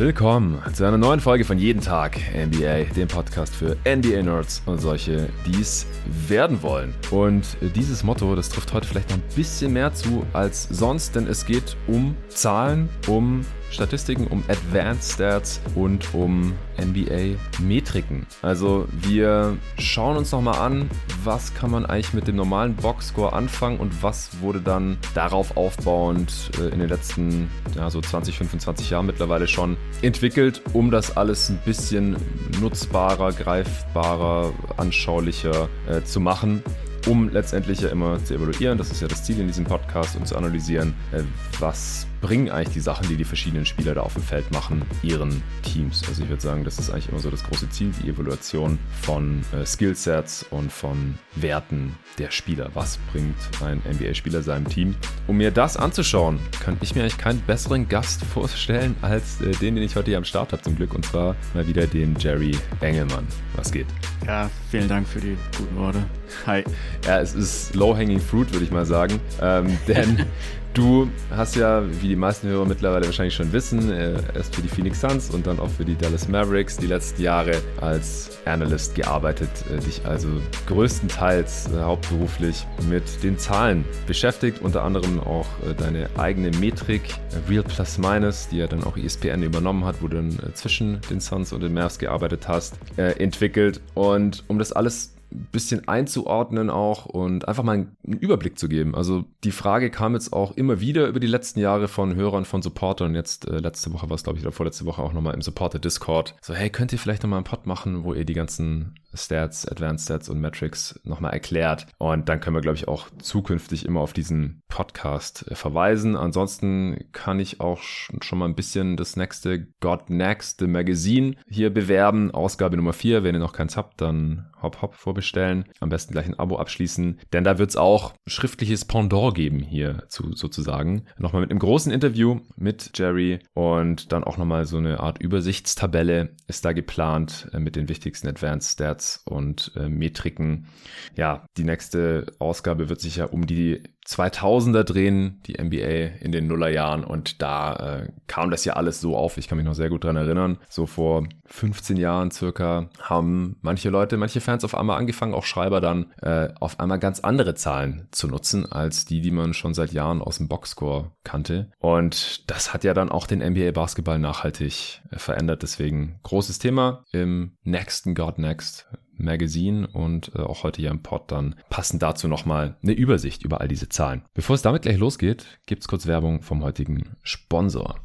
Willkommen zu einer neuen Folge von Jeden Tag NBA, dem Podcast für NBA-Nerds und solche, die es werden wollen. Und dieses Motto, das trifft heute vielleicht noch ein bisschen mehr zu als sonst, denn es geht um Zahlen, um Statistiken, um Advanced Stats und um NBA-Metriken. Also wir schauen uns nochmal an, was kann man eigentlich mit dem normalen Boxscore anfangen und was wurde dann darauf aufbauend äh, in den letzten ja, so 20, 25 Jahren mittlerweile schon entwickelt, um das alles ein bisschen nutzbarer, greifbarer, anschaulicher äh, zu machen um letztendlich ja immer zu evaluieren, das ist ja das Ziel in diesem Podcast, und zu analysieren, äh, was bringen eigentlich die Sachen, die die verschiedenen Spieler da auf dem Feld machen, ihren Teams. Also ich würde sagen, das ist eigentlich immer so das große Ziel, die Evaluation von äh, Skillsets und von Werten der Spieler. Was bringt ein NBA-Spieler seinem Team? Um mir das anzuschauen, kann ich mir eigentlich keinen besseren Gast vorstellen als äh, den, den ich heute hier am Start habe zum Glück, und zwar mal wieder den Jerry Engelmann. Was geht? Ja, vielen Dank für die guten Worte. Hi. Ja, es ist low-hanging fruit, würde ich mal sagen. Ähm, denn Du hast ja, wie die meisten Hörer mittlerweile wahrscheinlich schon wissen, äh, erst für die Phoenix Suns und dann auch für die Dallas Mavericks die letzten Jahre als Analyst gearbeitet, äh, dich also größtenteils äh, hauptberuflich mit den Zahlen beschäftigt, unter anderem auch deine eigene Metrik Real Plus Minus, die ja dann auch ESPN übernommen hat, wo du dann zwischen den Suns und den Mavs gearbeitet hast, entwickelt. Und um das alles bisschen einzuordnen auch und einfach mal einen Überblick zu geben. Also die Frage kam jetzt auch immer wieder über die letzten Jahre von Hörern, von Supportern. Jetzt äh, letzte Woche war es, glaube ich, oder vorletzte Woche auch nochmal im Supporter Discord. So, hey, könnt ihr vielleicht nochmal einen Pod machen, wo ihr die ganzen Stats, Advanced Stats und Metrics nochmal erklärt. Und dann können wir, glaube ich, auch zukünftig immer auf diesen Podcast äh, verweisen. Ansonsten kann ich auch schon mal ein bisschen das nächste God Next, the Magazine hier bewerben. Ausgabe Nummer 4. Wenn ihr noch keins habt, dann hopp hopp vorbestellen. Am besten gleich ein Abo abschließen. Denn da wird es auch schriftliches Pendant geben hier zu sozusagen. Nochmal mit einem großen Interview mit Jerry und dann auch nochmal so eine Art Übersichtstabelle ist da geplant äh, mit den wichtigsten Advanced Stats Stats und äh, Metriken. Ja, die nächste Ausgabe wird sich ja um die 2000er drehen, die NBA in den Nullerjahren und da äh, kam das ja alles so auf. Ich kann mich noch sehr gut dran erinnern. So vor 15 Jahren circa haben manche Leute, manche Fans auf einmal angefangen, auch Schreiber dann äh, auf einmal ganz andere Zahlen zu nutzen als die, die man schon seit Jahren aus dem Boxscore kannte. Und das hat ja dann auch den NBA Basketball nachhaltig äh, verändert. Deswegen großes Thema im nächsten God Next Magazine und äh, auch heute hier im Pod dann passend dazu nochmal eine Übersicht über all diese Zahlen. Bevor es damit gleich losgeht, gibt's kurz Werbung vom heutigen Sponsor.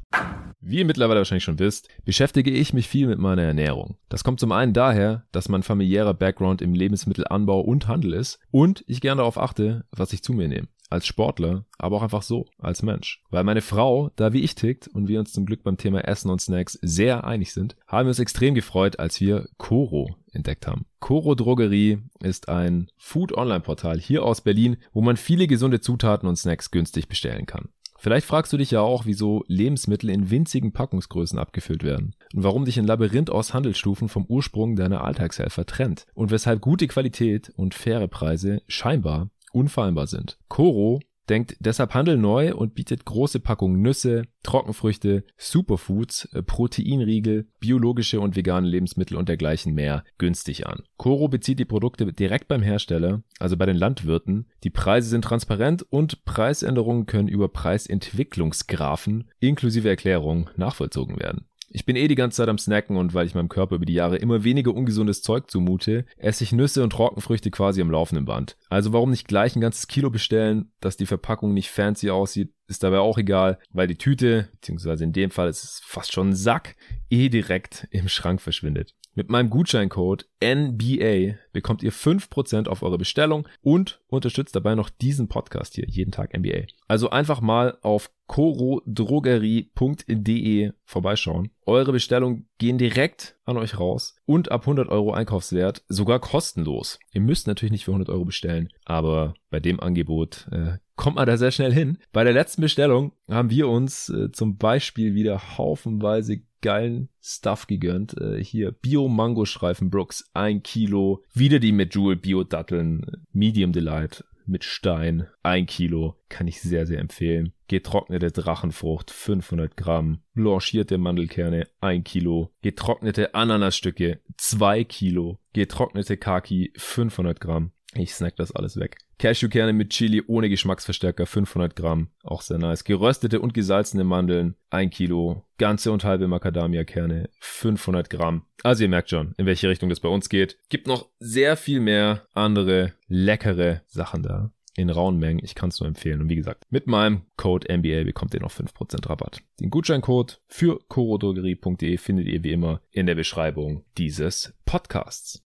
Wie ihr mittlerweile wahrscheinlich schon wisst, beschäftige ich mich viel mit meiner Ernährung. Das kommt zum einen daher, dass mein familiärer Background im Lebensmittelanbau und Handel ist und ich gerne darauf achte, was ich zu mir nehme als Sportler, aber auch einfach so, als Mensch. Weil meine Frau da wie ich tickt und wir uns zum Glück beim Thema Essen und Snacks sehr einig sind, haben wir uns extrem gefreut, als wir Coro entdeckt haben. Coro Drogerie ist ein Food-Online-Portal hier aus Berlin, wo man viele gesunde Zutaten und Snacks günstig bestellen kann. Vielleicht fragst du dich ja auch, wieso Lebensmittel in winzigen Packungsgrößen abgefüllt werden und warum dich ein Labyrinth aus Handelsstufen vom Ursprung deiner Alltagshelfer trennt und weshalb gute Qualität und faire Preise scheinbar unfallbar sind. Coro denkt deshalb Handel neu und bietet große Packungen Nüsse, Trockenfrüchte, Superfoods, äh, Proteinriegel, biologische und vegane Lebensmittel und dergleichen mehr günstig an. Coro bezieht die Produkte direkt beim Hersteller, also bei den Landwirten. Die Preise sind transparent und Preisänderungen können über Preisentwicklungsgrafen inklusive Erklärung nachvollzogen werden. Ich bin eh die ganze Zeit am Snacken und weil ich meinem Körper über die Jahre immer weniger ungesundes Zeug zumute, esse ich Nüsse und Trockenfrüchte quasi am laufenden Band. Also warum nicht gleich ein ganzes Kilo bestellen, dass die Verpackung nicht fancy aussieht, ist dabei auch egal, weil die Tüte, beziehungsweise in dem Fall ist es fast schon ein Sack, eh direkt im Schrank verschwindet. Mit meinem Gutscheincode NBA bekommt ihr 5% auf eure Bestellung und unterstützt dabei noch diesen Podcast hier, jeden Tag NBA. Also einfach mal auf corodrogerie.de vorbeischauen. Eure Bestellungen gehen direkt an euch raus und ab 100 Euro Einkaufswert sogar kostenlos. Ihr müsst natürlich nicht für 100 Euro bestellen, aber bei dem Angebot äh, kommt man da sehr schnell hin. Bei der letzten Bestellung haben wir uns äh, zum Beispiel wieder haufenweise geilen Stuff gegönnt. Äh, hier Bio-Mango-Streifen Brooks, ein Kilo. Wieder die Medjool Bio-Datteln, Medium Delight mit Stein, ein Kilo, kann ich sehr, sehr empfehlen. Getrocknete Drachenfrucht, 500 Gramm. Blanchierte Mandelkerne, ein Kilo. Getrocknete Ananasstücke, zwei Kilo. Getrocknete Kaki, 500 Gramm. Ich snack das alles weg. Cashewkerne mit Chili ohne Geschmacksverstärker 500 Gramm, auch sehr nice. Geröstete und gesalzene Mandeln 1 Kilo. Ganze und halbe Macadamia-Kerne 500 Gramm. Also ihr merkt schon, in welche Richtung das bei uns geht. Gibt noch sehr viel mehr andere leckere Sachen da in rauen Mengen. Ich kann es nur empfehlen. Und wie gesagt, mit meinem Code MBA bekommt ihr noch 5% Rabatt. Den Gutscheincode für corodrogerie.de findet ihr wie immer in der Beschreibung dieses Podcasts.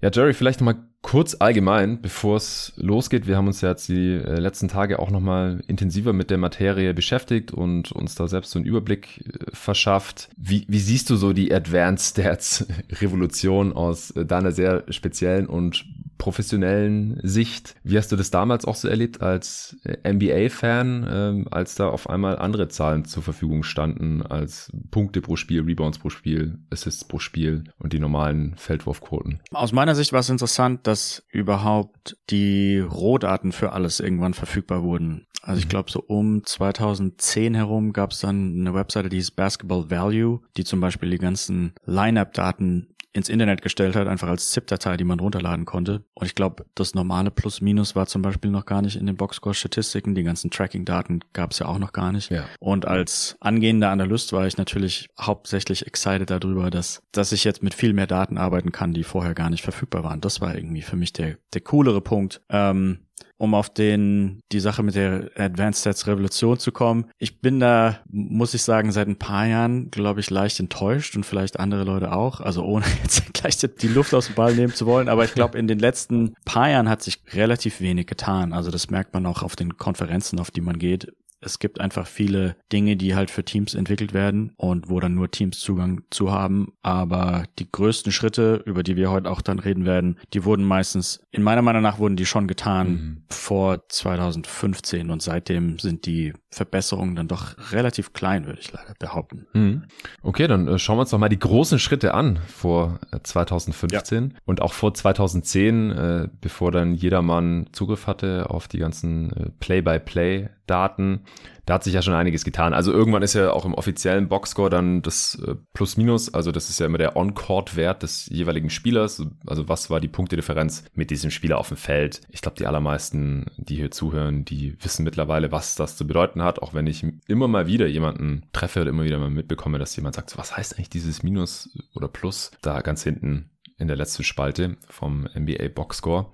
Ja, Jerry, vielleicht nochmal kurz allgemein, bevor es losgeht. Wir haben uns ja jetzt die äh, letzten Tage auch nochmal intensiver mit der Materie beschäftigt und uns da selbst so einen Überblick äh, verschafft. Wie, wie siehst du so die Advanced Stats Revolution aus äh, deiner sehr speziellen und professionellen Sicht. Wie hast du das damals auch so erlebt als NBA-Fan, ähm, als da auf einmal andere Zahlen zur Verfügung standen als Punkte pro Spiel, Rebounds pro Spiel, Assists pro Spiel und die normalen Feldwurfquoten? Aus meiner Sicht war es interessant, dass überhaupt die Rohdaten für alles irgendwann verfügbar wurden. Also ich mhm. glaube, so um 2010 herum gab es dann eine Webseite, die hieß Basketball Value, die zum Beispiel die ganzen Line-Up-Daten ins Internet gestellt hat, einfach als ZIP-Datei, die man runterladen konnte. Und ich glaube, das normale Plus-Minus war zum Beispiel noch gar nicht in den Boxscore-Statistiken. Die ganzen Tracking-Daten gab es ja auch noch gar nicht. Ja. Und als angehender Analyst war ich natürlich hauptsächlich excited darüber, dass, dass ich jetzt mit viel mehr Daten arbeiten kann, die vorher gar nicht verfügbar waren. Das war irgendwie für mich der, der coolere Punkt. Ähm, um auf den, die Sache mit der Advanced Stats Revolution zu kommen. Ich bin da, muss ich sagen, seit ein paar Jahren, glaube ich, leicht enttäuscht und vielleicht andere Leute auch. Also ohne jetzt gleich die Luft aus dem Ball nehmen zu wollen. Aber ich glaube, in den letzten paar Jahren hat sich relativ wenig getan. Also das merkt man auch auf den Konferenzen, auf die man geht es gibt einfach viele Dinge, die halt für Teams entwickelt werden und wo dann nur Teams Zugang zu haben. Aber die größten Schritte, über die wir heute auch dann reden werden, die wurden meistens, in meiner Meinung nach wurden die schon getan mhm. vor 2015 und seitdem sind die Verbesserungen dann doch relativ klein, würde ich leider behaupten. Mhm. Okay, dann äh, schauen wir uns doch mal die großen Schritte an vor 2015 äh, ja. und auch vor 2010, äh, bevor dann jedermann Zugriff hatte auf die ganzen äh, Play-by-Play Daten. Da hat sich ja schon einiges getan. Also irgendwann ist ja auch im offiziellen Boxscore dann das äh, Plus-Minus, also das ist ja immer der On-Court-Wert des jeweiligen Spielers. Also was war die Punktedifferenz mit diesem Spieler auf dem Feld? Ich glaube, die allermeisten, die hier zuhören, die wissen mittlerweile, was das zu bedeuten hat, auch wenn ich immer mal wieder jemanden treffe oder immer wieder mal mitbekomme, dass jemand sagt, so, was heißt eigentlich dieses Minus oder Plus da ganz hinten in der letzten Spalte vom NBA Boxscore.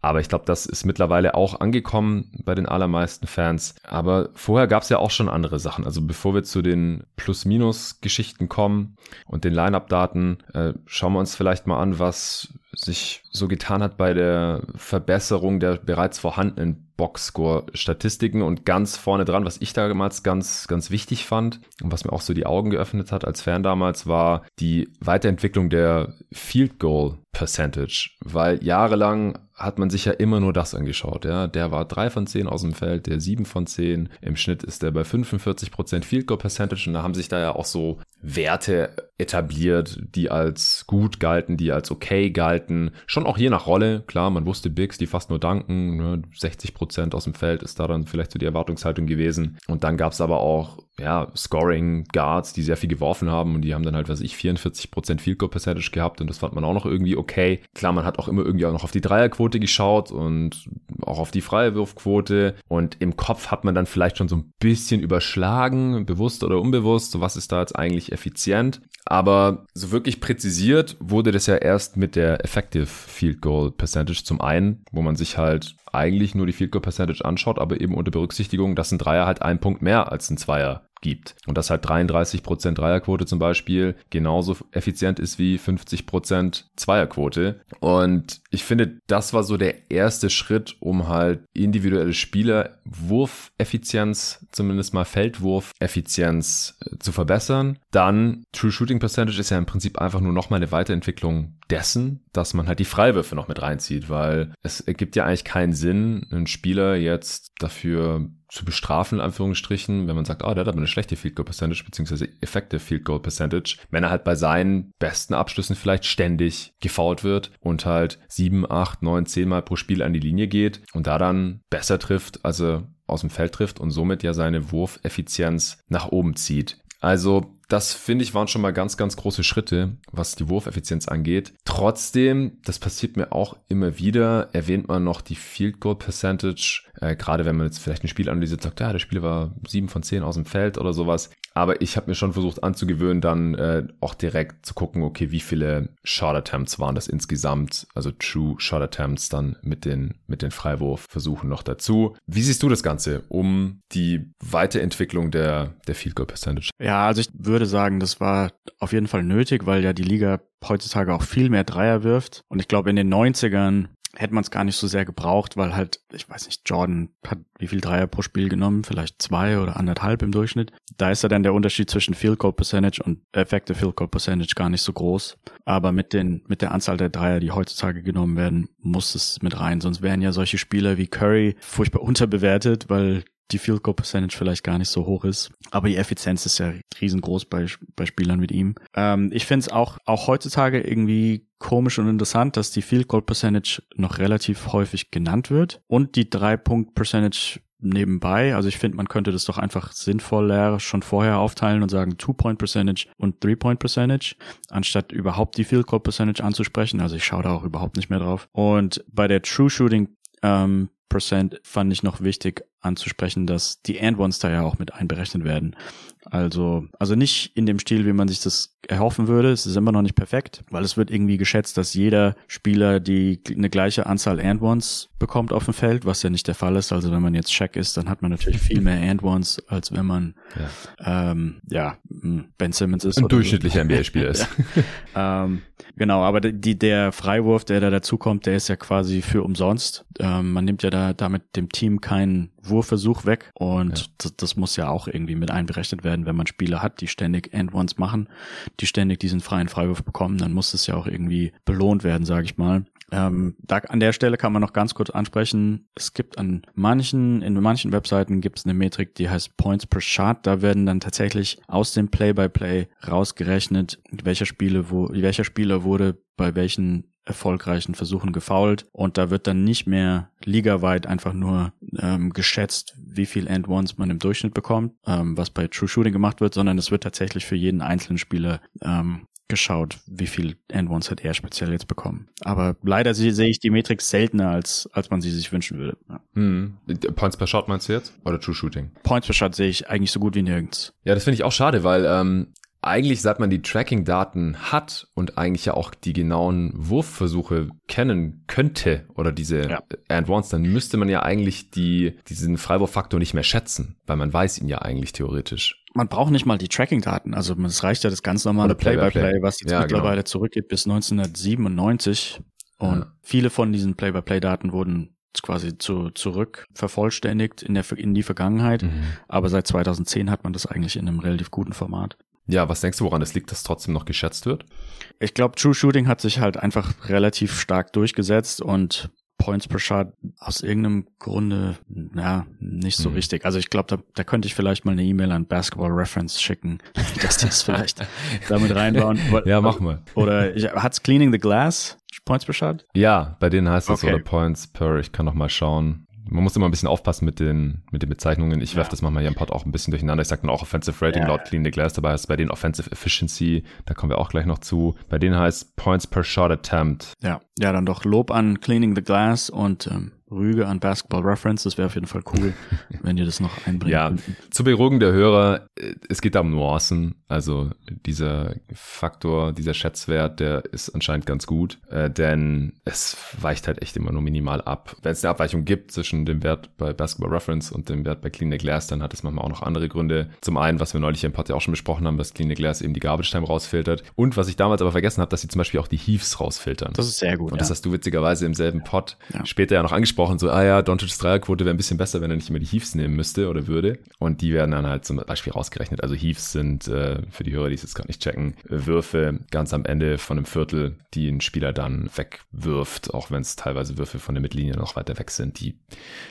Aber ich glaube, das ist mittlerweile auch angekommen bei den allermeisten Fans. Aber vorher gab es ja auch schon andere Sachen. Also bevor wir zu den Plus-Minus-Geschichten kommen und den Line-Up-Daten, äh, schauen wir uns vielleicht mal an, was sich so getan hat bei der Verbesserung der bereits vorhandenen Boxscore-Statistiken und ganz vorne dran, was ich damals ganz, ganz wichtig fand und was mir auch so die Augen geöffnet hat als Fan damals, war die Weiterentwicklung der Field Goal Percentage, weil jahrelang hat man sich ja immer nur das angeschaut. Ja, der war drei von zehn aus dem Feld, der sieben von zehn. Im Schnitt ist der bei 45 Prozent Field Goal Percentage und da haben sich da ja auch so Werte etabliert, die als gut galten, die als okay galten. Schon auch je nach Rolle. Klar, man wusste Bigs, die fast nur danken. Ne? 60 Prozent aus dem Feld ist da dann vielleicht so die Erwartungshaltung gewesen. Und dann gab es aber auch ja, Scoring Guards, die sehr viel geworfen haben und die haben dann halt, was ich, 44 Prozent Field Goal Percentage gehabt und das fand man auch noch irgendwie okay. Klar, man hat auch immer irgendwie auch noch auf die Dreierquote geschaut und auch auf die freie Wurfquote und im Kopf hat man dann vielleicht schon so ein bisschen überschlagen, bewusst oder unbewusst, so was ist da jetzt eigentlich effizient. Aber so wirklich präzisiert wurde das ja erst mit der Effective Field Goal Percentage zum einen, wo man sich halt eigentlich nur die Field Goal Percentage anschaut, aber eben unter Berücksichtigung, dass ein Dreier halt ein Punkt mehr als ein Zweier gibt. Und dass halt 33% Dreierquote zum Beispiel genauso effizient ist wie 50% Zweierquote. Und ich finde, das war so der erste Schritt, um halt individuelle Spieler Wurfeffizienz, zumindest mal Feldwurfeffizienz äh, zu verbessern. Dann True Shooting Percentage ist ja im Prinzip einfach nur nochmal eine Weiterentwicklung dessen, dass man halt die Freiwürfe noch mit reinzieht, weil es ergibt ja eigentlich keinen Sinn, einen Spieler jetzt dafür zu bestrafen, in Anführungsstrichen, wenn man sagt, ah, oh, der hat aber eine schlechte Field Goal Percentage, beziehungsweise Effective Field Goal Percentage, wenn er halt bei seinen besten Abschlüssen vielleicht ständig gefault wird und halt sieben, acht, neun, zehn Mal pro Spiel an die Linie geht und da dann besser trifft, also aus dem Feld trifft und somit ja seine Wurfeffizienz nach oben zieht. Also das finde ich waren schon mal ganz, ganz große Schritte, was die Wurfeffizienz angeht. Trotzdem, das passiert mir auch immer wieder, erwähnt man noch die Field Goal Percentage, äh, gerade wenn man jetzt vielleicht ein Spiel analysiert, sagt, ja, der Spieler war sieben von zehn aus dem Feld oder sowas. Aber ich habe mir schon versucht anzugewöhnen, dann äh, auch direkt zu gucken, okay, wie viele Shot Attempts waren das insgesamt, also True Shot Attempts dann mit den, mit den Freiwurfversuchen noch dazu. Wie siehst du das Ganze um die Weiterentwicklung der, der Field Goal Percentage? Ja, also ich würde sagen, das war auf jeden Fall nötig, weil ja die Liga heutzutage auch viel mehr Dreier wirft. Und ich glaube, in den 90ern hätte man es gar nicht so sehr gebraucht, weil halt, ich weiß nicht, Jordan hat wie viel Dreier pro Spiel genommen? Vielleicht zwei oder anderthalb im Durchschnitt. Da ist ja dann der Unterschied zwischen Field Goal Percentage und Effective Field Goal Percentage gar nicht so groß. Aber mit den, mit der Anzahl der Dreier, die heutzutage genommen werden, muss es mit rein. Sonst wären ja solche Spieler wie Curry furchtbar unterbewertet, weil die Field Goal Percentage vielleicht gar nicht so hoch ist. Aber die Effizienz ist ja riesengroß bei, bei Spielern mit ihm. Ähm, ich finde es auch, auch heutzutage irgendwie komisch und interessant, dass die Field Goal Percentage noch relativ häufig genannt wird und die drei Punkt Percentage nebenbei. Also ich finde, man könnte das doch einfach sinnvoller schon vorher aufteilen und sagen Two-Point Percentage und Three-Point Percentage, anstatt überhaupt die Field Goal Percentage anzusprechen. Also ich schaue da auch überhaupt nicht mehr drauf. Und bei der True Shooting ähm, Percent fand ich noch wichtig anzusprechen, dass die And Ones da ja auch mit einberechnet werden. Also, also nicht in dem Stil, wie man sich das erhoffen würde. Es ist immer noch nicht perfekt, weil es wird irgendwie geschätzt, dass jeder Spieler die eine gleiche Anzahl And Ones bekommt auf dem Feld, was ja nicht der Fall ist. Also wenn man jetzt Check ist, dann hat man natürlich viel mehr And Ones, als wenn man ja, ähm, ja hm, Ben Simmons ist. Ein durchschnittlicher so. NBA-Spieler ist. ähm, genau, aber die, der Freiwurf, der da dazukommt, der ist ja quasi für umsonst. Ähm, man nimmt ja da damit dem Team keinen Wurfversuch weg und ja. das, das, muss ja auch irgendwie mit einberechnet werden, wenn man Spieler hat, die ständig End-Ones machen, die ständig diesen freien Freiwurf bekommen, dann muss es ja auch irgendwie belohnt werden, sage ich mal. Ähm, da, an der Stelle kann man noch ganz kurz ansprechen, es gibt an manchen, in manchen Webseiten gibt es eine Metrik, die heißt Points per Shot. Da werden dann tatsächlich aus dem Play-by-Play -play rausgerechnet, welcher Spiele, wo, welcher Spieler wurde bei welchen erfolgreichen Versuchen gefoult und da wird dann nicht mehr ligaweit einfach nur ähm, geschätzt, wie viel End-Ones man im Durchschnitt bekommt, ähm, was bei True Shooting gemacht wird, sondern es wird tatsächlich für jeden einzelnen Spieler ähm, geschaut, wie viel End-Ones hat er speziell jetzt bekommen. Aber leider sehe ich die Metrik seltener, als, als man sie sich wünschen würde. Ja. Hm. Points per Shot meinst du jetzt? Oder True Shooting? Points per Shot sehe ich eigentlich so gut wie nirgends. Ja, das finde ich auch schade, weil ähm, eigentlich, seit man die Tracking-Daten hat und eigentlich ja auch die genauen Wurfversuche kennen könnte oder diese ja. and ones, dann müsste man ja eigentlich die, diesen Freiwurffaktor nicht mehr schätzen, weil man weiß ihn ja eigentlich theoretisch. Man braucht nicht mal die Tracking-Daten, also es reicht ja das ganz normale Play-by-Play, -play, was jetzt ja, mittlerweile genau. zurückgeht bis 1997 und ja. viele von diesen Play-by-Play-Daten wurden quasi zu, zurück vervollständigt in, der, in die Vergangenheit. Mhm. Aber seit 2010 hat man das eigentlich in einem relativ guten Format. Ja, was denkst du, woran es liegt, dass trotzdem noch geschätzt wird? Ich glaube, True Shooting hat sich halt einfach relativ stark durchgesetzt und Points per Shot aus irgendeinem Grunde, ja, nicht so hm. richtig. Also ich glaube, da, da könnte ich vielleicht mal eine E-Mail an Basketball Reference schicken, dass die das vielleicht damit reinbauen. ja, mach mal. Oder hat's Cleaning the Glass? Points per Shot? Ja, bei denen heißt es okay. oder Points per, ich kann noch mal schauen. Man muss immer ein bisschen aufpassen mit den, mit den Bezeichnungen. Ich ja. werfe das manchmal hier im Pod auch ein bisschen durcheinander. Ich sage dann auch Offensive Rating ja. laut Clean the Glass, dabei heißt bei denen Offensive Efficiency, da kommen wir auch gleich noch zu. Bei denen heißt Points per Shot Attempt. Ja, ja, dann doch Lob an Cleaning the Glass und ähm, Rüge an Basketball Reference. Das wäre auf jeden Fall cool, wenn ihr das noch einbringt. Ja, zur Beruhigung der Hörer, äh, es geht da um Nuancen. Also dieser Faktor, dieser Schätzwert, der ist anscheinend ganz gut, äh, denn es weicht halt echt immer nur minimal ab. Wenn es eine Abweichung gibt zwischen dem Wert bei Basketball Reference und dem Wert bei Clean the Glass, dann hat es manchmal auch noch andere Gründe. Zum einen, was wir neulich im Pod ja auch schon besprochen haben, dass Clean the Glass eben die Garbage Time rausfiltert. Und was ich damals aber vergessen habe, dass sie zum Beispiel auch die Heaves rausfiltern. Das ist sehr gut. Und ja. das hast du witzigerweise im selben Pod ja. später ja noch angesprochen, so, ah ja, Doncic's Dreierquote wäre ein bisschen besser, wenn er nicht immer die Heaves nehmen müsste oder würde. Und die werden dann halt zum Beispiel rausgerechnet. Also Heaves sind äh, für die Hörer, die es jetzt gerade nicht checken, Würfe ganz am Ende von einem Viertel, die ein Spieler dann wegwirft, auch wenn es teilweise Würfe von der Mittellinie noch weiter weg sind, die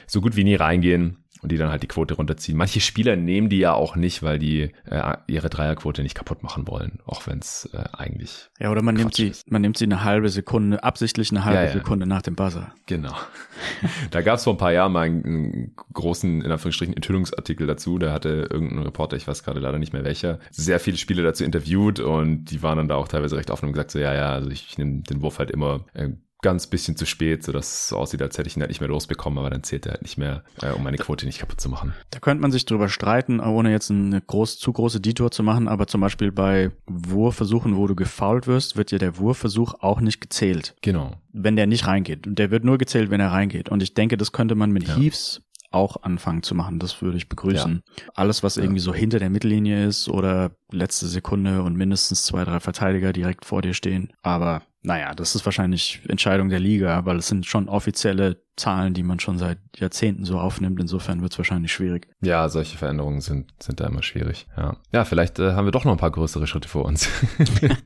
so gut wie nie reingehen und die dann halt die Quote runterziehen. Manche Spieler nehmen die ja auch nicht, weil die äh, ihre Dreierquote nicht kaputt machen wollen, auch wenn es äh, eigentlich. Ja, oder man nimmt sie, man nimmt sie eine halbe Sekunde, absichtlich eine halbe ja, ja. Sekunde nach dem Buzzer. Genau. da gab es vor ein paar Jahren mal einen, einen großen, in Anführungsstrichen, Enthüllungsartikel dazu. Da hatte irgendein Reporter, ich weiß gerade leider nicht mehr welcher, sehr viele Spieler dazu interviewt und die waren dann da auch teilweise recht offen und gesagt so, ja, ja, also ich, ich nehme den Wurf halt immer äh, ganz bisschen zu spät, sodass es so aussieht, als hätte ich ihn halt nicht mehr losbekommen, aber dann zählt er halt nicht mehr, äh, um meine Quote nicht kaputt zu machen. Da könnte man sich drüber streiten, ohne jetzt eine groß, zu große Detour zu machen, aber zum Beispiel bei Wurfversuchen, wo du gefoult wirst, wird ja der Wurfversuch auch nicht gezählt. Genau. Wenn der nicht reingeht. Und der wird nur gezählt, wenn er reingeht. Und ich denke, das könnte man mit ja. Heaves auch anfangen zu machen. Das würde ich begrüßen. Ja. Alles, was irgendwie so hinter der Mittellinie ist oder letzte Sekunde und mindestens zwei, drei Verteidiger direkt vor dir stehen. Aber naja, das ist wahrscheinlich Entscheidung der Liga, weil es sind schon offizielle Zahlen, die man schon seit Jahrzehnten so aufnimmt. Insofern wird es wahrscheinlich schwierig. Ja, solche Veränderungen sind, sind da immer schwierig. Ja, ja vielleicht äh, haben wir doch noch ein paar größere Schritte vor uns.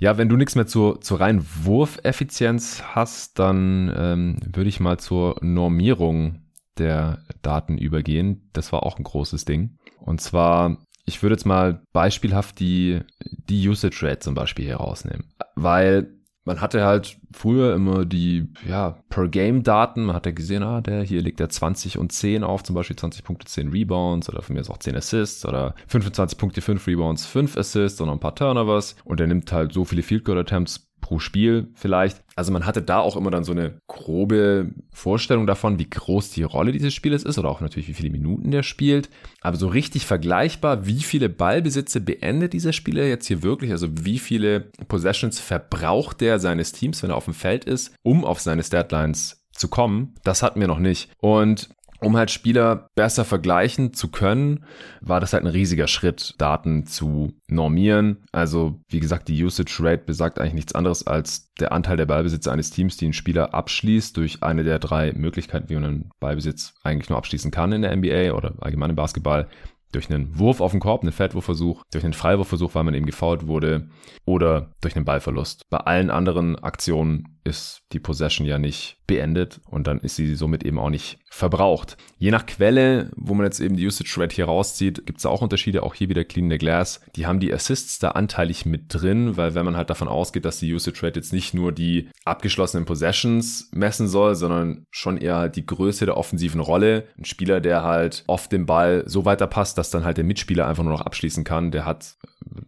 Ja, wenn du nichts mehr zur, zur reinen Wurfeffizienz hast, dann ähm, würde ich mal zur Normierung der Daten übergehen. Das war auch ein großes Ding. Und zwar ich würde jetzt mal beispielhaft die, die Usage Rate zum Beispiel hier rausnehmen. Weil man hatte halt früher immer die, ja, Per-Game-Daten. Man hat ja gesehen, ah, der hier legt er 20 und 10 auf, zum Beispiel 20 Punkte, 10 Rebounds oder von mir ist auch 10 Assists oder 25 Punkte, 5 Rebounds, 5 Assists und ein paar Turnovers. Und er nimmt halt so viele Field Goal Attempts pro Spiel vielleicht. Also man hatte da auch immer dann so eine grobe Vorstellung davon, wie groß die Rolle dieses Spieles ist oder auch natürlich, wie viele Minuten der spielt. Aber so richtig vergleichbar, wie viele Ballbesitze beendet dieser Spieler jetzt hier wirklich? Also wie viele Possessions verbraucht der seines Teams, wenn er auf dem Feld ist, um auf seine Statlines zu kommen, das hatten wir noch nicht. Und um halt Spieler besser vergleichen zu können, war das halt ein riesiger Schritt, Daten zu normieren. Also, wie gesagt, die Usage Rate besagt eigentlich nichts anderes als der Anteil der Ballbesitze eines Teams, die ein Spieler abschließt durch eine der drei Möglichkeiten, wie man einen Ballbesitz eigentlich nur abschließen kann in der NBA oder allgemein im Basketball durch einen Wurf auf den Korb, einen Feldwurfversuch, durch einen Freiwurfversuch, weil man eben gefault wurde oder durch einen Ballverlust. Bei allen anderen Aktionen ist die Possession ja nicht beendet und dann ist sie somit eben auch nicht verbraucht. Je nach Quelle, wo man jetzt eben die Usage Rate hier rauszieht, gibt es auch Unterschiede. Auch hier wieder Clean the Glass. Die haben die Assists da anteilig mit drin, weil wenn man halt davon ausgeht, dass die Usage Rate jetzt nicht nur die abgeschlossenen Possessions messen soll, sondern schon eher halt die Größe der offensiven Rolle. Ein Spieler, der halt oft den Ball so weiter passt, dass dann halt der Mitspieler einfach nur noch abschließen kann, der hat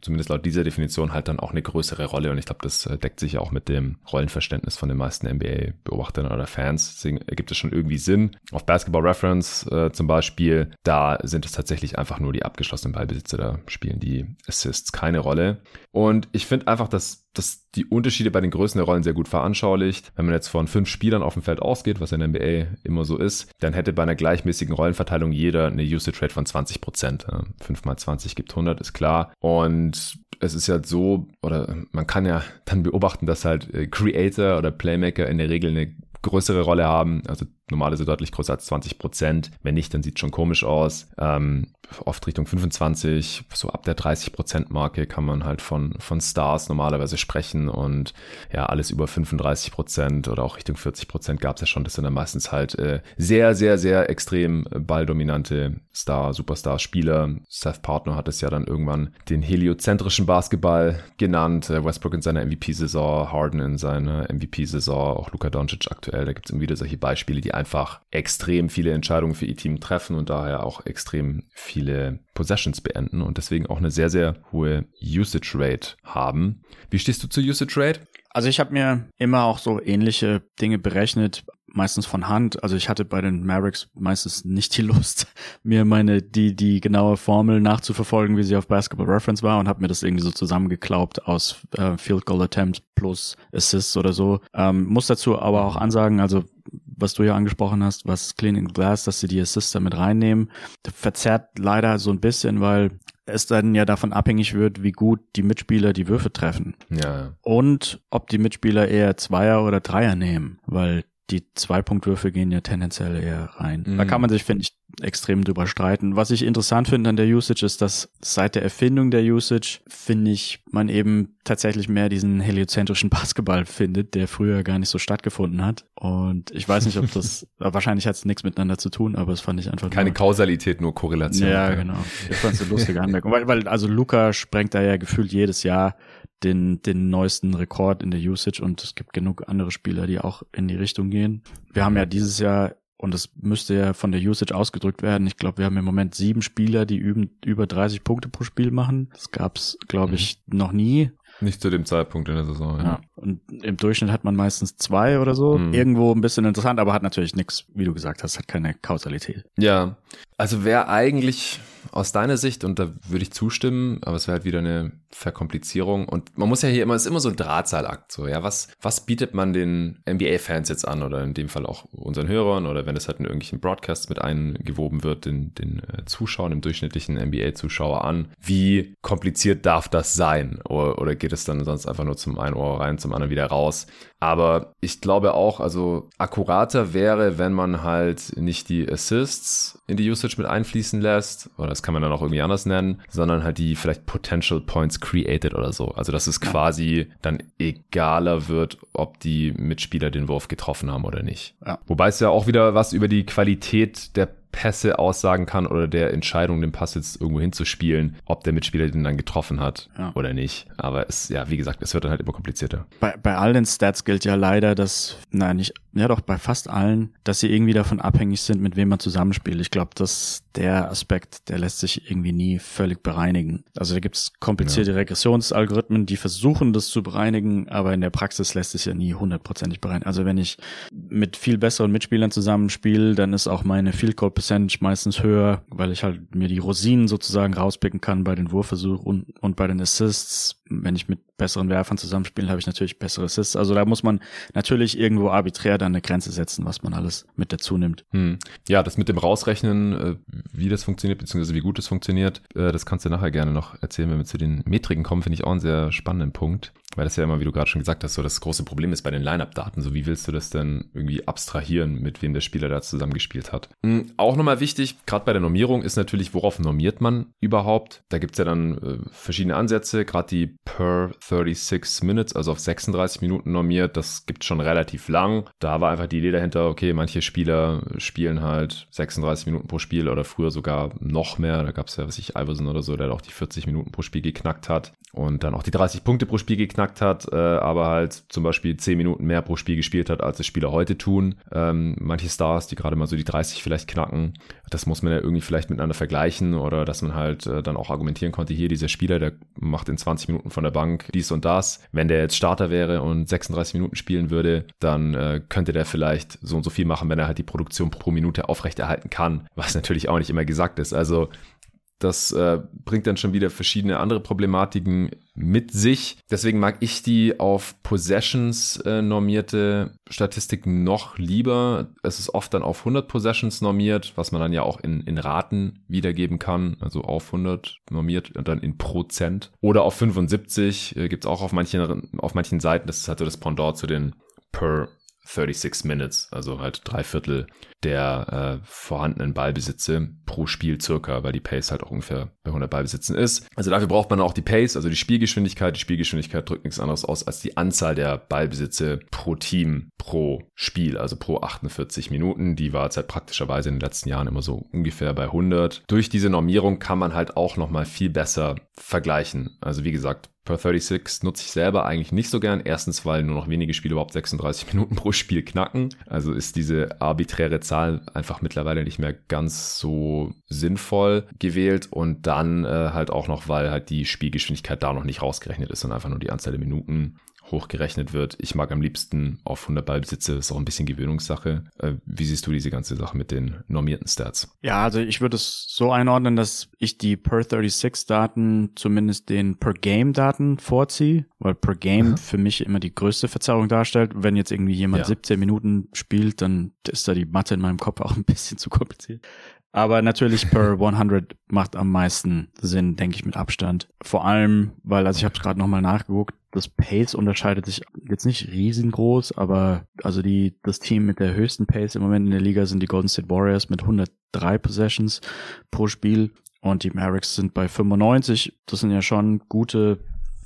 zumindest laut dieser Definition halt dann auch eine größere Rolle und ich glaube, das äh, deckt sich auch mit dem Rollenverständnis von den meisten NBA-Beobachtern oder Fans. Deswegen ergibt es schon irgendwie Sinn. Auf Basketball Reference äh, zum Beispiel, da sind es tatsächlich einfach nur die abgeschlossenen Ballbesitzer, da spielen die Assists keine Rolle. Und ich finde einfach, dass das die Unterschiede bei den Größen der Rollen sehr gut veranschaulicht. Wenn man jetzt von fünf Spielern auf dem Feld ausgeht, was in der NBA immer so ist, dann hätte bei einer gleichmäßigen Rollenverteilung jeder eine Usage Rate von 20 Prozent. 5 mal 20 gibt 100, ist klar. Und es ist ja so, oder man kann ja dann beobachten, dass halt äh, Creator oder Playmaker in der Regel eine größere Rolle haben. Also normalerweise deutlich größer als 20 Prozent. Wenn nicht, dann sieht schon komisch aus. Ähm, oft Richtung 25, so ab der 30 Prozent Marke kann man halt von, von Stars normalerweise sprechen und ja, alles über 35 Prozent oder auch Richtung 40 Prozent gab es ja schon. Das sind dann meistens halt äh, sehr, sehr, sehr extrem balldominante Star, Superstar-Spieler. Seth Partner hat es ja dann irgendwann den heliozentrischen Basketball genannt. Äh, Westbrook in seiner MVP-Saison, Harden in seiner MVP-Saison, auch Luka Doncic aktuell. Da gibt es immer wieder solche Beispiele, die einfach extrem viele Entscheidungen für ihr Team treffen und daher auch extrem viele Possessions beenden und deswegen auch eine sehr, sehr hohe Usage Rate haben. Wie stehst du zur Usage Rate? Also ich habe mir immer auch so ähnliche Dinge berechnet, meistens von Hand. Also ich hatte bei den Mavericks meistens nicht die Lust, mir meine die die genaue Formel nachzuverfolgen, wie sie auf Basketball Reference war und habe mir das irgendwie so zusammengeklaubt aus äh, Field Goal Attempt plus Assists oder so. Ähm, muss dazu aber auch ansagen, also was du ja angesprochen hast, was Cleaning Glass, dass sie die Assists mit reinnehmen, verzerrt leider so ein bisschen, weil es dann ja davon abhängig wird, wie gut die Mitspieler die Würfe treffen. Ja. Und ob die Mitspieler eher Zweier oder Dreier nehmen, weil die Zwei-Punkt-Würfe gehen ja tendenziell eher rein. Mhm. Da kann man sich, finde ich, extrem drüber streiten. Was ich interessant finde an der Usage ist, dass seit der Erfindung der Usage, finde ich, man eben tatsächlich mehr diesen heliozentrischen Basketball findet, der früher gar nicht so stattgefunden hat. Und ich weiß nicht, ob das, wahrscheinlich hat es nichts miteinander zu tun, aber es fand ich einfach. Keine nur, Kausalität, nur Korrelation. Ja, genau. Ich fand es eine lustige Anmerkung. Weil, weil, also Luca sprengt da ja gefühlt jedes Jahr den, den neuesten Rekord in der Usage und es gibt genug andere Spieler, die auch in die Richtung gehen. Wir haben ja dieses Jahr und es müsste ja von der Usage ausgedrückt werden. Ich glaube, wir haben im Moment sieben Spieler, die üben, über 30 Punkte pro Spiel machen. Das gab's, glaube ich, mhm. noch nie. Nicht zu dem Zeitpunkt in der Saison. Ja. ja. Und im Durchschnitt hat man meistens zwei oder so. Mhm. Irgendwo ein bisschen interessant, aber hat natürlich nichts, wie du gesagt hast, hat keine Kausalität. Ja, also wer eigentlich aus deiner Sicht, und da würde ich zustimmen, aber es wäre halt wieder eine Verkomplizierung. Und man muss ja hier immer, es ist immer so ein Drahtseilakt. So, ja, was, was bietet man den NBA-Fans jetzt an oder in dem Fall auch unseren Hörern oder wenn es halt in irgendwelchen Broadcasts mit eingewoben wird, den, den äh, Zuschauern, im durchschnittlichen NBA-Zuschauer an? Wie kompliziert darf das sein? Oder, oder geht es dann sonst einfach nur zum einen Ohr rein, zum anderen wieder raus? Aber ich glaube auch, also akkurater wäre, wenn man halt nicht die Assists in die Usage mit einfließen lässt, oder das kann man dann auch irgendwie anders nennen, sondern halt die vielleicht Potential Points created oder so. Also dass es quasi dann egaler wird, ob die Mitspieler den Wurf getroffen haben oder nicht. Ja. Wobei es ja auch wieder was über die Qualität der Pässe aussagen kann oder der Entscheidung, den Pass jetzt irgendwo hinzuspielen, ob der Mitspieler den dann getroffen hat ja. oder nicht. Aber es, ja, wie gesagt, es wird dann halt immer komplizierter. Bei, bei all den Stats gilt ja leider, dass, nein, nicht, ja doch, bei fast allen, dass sie irgendwie davon abhängig sind, mit wem man zusammenspielt. Ich glaube, dass der Aspekt, der lässt sich irgendwie nie völlig bereinigen. Also da gibt es komplizierte ja. Regressionsalgorithmen, die versuchen, das zu bereinigen, aber in der Praxis lässt sich ja nie hundertprozentig bereinigen. Also wenn ich mit viel besseren Mitspielern zusammenspiele, dann ist auch meine Field Goal Percentage meistens höher, weil ich halt mir die Rosinen sozusagen rauspicken kann bei den Wurfversuchen und, und bei den Assists. Wenn ich mit besseren Werfern zusammenspiele, habe ich natürlich bessere Assists. Also da muss man natürlich irgendwo arbiträr dann eine Grenze setzen, was man alles mit dazu nimmt. Hm. Ja, das mit dem Rausrechnen, äh, wie das funktioniert, beziehungsweise wie gut es funktioniert, äh, das kannst du nachher gerne noch erzählen, wenn wir zu den Metriken kommen, finde ich auch einen sehr spannenden Punkt. Weil das ja immer, wie du gerade schon gesagt hast, so das große Problem ist bei den Line-Up-Daten. So, wie willst du das denn irgendwie abstrahieren, mit wem der Spieler da zusammengespielt hat? Mhm, auch nochmal wichtig, gerade bei der Normierung ist natürlich, worauf normiert man überhaupt? Da gibt's ja dann äh, verschiedene Ansätze, gerade die per 36 Minutes, also auf 36 Minuten normiert, das gibt schon relativ lang. Da war einfach die Idee dahinter, okay, manche Spieler spielen halt 36 Minuten pro Spiel oder früher sogar noch mehr. Da gab's ja, was ich, Iverson oder so, der auch die 40 Minuten pro Spiel geknackt hat und dann auch die 30 Punkte pro Spiel geknackt geknackt hat, äh, aber halt zum Beispiel 10 Minuten mehr pro Spiel gespielt hat, als es Spieler heute tun. Ähm, manche Stars, die gerade mal so die 30 vielleicht knacken, das muss man ja irgendwie vielleicht miteinander vergleichen oder dass man halt äh, dann auch argumentieren konnte, hier dieser Spieler, der macht in 20 Minuten von der Bank dies und das. Wenn der jetzt Starter wäre und 36 Minuten spielen würde, dann äh, könnte der vielleicht so und so viel machen, wenn er halt die Produktion pro Minute aufrechterhalten kann, was natürlich auch nicht immer gesagt ist. Also das äh, bringt dann schon wieder verschiedene andere Problematiken mit sich. Deswegen mag ich die auf Possessions äh, normierte Statistik noch lieber. Es ist oft dann auf 100 Possessions normiert, was man dann ja auch in, in Raten wiedergeben kann. Also auf 100 normiert und dann in Prozent. Oder auf 75 äh, gibt es auch auf manchen, auf manchen Seiten. Das ist halt so das Pendant zu den per 36 Minutes, also halt drei Viertel der äh, vorhandenen Ballbesitze pro Spiel circa, weil die Pace halt auch ungefähr bei 100 Ballbesitzen ist. Also dafür braucht man auch die Pace, also die Spielgeschwindigkeit. Die Spielgeschwindigkeit drückt nichts anderes aus als die Anzahl der Ballbesitze pro Team pro Spiel, also pro 48 Minuten. Die war jetzt halt praktischerweise in den letzten Jahren immer so ungefähr bei 100. Durch diese Normierung kann man halt auch nochmal viel besser vergleichen. Also wie gesagt, Per 36 nutze ich selber eigentlich nicht so gern. Erstens, weil nur noch wenige Spiele überhaupt 36 Minuten pro Spiel knacken. Also ist diese arbiträre Zahl einfach mittlerweile nicht mehr ganz so sinnvoll gewählt. Und dann äh, halt auch noch, weil halt die Spielgeschwindigkeit da noch nicht rausgerechnet ist und einfach nur die Anzahl der Minuten hochgerechnet wird. Ich mag am liebsten auf 100 Ballbesitze, ist auch ein bisschen Gewöhnungssache. Äh, wie siehst du diese ganze Sache mit den normierten Stats? Ja, also ich würde es so einordnen, dass ich die per 36 Daten zumindest den per Game Daten vorziehe, weil per Game mhm. für mich immer die größte Verzerrung darstellt. Wenn jetzt irgendwie jemand ja. 17 Minuten spielt, dann ist da die Mathe in meinem Kopf auch ein bisschen zu kompliziert. Aber natürlich per 100 macht am meisten Sinn, denke ich mit Abstand. Vor allem, weil, also ich habe gerade nochmal nachgeguckt, das Pace unterscheidet sich jetzt nicht riesengroß, aber also die das Team mit der höchsten Pace im Moment in der Liga sind die Golden State Warriors mit 103 Possessions pro Spiel und die Mavericks sind bei 95. Das sind ja schon gute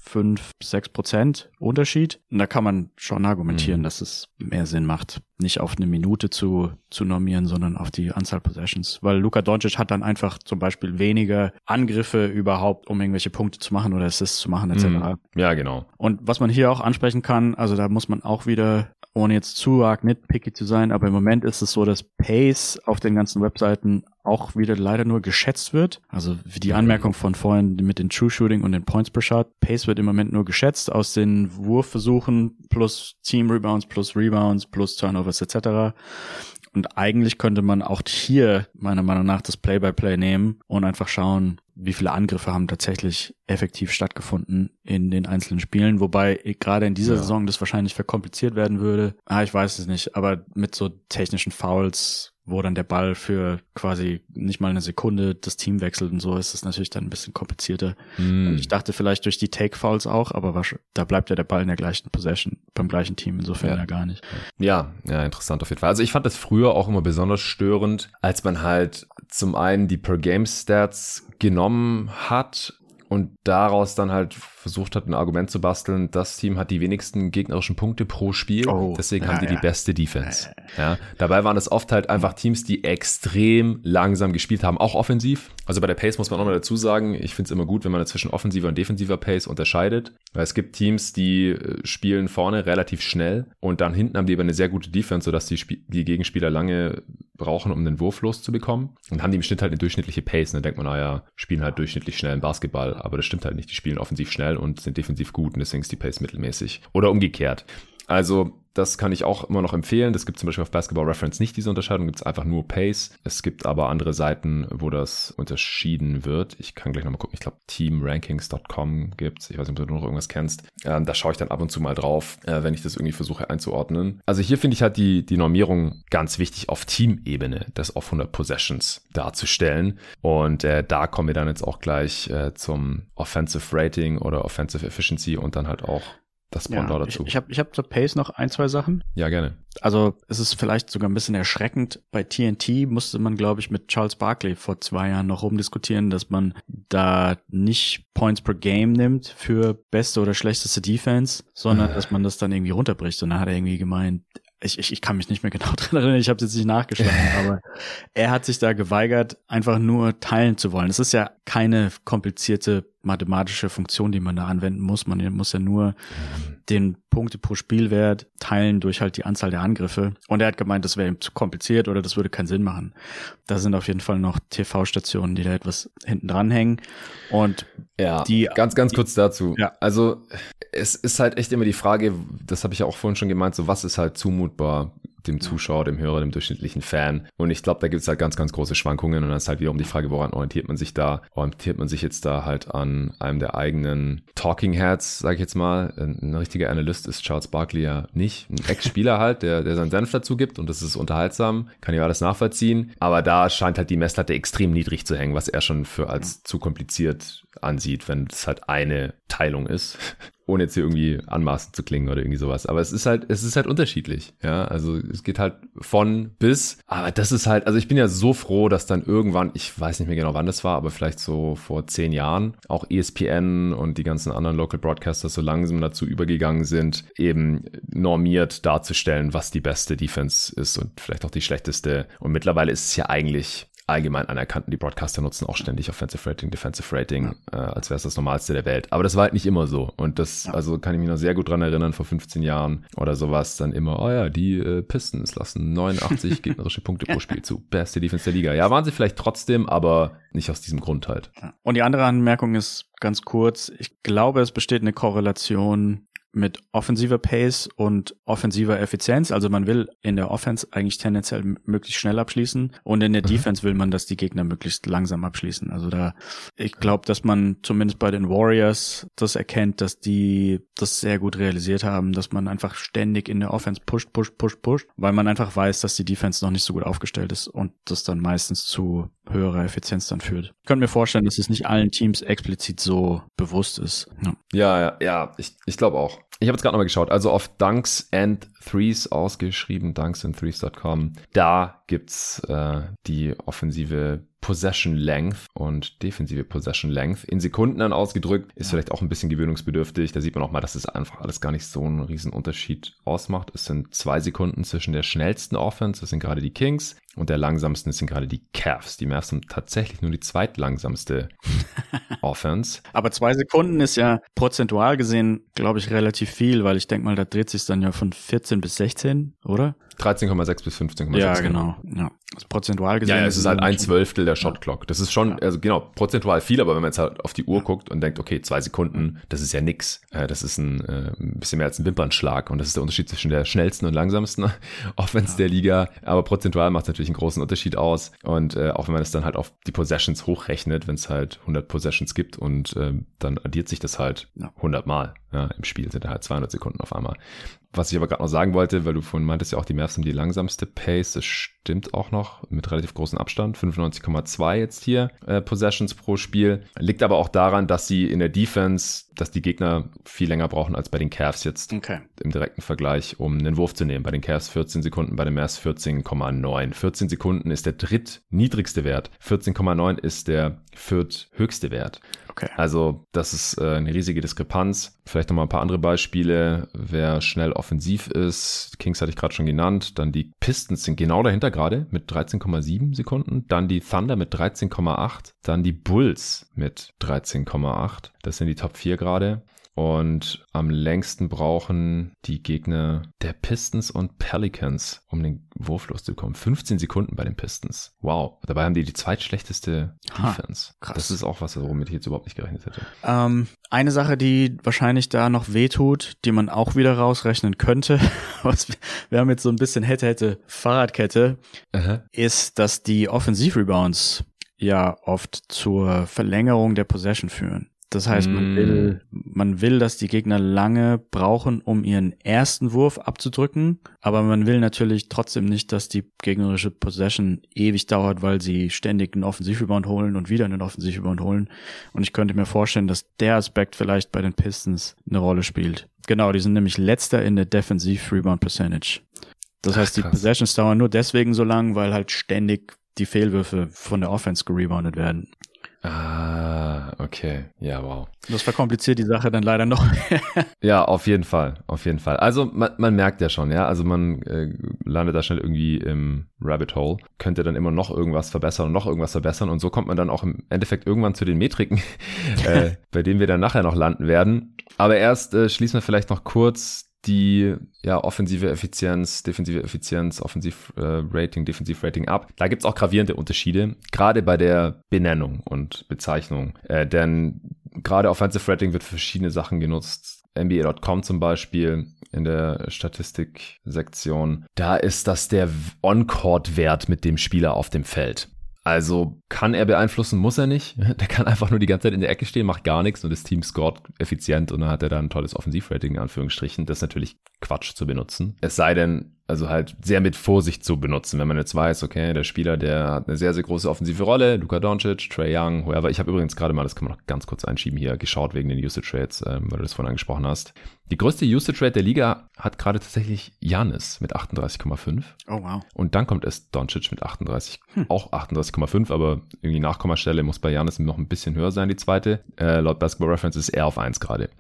fünf, sechs Prozent Unterschied. Und da kann man schon argumentieren, mhm. dass es mehr Sinn macht, nicht auf eine Minute zu, zu normieren, sondern auf die Anzahl Possessions. Weil Luka Doncic hat dann einfach zum Beispiel weniger Angriffe überhaupt, um irgendwelche Punkte zu machen oder Assists zu machen, etc. Mhm. Ja, genau. Und was man hier auch ansprechen kann, also da muss man auch wieder ohne jetzt zu arg nitpicky zu sein, aber im Moment ist es so, dass Pace auf den ganzen Webseiten auch wieder leider nur geschätzt wird. Also wie die Anmerkung von vorhin mit den True Shooting und den Points per Shot. Pace wird im Moment nur geschätzt aus den Wurfversuchen plus Team Rebounds plus Rebounds plus Turnovers etc. Und eigentlich könnte man auch hier meiner Meinung nach das Play-by-Play -play nehmen und einfach schauen, wie viele Angriffe haben tatsächlich effektiv stattgefunden in den einzelnen Spielen. Wobei gerade in dieser ja. Saison das wahrscheinlich verkompliziert werden würde. Ah, ich weiß es nicht. Aber mit so technischen Fouls wo dann der Ball für quasi nicht mal eine Sekunde das Team wechselt und so ist es natürlich dann ein bisschen komplizierter. Mm. Ich dachte vielleicht durch die Take-Fouls auch, aber da bleibt ja der Ball in der gleichen Possession beim gleichen Team, insofern ja. ja gar nicht. Ja, ja, interessant auf jeden Fall. Also ich fand das früher auch immer besonders störend, als man halt zum einen die Per-Game-Stats genommen hat und daraus dann halt versucht hat, ein Argument zu basteln, das Team hat die wenigsten gegnerischen Punkte pro Spiel, oh, deswegen ja, haben die ja. die beste Defense. Ja, dabei waren es oft halt einfach Teams, die extrem langsam gespielt haben, auch offensiv. Also bei der Pace muss man auch mal dazu sagen, ich finde es immer gut, wenn man zwischen offensiver und defensiver Pace unterscheidet, weil es gibt Teams, die äh, spielen vorne relativ schnell und dann hinten haben die aber eine sehr gute Defense, sodass die, Sp die Gegenspieler lange brauchen, um den Wurf loszubekommen und haben die im Schnitt halt eine durchschnittliche Pace. Und dann denkt man, naja, spielen halt durchschnittlich schnell im Basketball, aber das stimmt halt nicht. Die spielen offensiv schnell und sind defensiv gut und deswegen ist die Pace mittelmäßig. Oder umgekehrt. Also das kann ich auch immer noch empfehlen. Das gibt zum Beispiel auf Basketball Reference nicht diese Unterscheidung, gibt es einfach nur Pace. Es gibt aber andere Seiten, wo das unterschieden wird. Ich kann gleich nochmal gucken. Ich glaube, teamrankings.com gibt es. Ich weiß nicht, ob du noch irgendwas kennst. Ähm, da schaue ich dann ab und zu mal drauf, äh, wenn ich das irgendwie versuche einzuordnen. Also hier finde ich halt die, die Normierung ganz wichtig auf Teamebene, das auf 100 Possessions darzustellen. Und äh, da kommen wir dann jetzt auch gleich äh, zum Offensive Rating oder Offensive Efficiency und dann halt auch das Pendant ja, dazu. Ich, ich habe ich hab zur Pace noch ein, zwei Sachen. Ja, gerne. Also es ist vielleicht sogar ein bisschen erschreckend. Bei TNT musste man, glaube ich, mit Charles Barkley vor zwei Jahren noch rumdiskutieren, dass man da nicht Points per Game nimmt für beste oder schlechteste Defense, sondern dass man das dann irgendwie runterbricht. Und dann hat er irgendwie gemeint, ich, ich, ich kann mich nicht mehr genau dran erinnern, ich habe jetzt nicht nachgeschlagen, aber er hat sich da geweigert, einfach nur teilen zu wollen. Es ist ja keine komplizierte mathematische Funktion, die man da anwenden muss. Man muss ja nur den Punkte pro Spielwert teilen durch halt die Anzahl der Angriffe. Und er hat gemeint, das wäre ihm zu kompliziert oder das würde keinen Sinn machen. Da sind auf jeden Fall noch TV-Stationen, die da etwas hinten dran hängen. Und ja, die, ganz, ganz die, kurz dazu. Ja. Also es ist halt echt immer die Frage, das habe ich ja auch vorhin schon gemeint, so was ist halt zumutbar dem Zuschauer, dem Hörer, dem durchschnittlichen Fan. Und ich glaube, da gibt es halt ganz, ganz große Schwankungen. Und dann ist halt wiederum die Frage, woran orientiert man sich da? Orientiert man sich jetzt da halt an einem der eigenen Talking Heads, sage ich jetzt mal. Ein, richtiger Analyst ist Charles Barkley ja nicht. Ein Ex-Spieler halt, der, der seinen Senf dazu gibt und das ist unterhaltsam, kann ja alles nachvollziehen. Aber da scheint halt die Messlatte extrem niedrig zu hängen, was er schon für als zu kompliziert ansieht, wenn es halt eine Teilung ist ohne jetzt hier irgendwie anmaßend zu klingen oder irgendwie sowas. Aber es ist halt, es ist halt unterschiedlich. Ja, also es geht halt von bis. Aber das ist halt, also ich bin ja so froh, dass dann irgendwann, ich weiß nicht mehr genau wann das war, aber vielleicht so vor zehn Jahren auch ESPN und die ganzen anderen Local Broadcasters so langsam dazu übergegangen sind, eben normiert darzustellen, was die beste Defense ist und vielleicht auch die schlechteste. Und mittlerweile ist es ja eigentlich allgemein anerkannt. Die Broadcaster nutzen auch ständig Offensive Rating, Defensive Rating, ja. äh, als wäre es das Normalste der Welt. Aber das war halt nicht immer so. Und das, ja. also kann ich mich noch sehr gut dran erinnern, vor 15 Jahren oder sowas, dann immer, oh ja, die äh, Pistons lassen 89 gegnerische Punkte pro Spiel zu. Beste Defense der Liga. Ja, waren sie vielleicht trotzdem, aber nicht aus diesem Grund halt. Und die andere Anmerkung ist ganz kurz. Ich glaube, es besteht eine Korrelation mit offensiver Pace und offensiver Effizienz. Also man will in der Offense eigentlich tendenziell möglichst schnell abschließen und in der mhm. Defense will man, dass die Gegner möglichst langsam abschließen. Also da, ich glaube, dass man zumindest bei den Warriors das erkennt, dass die das sehr gut realisiert haben, dass man einfach ständig in der Offense pusht, pusht, pusht, pusht, weil man einfach weiß, dass die Defense noch nicht so gut aufgestellt ist und das dann meistens zu höherer Effizienz dann führt. Ich könnte mir vorstellen, dass es nicht allen Teams explizit so bewusst ist. Ja, ja, ja, ja ich, ich glaube auch. Ich habe jetzt gerade nochmal geschaut, also auf Dunks and Threes ausgeschrieben, dunksandthrees.com, da gibt's äh, die offensive Possession Length und defensive Possession Length in Sekunden dann ausgedrückt. Ist ja. vielleicht auch ein bisschen gewöhnungsbedürftig. Da sieht man auch mal, dass es einfach alles gar nicht so einen riesen Unterschied ausmacht. Es sind zwei Sekunden zwischen der schnellsten Offense, das sind gerade die Kings, und der langsamsten sind gerade die Cavs. Die Mavs sind tatsächlich nur die zweitlangsamste Offense. Aber zwei Sekunden ist ja prozentual gesehen, glaube ich, relativ viel, weil ich denke mal, da dreht sich dann ja von 14 bis 16, oder? 13,6 bis 15,6. Ja, genau. Ja. Also prozentual gesehen. Ja, es ist halt ein Zwölftel der Shot Clock. Das ist schon, also genau, prozentual viel, aber wenn man jetzt halt auf die Uhr guckt und denkt, okay, zwei Sekunden, das ist ja nix. Äh, das ist ein, äh, ein bisschen mehr als ein Wimpernschlag und das ist der Unterschied zwischen der schnellsten und langsamsten Offense ja. der Liga. Aber prozentual macht es natürlich einen großen Unterschied aus und äh, auch wenn man es dann halt auf die Possessions hochrechnet, wenn es halt 100 Possessions gibt und äh, dann addiert sich das halt ja. 100 Mal. Ja, Im Spiel sind da halt 200 Sekunden auf einmal. Was ich aber gerade noch sagen wollte, weil du vorhin meintest ja auch, die Mavs haben die langsamste Pace, das stimmt auch noch, mit relativ großem Abstand, 95,2 jetzt hier äh, Possessions pro Spiel. Liegt aber auch daran, dass sie in der Defense, dass die Gegner viel länger brauchen als bei den Cavs jetzt okay. im direkten Vergleich, um einen Wurf zu nehmen. Bei den Cavs 14 Sekunden, bei den Mavs 14,9. 14 Sekunden ist der drittniedrigste Wert, 14,9 ist der vierthöchste Wert. Okay. Also das ist äh, eine riesige Diskrepanz. Vielleicht noch mal ein paar andere Beispiele. Wer schnell offensiv ist, Kings hatte ich gerade schon genannt. Dann die Pistons sind genau dahinter gerade mit 13,7 Sekunden. Dann die Thunder mit 13,8. Dann die Bulls mit 13,8. Das sind die Top 4 gerade. Und am längsten brauchen die Gegner der Pistons und Pelicans, um den Wurf loszukommen. 15 Sekunden bei den Pistons. Wow. Dabei haben die die zweitschlechteste Defense. Ha, krass. Das ist auch was, womit ich jetzt überhaupt nicht gerechnet hätte. Ähm, eine Sache, die wahrscheinlich da noch wehtut, die man auch wieder rausrechnen könnte, was wir haben jetzt so ein bisschen hätte, hätte Fahrradkette, Aha. ist, dass die Offensivrebounds ja oft zur Verlängerung der Possession führen. Das heißt, man will, mm. man will, dass die Gegner lange brauchen, um ihren ersten Wurf abzudrücken, aber man will natürlich trotzdem nicht, dass die gegnerische Possession ewig dauert, weil sie ständig einen Offensivrebound holen und wieder einen Offensivrebound holen. Und ich könnte mir vorstellen, dass der Aspekt vielleicht bei den Pistons eine Rolle spielt. Genau, die sind nämlich letzter in der Defensive Rebound Percentage. Das heißt, die Possessions dauern nur deswegen so lang, weil halt ständig die Fehlwürfe von der Offense gereboundet werden. Ah, okay. Ja, wow. Das verkompliziert die Sache dann leider noch. ja, auf jeden Fall. Auf jeden Fall. Also man, man merkt ja schon, ja. Also man äh, landet da schnell irgendwie im Rabbit Hole, könnte dann immer noch irgendwas verbessern und noch irgendwas verbessern. Und so kommt man dann auch im Endeffekt irgendwann zu den Metriken, äh, bei denen wir dann nachher noch landen werden. Aber erst äh, schließen wir vielleicht noch kurz die ja, offensive Effizienz, defensive Effizienz, Offensiv-Rating, äh, Defensiv-Rating ab. Da gibt's auch gravierende Unterschiede, gerade bei der Benennung und Bezeichnung. Äh, denn gerade Offensive Rating wird für verschiedene Sachen genutzt. NBA.com zum Beispiel in der Statistiksektion. Da ist das der On-Court-Wert mit dem Spieler auf dem Feld. Also kann er beeinflussen, muss er nicht. Der kann einfach nur die ganze Zeit in der Ecke stehen, macht gar nichts und das Team scoret effizient und dann hat er dann ein tolles Offensivrating in Anführungsstrichen. Das ist natürlich Quatsch zu benutzen. Es sei denn, also halt sehr mit Vorsicht zu benutzen, wenn man jetzt weiß, okay, der Spieler, der hat eine sehr, sehr große offensive Rolle, Luka Doncic, Trey Young, whoever. Ich habe übrigens gerade mal, das kann man noch ganz kurz einschieben hier, geschaut wegen den Usage Rates, ähm, weil du das vorhin angesprochen hast. Die größte Usage Rate der Liga hat gerade tatsächlich Janis mit 38,5. Oh wow. Und dann kommt es Doncic mit 38, hm. auch 38,5, aber irgendwie Nachkommastelle muss bei Janis noch ein bisschen höher sein, die zweite. Äh, laut Basketball Reference ist er auf 1 gerade.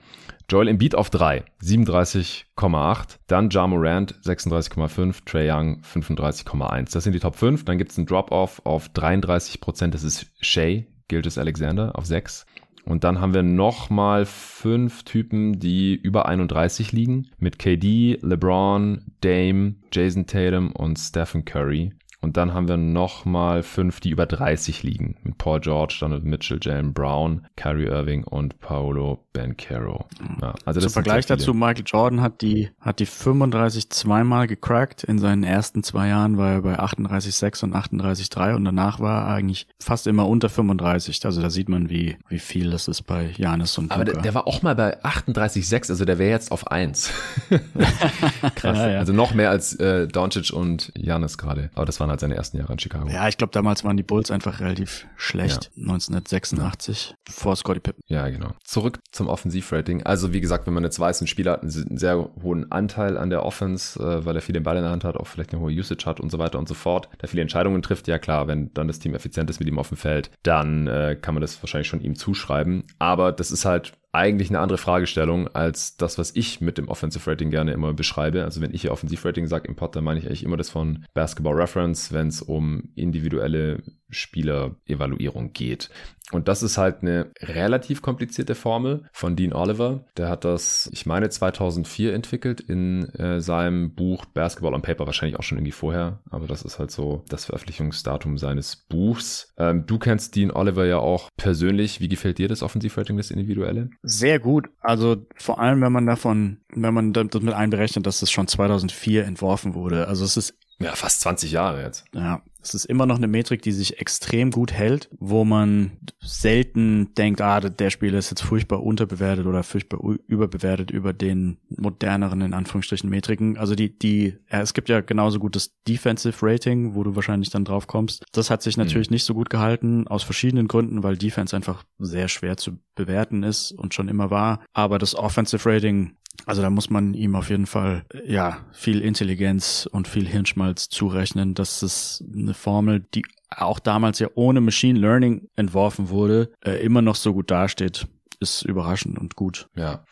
Joel Embiid auf 3, 37,8. Dann Ja Morant 36,5, Trey Young 35,1. Das sind die Top 5. Dann gibt es einen Drop-Off auf 33%. Das ist Shea, Gildes Alexander auf 6. Und dann haben wir nochmal fünf Typen, die über 31 liegen. Mit KD, LeBron, Dame, Jason Tatum und Stephen Curry. Und dann haben wir nochmal fünf, die über 30 liegen. Mit Paul George, Donald Mitchell, Jalen Brown, Kyrie Irving und Paolo Bencaro. Ja, also Zum Vergleich dazu, Michael Jordan hat die, hat die 35 zweimal gecrackt. In seinen ersten zwei Jahren war er bei 38,6 und 38,3 und danach war er eigentlich fast immer unter 35. Also da sieht man, wie, wie viel das ist bei Janis und Aber der, der, war auch mal bei 38,6, also der wäre jetzt auf 1. Krass. Ja, ja. Also noch mehr als äh, Doncic und Janis gerade. Aber das waren halt seine ersten Jahre in Chicago. Ja, ich glaube, damals waren die Bulls einfach relativ schlecht. Ja. 1986 vor Scottie Pippen. Ja, genau. Zurück zum Offensivrating. Also wie gesagt, wenn man jetzt weiß, ein Spieler hat einen sehr hohen Anteil an der Offense, äh, weil er viel den Ball in der Hand hat, auch vielleicht eine hohe Usage hat und so weiter und so fort, der viele Entscheidungen trifft, ja klar, wenn dann das Team effizient ist mit ihm auf dem Feld, dann äh, kann man das wahrscheinlich schon ihm zuschreiben. Aber das ist halt eigentlich eine andere Fragestellung als das, was ich mit dem Offensive Rating gerne immer beschreibe. Also wenn ich hier Offensive Rating sage im Pod, dann meine ich eigentlich immer das von Basketball Reference, wenn es um individuelle Spielerevaluierung geht. Und das ist halt eine relativ komplizierte Formel von Dean Oliver. Der hat das, ich meine, 2004 entwickelt in äh, seinem Buch Basketball on Paper, wahrscheinlich auch schon irgendwie vorher, aber das ist halt so das Veröffentlichungsdatum seines Buchs. Ähm, du kennst Dean Oliver ja auch persönlich. Wie gefällt dir das Offensivrating, das Individuelle? Sehr gut. Also vor allem, wenn man davon, wenn man damit einberechnet, dass es schon 2004 entworfen wurde. Also es ist ja, fast 20 Jahre jetzt. Ja, es ist immer noch eine Metrik, die sich extrem gut hält, wo man selten denkt, ah, der Spieler ist jetzt furchtbar unterbewertet oder furchtbar überbewertet über den moderneren, in Anführungsstrichen, Metriken. Also die, die, ja, es gibt ja genauso gut das Defensive Rating, wo du wahrscheinlich dann drauf kommst. Das hat sich natürlich mhm. nicht so gut gehalten, aus verschiedenen Gründen, weil Defense einfach sehr schwer zu bewerten ist und schon immer war. Aber das Offensive Rating also da muss man ihm auf jeden Fall ja viel Intelligenz und viel Hirnschmalz zurechnen. Das ist eine Formel, die auch damals ja ohne Machine Learning entworfen wurde, äh, immer noch so gut dasteht. Ist überraschend und gut. Ja.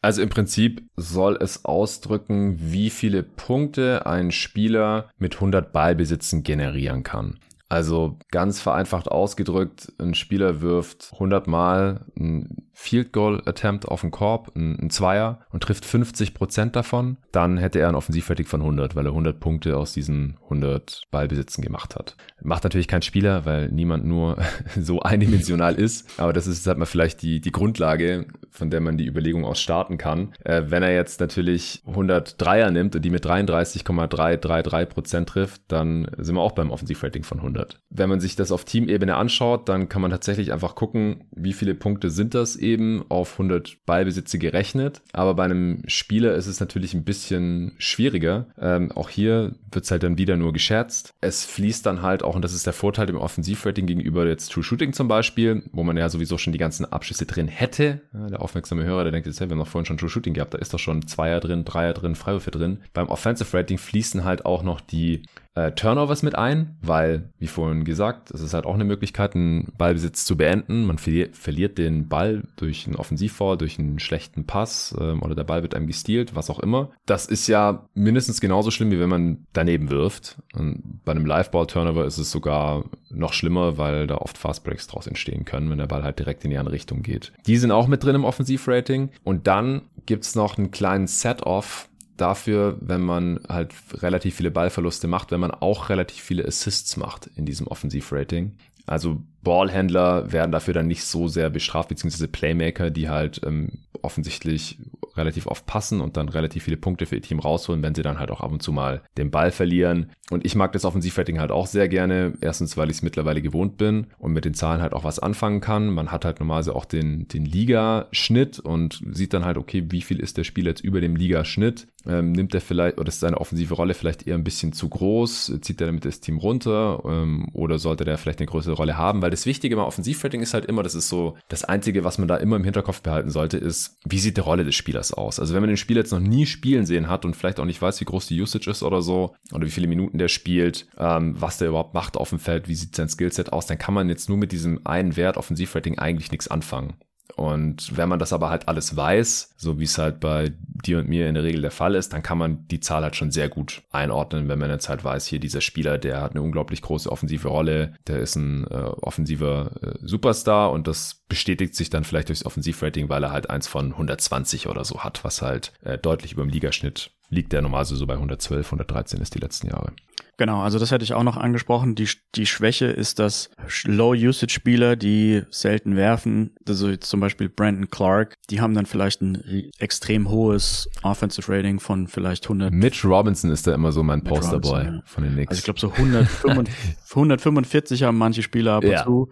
Also im Prinzip soll es ausdrücken, wie viele Punkte ein Spieler mit 100 Ballbesitzen generieren kann. Also ganz vereinfacht ausgedrückt, ein Spieler wirft 100 Mal ein Field Goal Attempt auf den Korb, ein, ein Zweier und trifft 50 Prozent davon, dann hätte er ein Offensivrating von 100, weil er 100 Punkte aus diesen 100 Ballbesitzen gemacht hat. Macht natürlich kein Spieler, weil niemand nur so eindimensional ist, aber das ist halt mal vielleicht die, die Grundlage, von der man die Überlegung aus starten kann. Äh, wenn er jetzt natürlich 100 Dreier nimmt und die mit 33,333 Prozent trifft, dann sind wir auch beim Offensivrating von 100. Wenn man sich das auf Teamebene anschaut, dann kann man tatsächlich einfach gucken, wie viele Punkte sind das eben auf 100 Ballbesitze gerechnet. Aber bei einem Spieler ist es natürlich ein bisschen schwieriger. Ähm, auch hier wird es halt dann wieder nur gescherzt. Es fließt dann halt auch, und das ist der Vorteil im Offensivrating gegenüber jetzt True Shooting zum Beispiel, wo man ja sowieso schon die ganzen Abschüsse drin hätte. Der aufmerksame Hörer, der denkt jetzt, hey, wir haben doch vorhin schon True Shooting gehabt, da ist doch schon Zweier drin, Dreier drin, Freiwürfe drin. Beim Offensive Rating fließen halt auch noch die äh, Turnovers mit ein, weil, wie vorhin gesagt, es ist halt auch eine Möglichkeit, einen Ballbesitz zu beenden. Man verliert, verliert den Ball durch einen Offensivfall, durch einen schlechten Pass ähm, oder der Ball wird einem gestealt, was auch immer. Das ist ja mindestens genauso schlimm, wie wenn man daneben wirft. Und bei einem Live-Ball-Turnover ist es sogar noch schlimmer, weil da oft Fastbreaks draus entstehen können, wenn der Ball halt direkt in die andere Richtung geht. Die sind auch mit drin im Offensivrating. Und dann gibt's noch einen kleinen Set-Off, dafür, wenn man halt relativ viele Ballverluste macht, wenn man auch relativ viele Assists macht in diesem Offensivrating. Also Ballhändler werden dafür dann nicht so sehr bestraft, beziehungsweise Playmaker, die halt ähm, offensichtlich relativ oft passen und dann relativ viele Punkte für ihr Team rausholen, wenn sie dann halt auch ab und zu mal den Ball verlieren. Und ich mag das Offensivrating halt auch sehr gerne. Erstens, weil ich es mittlerweile gewohnt bin und mit den Zahlen halt auch was anfangen kann. Man hat halt normalerweise auch den, den Ligaschnitt und sieht dann halt, okay, wie viel ist der Spieler jetzt über dem Ligaschnitt? Ähm, nimmt er vielleicht, oder ist seine offensive Rolle vielleicht eher ein bisschen zu groß? Zieht er damit das Team runter? Ähm, oder sollte der vielleicht eine größere Rolle haben? Weil das Wichtige beim Offensivrating ist halt immer, das ist so das Einzige, was man da immer im Hinterkopf behalten sollte, ist, wie sieht die Rolle des Spielers aus? Also wenn man den Spieler jetzt noch nie spielen sehen hat und vielleicht auch nicht weiß, wie groß die Usage ist oder so, oder wie viele Minuten der spielt, ähm, was der überhaupt macht auf dem Feld, wie sieht sein Skillset aus, dann kann man jetzt nur mit diesem einen Wert Offensivrating eigentlich nichts anfangen. Und wenn man das aber halt alles weiß, so wie es halt bei dir und mir in der Regel der Fall ist, dann kann man die Zahl halt schon sehr gut einordnen, wenn man jetzt halt weiß, hier dieser Spieler, der hat eine unglaublich große offensive Rolle, der ist ein äh, offensiver äh, Superstar und das bestätigt sich dann vielleicht durchs Offensivrating, weil er halt eins von 120 oder so hat, was halt äh, deutlich über dem Ligaschnitt liegt der normalerweise so bei 112, 113 ist die letzten Jahre. Genau, also das hätte ich auch noch angesprochen. Die, die Schwäche ist, dass Low-Usage-Spieler, die selten werfen, also zum Beispiel Brandon Clark, die haben dann vielleicht ein extrem hohes Offensive Rating von vielleicht 100. Mitch Robinson ist da immer so mein Posterboy ja. von den Knicks. Also ich glaube so 145 haben manche Spieler ab und ja. zu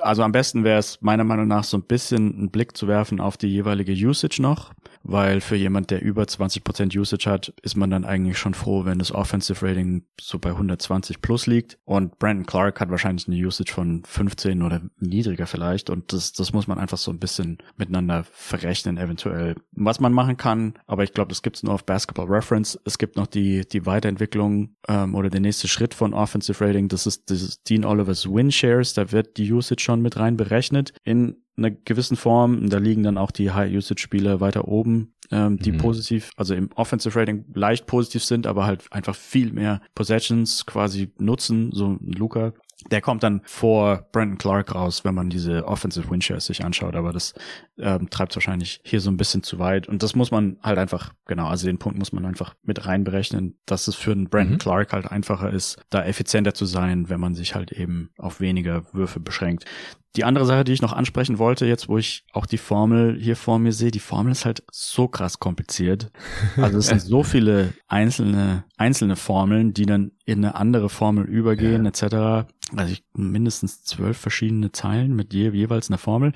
also am besten wäre es meiner Meinung nach so ein bisschen einen Blick zu werfen auf die jeweilige Usage noch weil für jemand, der über 20% Usage hat, ist man dann eigentlich schon froh, wenn das Offensive Rating so bei 120 plus liegt. Und Brandon Clark hat wahrscheinlich eine Usage von 15 oder niedriger vielleicht. Und das, das muss man einfach so ein bisschen miteinander verrechnen, eventuell, was man machen kann. Aber ich glaube, das gibt's nur auf Basketball Reference. Es gibt noch die, die Weiterentwicklung ähm, oder der nächste Schritt von Offensive Rating. Das ist, das Dean Olivers Win Shares. Da wird die Usage schon mit rein berechnet in einer gewissen Form. Da liegen dann auch die High-Usage-Spieler weiter oben, ähm, die mhm. positiv, also im Offensive Rating leicht positiv sind, aber halt einfach viel mehr Possessions quasi nutzen. So Luca der kommt dann vor Brandon Clark raus, wenn man diese Offensive Windshares sich anschaut, aber das ähm, treibt wahrscheinlich hier so ein bisschen zu weit. Und das muss man halt einfach, genau, also den Punkt muss man einfach mit reinberechnen, dass es für einen Brandon mhm. Clark halt einfacher ist, da effizienter zu sein, wenn man sich halt eben auf weniger Würfe beschränkt. Die andere Sache, die ich noch ansprechen wollte, jetzt wo ich auch die Formel hier vor mir sehe, die Formel ist halt so krass kompliziert. Also es sind so viele einzelne, einzelne Formeln, die dann in eine andere Formel übergehen, ja. etc. Also ich, mindestens zwölf verschiedene Zeilen mit je, jeweils einer Formel.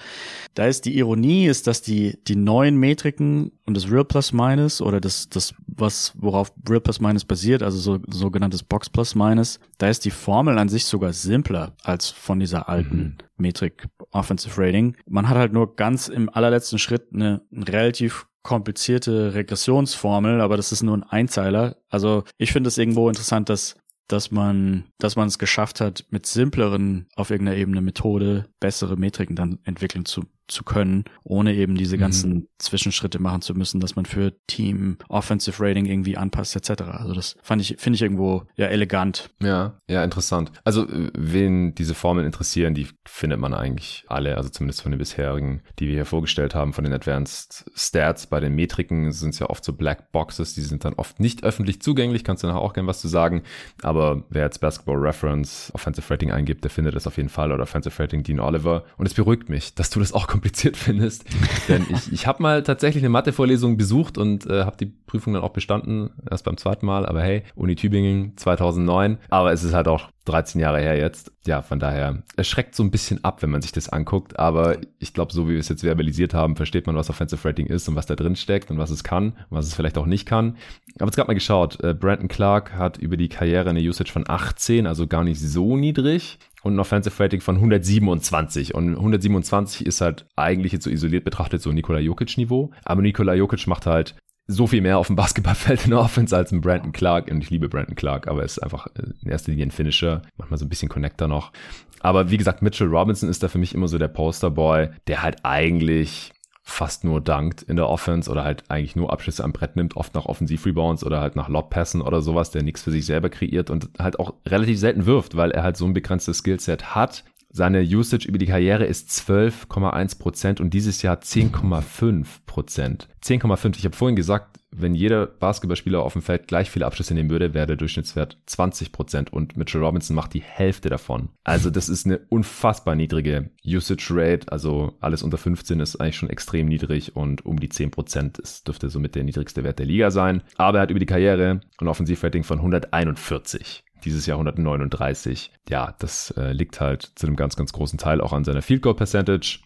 Da ist die Ironie, ist, dass die, die neuen Metriken und das Real Plus Minus oder das, das, was, worauf Real Plus Minus basiert, also so, sogenanntes Box Plus Minus, da ist die Formel an sich sogar simpler als von dieser alten mhm. Metrik Offensive Rating. Man hat halt nur ganz im allerletzten Schritt eine, eine relativ komplizierte Regressionsformel, aber das ist nur ein Einzeiler. Also ich finde es irgendwo interessant, dass dass man, dass man es geschafft hat, mit simpleren auf irgendeiner Ebene Methode bessere Metriken dann entwickeln zu zu können, ohne eben diese mhm. ganzen mhm. Zwischenschritte machen zu müssen, dass man für Team Offensive Rating irgendwie anpasst etc. Also das fand ich finde ich irgendwo ja elegant. Ja, ja interessant. Also wen diese Formeln interessieren, die findet man eigentlich alle, also zumindest von den bisherigen, die wir hier vorgestellt haben, von den Advanced Stats. Bei den Metriken sind es ja oft so Black Boxes, die sind dann oft nicht öffentlich zugänglich. Kannst du nachher auch gerne was zu sagen. Aber wer jetzt Basketball Reference Offensive Rating eingibt, der findet das auf jeden Fall oder Offensive Rating Dean Oliver. Und es beruhigt mich, dass du das auch kompliziert findest. Denn ich, ich habe mal tatsächlich eine Mathevorlesung besucht und äh, habe die Prüfung dann auch bestanden, erst beim zweiten Mal. Aber hey, Uni Tübingen 2009. Aber es ist halt auch 13 Jahre her jetzt. Ja, von daher, es schreckt so ein bisschen ab, wenn man sich das anguckt. Aber ich glaube, so wie wir es jetzt verbalisiert haben, versteht man, was Offensive Rating ist und was da drin steckt und was es kann und was es vielleicht auch nicht kann. Aber jetzt gerade mal geschaut. Äh, Brandon Clark hat über die Karriere eine Usage von 18, also gar nicht so niedrig und ein Offensive Rating von 127. Und 127 ist halt eigentlich jetzt so isoliert betrachtet so Nikola Jokic Niveau. Aber Nikola Jokic macht halt so viel mehr auf dem Basketballfeld in der Offense als ein Brandon Clark. Und ich liebe Brandon Clark, aber er ist einfach in erster Linie ein Finisher. Manchmal so ein bisschen Connector noch. Aber wie gesagt, Mitchell Robinson ist da für mich immer so der Posterboy, der halt eigentlich fast nur dankt in der Offense oder halt eigentlich nur Abschlüsse am Brett nimmt, oft nach Offensiv-Rebounds oder halt nach Lobpassen oder sowas, der nichts für sich selber kreiert und halt auch relativ selten wirft, weil er halt so ein begrenztes Skillset hat. Seine Usage über die Karriere ist 12,1 Prozent und dieses Jahr 10,5 Prozent. 10,5. Ich habe vorhin gesagt, wenn jeder Basketballspieler auf dem Feld gleich viele Abschlüsse nehmen würde, wäre der Durchschnittswert 20 Prozent und Mitchell Robinson macht die Hälfte davon. Also das ist eine unfassbar niedrige Usage Rate. Also alles unter 15 ist eigentlich schon extrem niedrig und um die 10 Prozent dürfte somit der niedrigste Wert der Liga sein. Aber er hat über die Karriere ein Offensivrating von 141 dieses Jahr 139. Ja, das äh, liegt halt zu einem ganz, ganz großen Teil auch an seiner Field Goal Percentage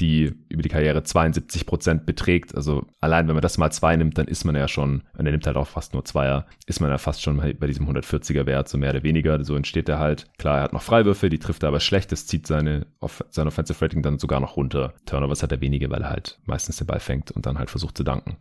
die über die Karriere 72 Prozent beträgt. Also allein wenn man das mal zwei nimmt, dann ist man ja schon, und er nimmt halt auch fast nur Zweier, ist man ja fast schon bei diesem 140er Wert, so mehr oder weniger. So entsteht er halt. Klar, er hat noch Freiwürfe, die trifft er aber schlecht. Das zieht seine, sein Offensive Rating dann sogar noch runter. Turnovers hat er wenige, weil er halt meistens den Ball fängt und dann halt versucht zu danken.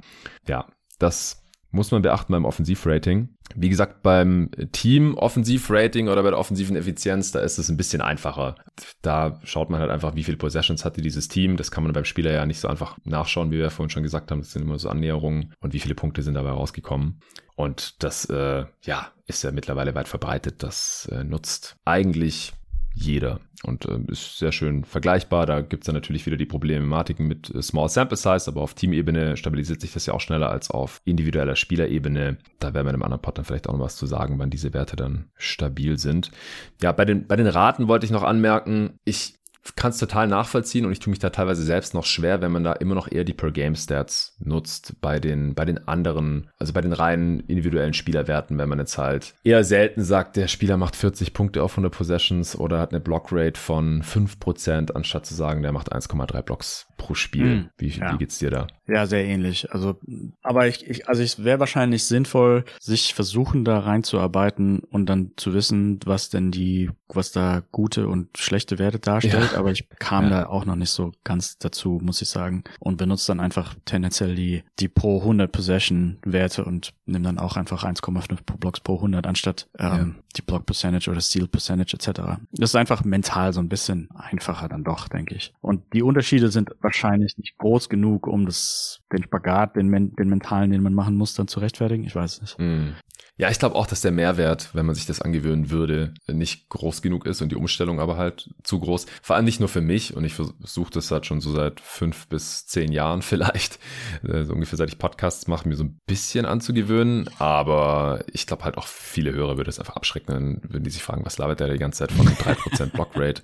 Ja, das muss man beachten beim Offensivrating. Wie gesagt, beim Team-Offensivrating oder bei der offensiven Effizienz, da ist es ein bisschen einfacher. Da schaut man halt einfach, wie viele Possessions hatte dieses Team. Das kann man beim Spieler ja nicht so einfach nachschauen, wie wir vorhin schon gesagt haben. Das sind immer so Annäherungen und wie viele Punkte sind dabei rausgekommen. Und das, äh, ja, ist ja mittlerweile weit verbreitet. Das äh, nutzt eigentlich jeder. Und äh, ist sehr schön vergleichbar. Da gibt es dann natürlich wieder die Problematiken mit äh, Small Sample Size, aber auf Teamebene stabilisiert sich das ja auch schneller als auf individueller Spielerebene. Da werden wir in einem anderen dann vielleicht auch noch was zu sagen, wann diese Werte dann stabil sind. Ja, bei den, bei den Raten wollte ich noch anmerken, ich kann es total nachvollziehen und ich tue mich da teilweise selbst noch schwer, wenn man da immer noch eher die Per-Game-Stats nutzt bei den, bei den anderen, also bei den reinen individuellen Spielerwerten, wenn man jetzt halt eher selten sagt, der Spieler macht 40 Punkte auf 100 Possessions oder hat eine Blockrate von 5%, anstatt zu sagen, der macht 1,3 Blocks pro Spiel. Hm, wie, ja. wie geht's dir da? Ja, sehr ähnlich. Also, aber ich, ich also es wäre wahrscheinlich sinnvoll, sich versuchen da reinzuarbeiten und dann zu wissen, was denn die, was da gute und schlechte Werte darstellt. Ja. Aber ich kam ja. da auch noch nicht so ganz dazu, muss ich sagen. Und benutze dann einfach tendenziell die, die pro 100 Possession Werte und nehme dann auch einfach 1,5 Blocks pro 100 anstatt ähm, die Block Percentage oder Steal Percentage etc. Das ist einfach mental so ein bisschen einfacher dann doch, denke ich. Und die Unterschiede sind wahrscheinlich nicht groß genug, um das, den Spagat, den, den mentalen, den man machen muss, dann zu rechtfertigen. Ich weiß nicht. Mm. Ja, ich glaube auch, dass der Mehrwert, wenn man sich das angewöhnen würde, nicht groß genug ist und die Umstellung aber halt zu groß. Vor allem nicht nur für mich und ich versuche das halt schon so seit fünf bis zehn Jahren vielleicht, also ungefähr seit ich Podcasts mache, mir so ein bisschen anzugewöhnen. Aber ich glaube halt auch viele Hörer würde es einfach abschrecken, würden die sich fragen, was labert der die ganze Zeit von 3% Blockrate?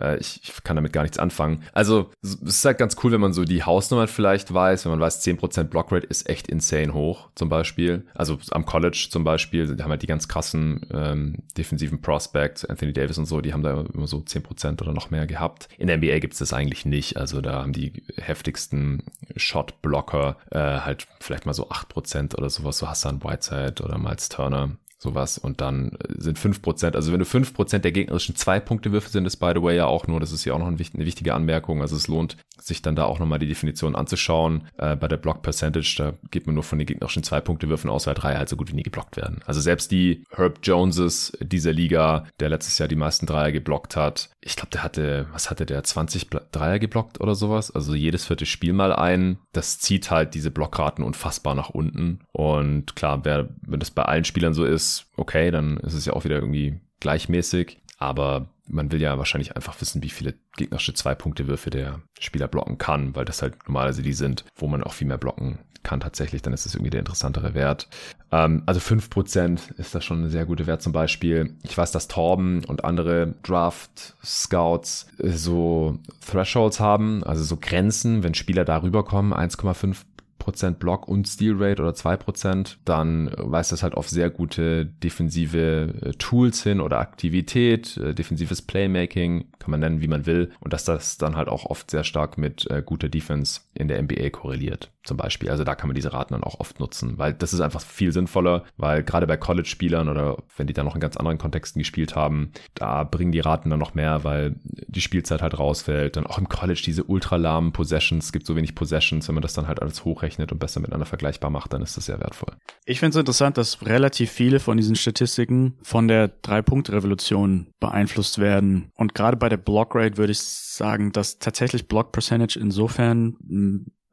äh, ich, ich kann damit gar nichts anfangen. Also es ist halt ganz cool, wenn man so die Hausnummer vielleicht weiß, wenn man weiß, 10% Blockrate ist echt insane hoch zum Beispiel. Also am College zum Beispiel Beispiel, die haben halt die ganz krassen ähm, defensiven Prospects, Anthony Davis und so, die haben da immer so 10% oder noch mehr gehabt. In der NBA gibt es das eigentlich nicht. Also da haben die heftigsten Shot-Blocker äh, halt vielleicht mal so 8% oder sowas, so Hassan Whiteside oder Miles Turner sowas und dann sind fünf Prozent, also wenn du fünf Prozent der gegnerischen Zwei-Punkte-Würfe sind, ist by the way ja auch nur, das ist ja auch noch eine wichtige Anmerkung, also es lohnt sich dann da auch nochmal die Definition anzuschauen. Äh, bei der Block Percentage, da geht man nur von den gegnerischen Zwei-Punkte-Würfen aus, weil Dreier halt so gut wie nie geblockt werden. Also selbst die Herb Joneses dieser Liga, der letztes Jahr die meisten Dreier geblockt hat, ich glaube, der hatte, was hatte der, 20 Dreier geblockt oder sowas? Also jedes vierte Spiel mal ein. Das zieht halt diese Blockraten unfassbar nach unten. Und klar, wer, wenn das bei allen Spielern so ist, okay, dann ist es ja auch wieder irgendwie gleichmäßig. Aber man will ja wahrscheinlich einfach wissen, wie viele gegnerische Zwei-Punkte-Würfe der Spieler blocken kann, weil das halt normalerweise die sind, wo man auch viel mehr blocken kann tatsächlich, dann ist das irgendwie der interessantere Wert. Ähm, also 5% ist das schon ein sehr guter Wert zum Beispiel. Ich weiß, dass Torben und andere Draft-Scouts so Thresholds haben, also so Grenzen, wenn Spieler darüber kommen, 1,5 Prozent Block und Steal Rate oder zwei Prozent, dann weist das halt auf sehr gute defensive äh, Tools hin oder Aktivität, äh, defensives Playmaking, kann man nennen, wie man will. Und dass das dann halt auch oft sehr stark mit äh, guter Defense in der NBA korreliert zum Beispiel. Also da kann man diese Raten dann auch oft nutzen, weil das ist einfach viel sinnvoller, weil gerade bei College-Spielern oder wenn die dann noch in ganz anderen Kontexten gespielt haben, da bringen die Raten dann noch mehr, weil die Spielzeit halt rausfällt. Dann auch im College diese ultra lahmen Possessions, gibt so wenig Possessions, wenn man das dann halt alles hochrechnet und besser miteinander vergleichbar macht, dann ist das sehr wertvoll. Ich finde es interessant, dass relativ viele von diesen Statistiken von der Drei-Punkt-Revolution beeinflusst werden. Und gerade bei der Block-Rate würde ich sagen, dass tatsächlich Block-Percentage insofern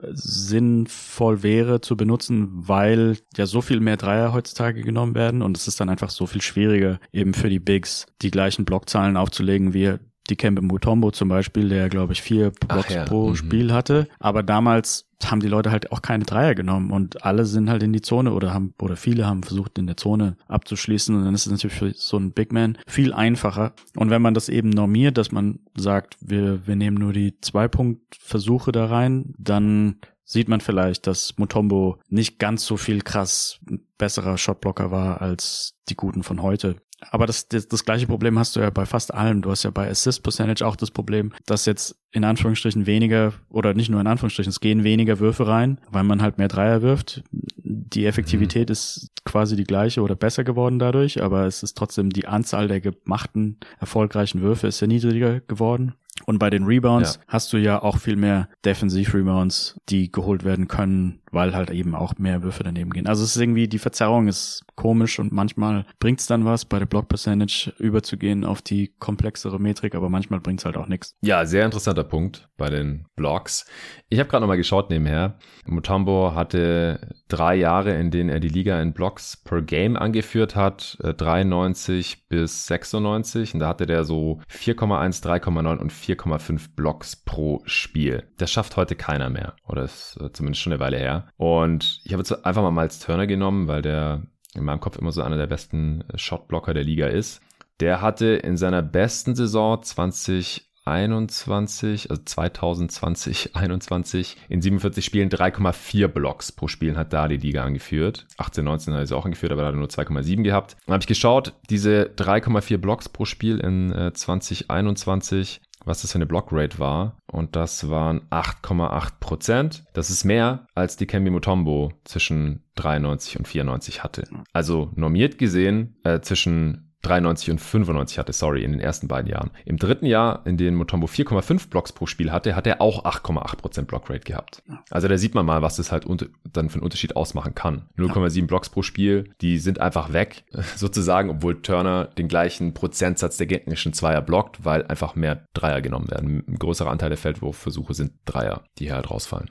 sinnvoll wäre zu benutzen, weil ja so viel mehr Dreier heutzutage genommen werden und es ist dann einfach so viel schwieriger, eben für die Bigs die gleichen Blockzahlen aufzulegen, wie die Kembe Mutombo zum Beispiel, der glaube ich vier Blocks ja. pro mhm. Spiel hatte. Aber damals haben die Leute halt auch keine Dreier genommen und alle sind halt in die Zone oder haben oder viele haben versucht in der Zone abzuschließen und dann ist es natürlich für so einen Big Man viel einfacher und wenn man das eben normiert, dass man sagt, wir wir nehmen nur die zwei Punkt Versuche da rein, dann sieht man vielleicht, dass Mutombo nicht ganz so viel krass besserer Shotblocker war als die guten von heute. Aber das, das, das gleiche Problem hast du ja bei fast allem. Du hast ja bei Assist Percentage auch das Problem, dass jetzt in Anführungsstrichen weniger oder nicht nur in Anführungsstrichen, es gehen weniger Würfe rein, weil man halt mehr Dreier wirft. Die Effektivität mhm. ist quasi die gleiche oder besser geworden dadurch, aber es ist trotzdem die Anzahl der gemachten erfolgreichen Würfe ist ja niedriger geworden. Und bei den Rebounds ja. hast du ja auch viel mehr Defensiv-Rebounds, die geholt werden können, weil halt eben auch mehr Würfe daneben gehen. Also es ist irgendwie, die Verzerrung ist komisch und manchmal bringt es dann was, bei der Block Percentage überzugehen auf die komplexere Metrik, aber manchmal bringt es halt auch nichts. Ja, sehr interessanter Punkt bei den Blocks. Ich habe gerade nochmal geschaut nebenher. Mutombo hatte drei Jahre, in denen er die Liga in Blocks per Game angeführt hat, 93 äh, bis 96. Und da hatte der so 4,1, 3,9 und 4,5 Blocks pro Spiel. Das schafft heute keiner mehr. Oder ist äh, zumindest schon eine Weile her. Und ich habe jetzt einfach mal Miles Turner genommen, weil der in meinem Kopf immer so einer der besten Shotblocker der Liga ist. Der hatte in seiner besten Saison 2021, also 2020, 21 in 47 Spielen 3,4 Blocks pro Spiel hat da die Liga angeführt. 18, 19 hat er sie auch angeführt, aber da hat er nur 2,7 gehabt. Dann habe ich geschaut, diese 3,4 Blocks pro Spiel in äh, 2021 was das für eine Blockrate war. Und das waren 8,8 Prozent. Das ist mehr, als die Kembi Mutombo zwischen 93 und 94 hatte. Also normiert gesehen äh, zwischen 93 und 95 hatte, sorry, in den ersten beiden Jahren. Im dritten Jahr, in dem Mutombo 4,5 Blocks pro Spiel hatte, hat er auch 8,8% Blockrate gehabt. Also da sieht man mal, was das halt dann für einen Unterschied ausmachen kann. 0,7 Blocks pro Spiel, die sind einfach weg, sozusagen, obwohl Turner den gleichen Prozentsatz der gegnerischen Zweier blockt, weil einfach mehr Dreier genommen werden. Ein größerer Anteil der Feldwurfversuche sind Dreier, die hier halt rausfallen.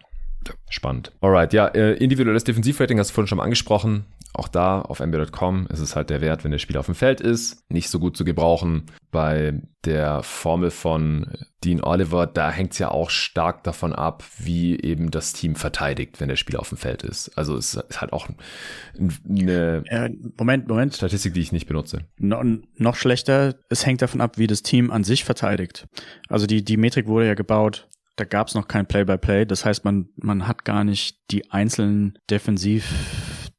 Spannend. Alright, ja, äh, individuelles Defensivrating hast du vorhin schon mal angesprochen. Auch da auf NBA.com ist es halt der Wert, wenn der Spieler auf dem Feld ist. Nicht so gut zu gebrauchen. Bei der Formel von Dean Oliver, da hängt es ja auch stark davon ab, wie eben das Team verteidigt, wenn der Spieler auf dem Feld ist. Also es ist halt auch eine äh, Moment, Moment. Statistik, die ich nicht benutze. No, noch schlechter, es hängt davon ab, wie das Team an sich verteidigt. Also die, die Metrik wurde ja gebaut da gab es noch kein Play-by-Play. -play. Das heißt, man, man hat gar nicht die einzelnen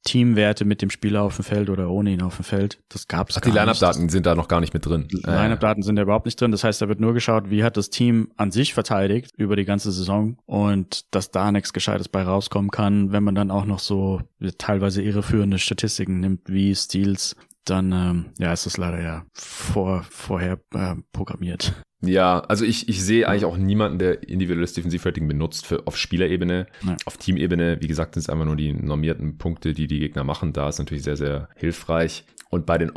Defensiv-Teamwerte mit dem Spieler auf dem Feld oder ohne ihn auf dem Feld. Das gab es Die Line-Up-Daten sind da noch gar nicht mit drin. Line-Up-Daten sind da überhaupt nicht drin. Das heißt, da wird nur geschaut, wie hat das Team an sich verteidigt über die ganze Saison und dass da nichts Gescheites bei rauskommen kann, wenn man dann auch noch so teilweise irreführende Statistiken nimmt, wie Steals, dann ähm, ja, ist das leider ja vor, vorher äh, programmiert. Ja, also ich, ich sehe eigentlich auch niemanden, der individuelles Defensivrating benutzt für, auf Spielerebene. Ja. Auf Teamebene, wie gesagt, sind es einfach nur die normierten Punkte, die die Gegner machen. Da ist natürlich sehr, sehr hilfreich. Und bei den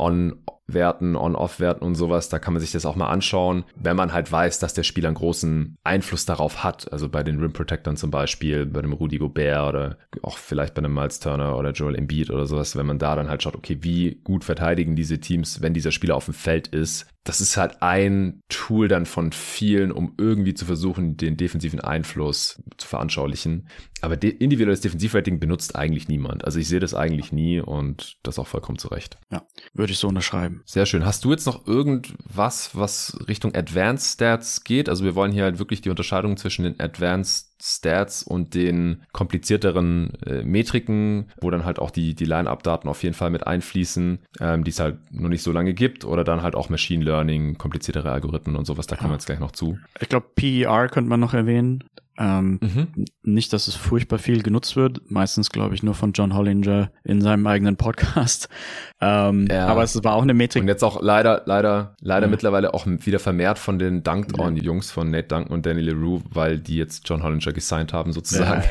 On-Werten, On-Off-Werten und sowas, da kann man sich das auch mal anschauen, wenn man halt weiß, dass der Spieler einen großen Einfluss darauf hat. Also bei den Rim Protectors zum Beispiel, bei dem Rudy Gobert oder auch vielleicht bei einem Miles Turner oder Joel Embiid oder sowas, wenn man da dann halt schaut, okay, wie gut verteidigen diese Teams, wenn dieser Spieler auf dem Feld ist, das ist halt ein Tool dann von vielen, um irgendwie zu versuchen, den defensiven Einfluss zu veranschaulichen. Aber de individuelles Defensivrating benutzt eigentlich niemand. Also ich sehe das eigentlich nie und das auch vollkommen zurecht. Ja, würde ich so unterschreiben. Sehr schön. Hast du jetzt noch irgendwas, was Richtung Advanced Stats geht? Also wir wollen hier halt wirklich die Unterscheidung zwischen den Advanced Stats und den komplizierteren äh, Metriken, wo dann halt auch die, die Line-Up-Daten auf jeden Fall mit einfließen, ähm, die es halt noch nicht so lange gibt, oder dann halt auch Machine Learning, kompliziertere Algorithmen und sowas, da kommen wir jetzt gleich noch zu. Ich glaube, PER könnte man noch erwähnen. Ähm, mhm. Nicht, dass es furchtbar viel genutzt wird. Meistens, glaube ich, nur von John Hollinger in seinem eigenen Podcast. Ähm, ja. Aber es war auch eine Metrik. Und jetzt auch leider, leider, leider ja. mittlerweile auch wieder vermehrt von den Dunked On Jungs von Nate Duncan und Danny LeRoux, weil die jetzt John Hollinger gesigned haben sozusagen.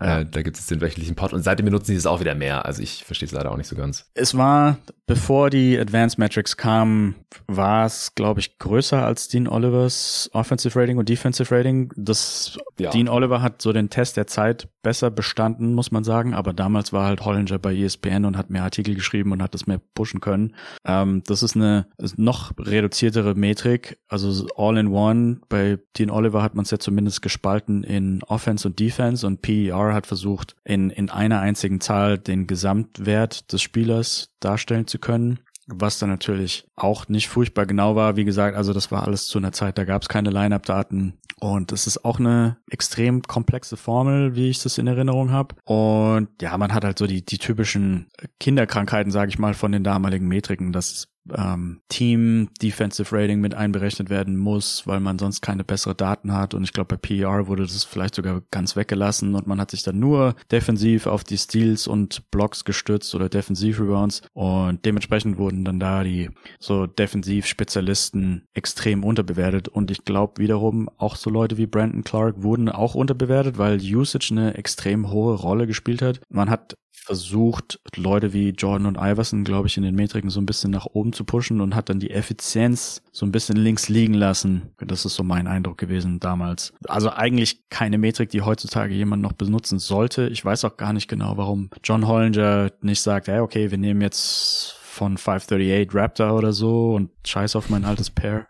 Ja, äh, da gibt es den wöchentlichen Pod und seitdem benutzen die es auch wieder mehr. Also ich verstehe es leider auch nicht so ganz. Es war, bevor die Advanced Metrics kamen, war es, glaube ich, größer als Dean Olivers Offensive Rating und Defensive Rating. Das ja. Dean Oliver hat so den Test der Zeit besser bestanden, muss man sagen. Aber damals war halt Hollinger bei ESPN und hat mehr Artikel geschrieben und hat das mehr pushen können. Ähm, das ist eine noch reduziertere Metrik. Also All in One. Bei Dean Oliver hat man es ja zumindest gespalten in Offense und Defense und PER hat versucht, in, in einer einzigen Zahl den Gesamtwert des Spielers darstellen zu können was dann natürlich auch nicht furchtbar genau war. Wie gesagt, also das war alles zu einer Zeit, da gab es keine Line-Up-Daten. Und es ist auch eine extrem komplexe Formel, wie ich das in Erinnerung habe. Und ja, man hat halt so die, die typischen Kinderkrankheiten, sage ich mal, von den damaligen Metriken, dass ähm, Team Defensive Rating mit einberechnet werden muss, weil man sonst keine bessere Daten hat. Und ich glaube, bei PER wurde das vielleicht sogar ganz weggelassen und man hat sich dann nur defensiv auf die Steals und Blocks gestützt oder Defensiv-Rebounds. Und dementsprechend wurden dann da die so Defensiv-Spezialisten extrem unterbewertet. Und ich glaube wiederum, auch so Leute wie Brandon Clark wurden auch unterbewertet, weil Usage eine extrem hohe Rolle gespielt hat. Man hat versucht, Leute wie Jordan und Iverson, glaube ich, in den Metriken so ein bisschen nach oben zu pushen und hat dann die Effizienz so ein bisschen links liegen lassen. Das ist so mein Eindruck gewesen damals. Also eigentlich keine Metrik, die heutzutage jemand noch benutzen sollte. Ich weiß auch gar nicht genau, warum John Hollinger nicht sagt, hey, okay, wir nehmen jetzt von 538 Raptor oder so und scheiß auf mein altes Pair.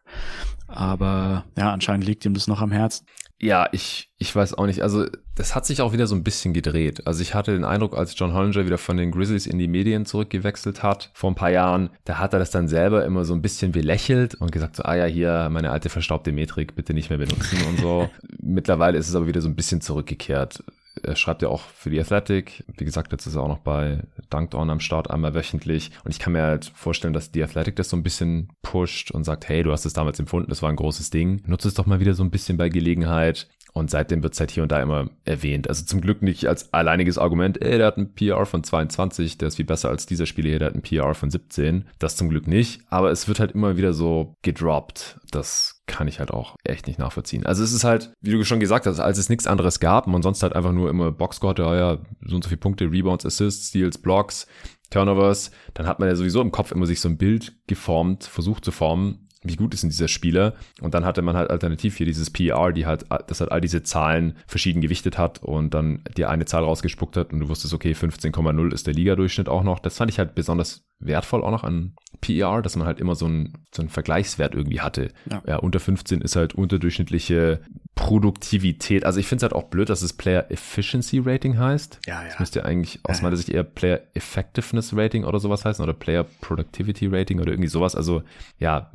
Aber ja, anscheinend liegt ihm das noch am Herzen. Ja, ich, ich weiß auch nicht. Also, das hat sich auch wieder so ein bisschen gedreht. Also, ich hatte den Eindruck, als John Hollinger wieder von den Grizzlies in die Medien zurückgewechselt hat, vor ein paar Jahren, da hat er das dann selber immer so ein bisschen belächelt und gesagt so, ah ja, hier, meine alte verstaubte Metrik bitte nicht mehr benutzen und so. Mittlerweile ist es aber wieder so ein bisschen zurückgekehrt er schreibt ja auch für die Athletic. Wie gesagt, jetzt ist er auch noch bei Dunked am Start einmal wöchentlich. Und ich kann mir halt vorstellen, dass die Athletic das so ein bisschen pusht und sagt, hey, du hast es damals empfunden, das war ein großes Ding. Nutze es doch mal wieder so ein bisschen bei Gelegenheit. Und seitdem wird es halt hier und da immer erwähnt. Also zum Glück nicht als alleiniges Argument, ey, der hat ein PR von 22, der ist viel besser als dieser Spieler hier, der hat ein PR von 17. Das zum Glück nicht. Aber es wird halt immer wieder so gedroppt. Das kann ich halt auch echt nicht nachvollziehen. Also es ist halt, wie du schon gesagt hast, als es nichts anderes gab und man sonst halt einfach nur immer Boxscore hatte, oh ja, so und so viele Punkte, Rebounds, Assists, Steals, Blocks, Turnovers, dann hat man ja sowieso im Kopf immer sich so ein Bild geformt, versucht zu formen, wie gut ist denn dieser Spieler? Und dann hatte man halt alternativ hier dieses PR, die halt, das halt all diese Zahlen verschieden gewichtet hat und dann dir eine Zahl rausgespuckt hat und du wusstest, okay, 15,0 ist der Liga-Durchschnitt auch noch. Das fand ich halt besonders wertvoll auch noch an PR, dass man halt immer so einen, so einen Vergleichswert irgendwie hatte. Ja. ja unter 15 ist halt unterdurchschnittliche Produktivität. Also ich finde es halt auch blöd, dass es Player Efficiency Rating heißt. Ja, ja. Das müsste ja eigentlich aus ja, meiner Sicht eher Player Effectiveness Rating oder sowas heißen oder Player Productivity Rating oder irgendwie sowas. Also ja,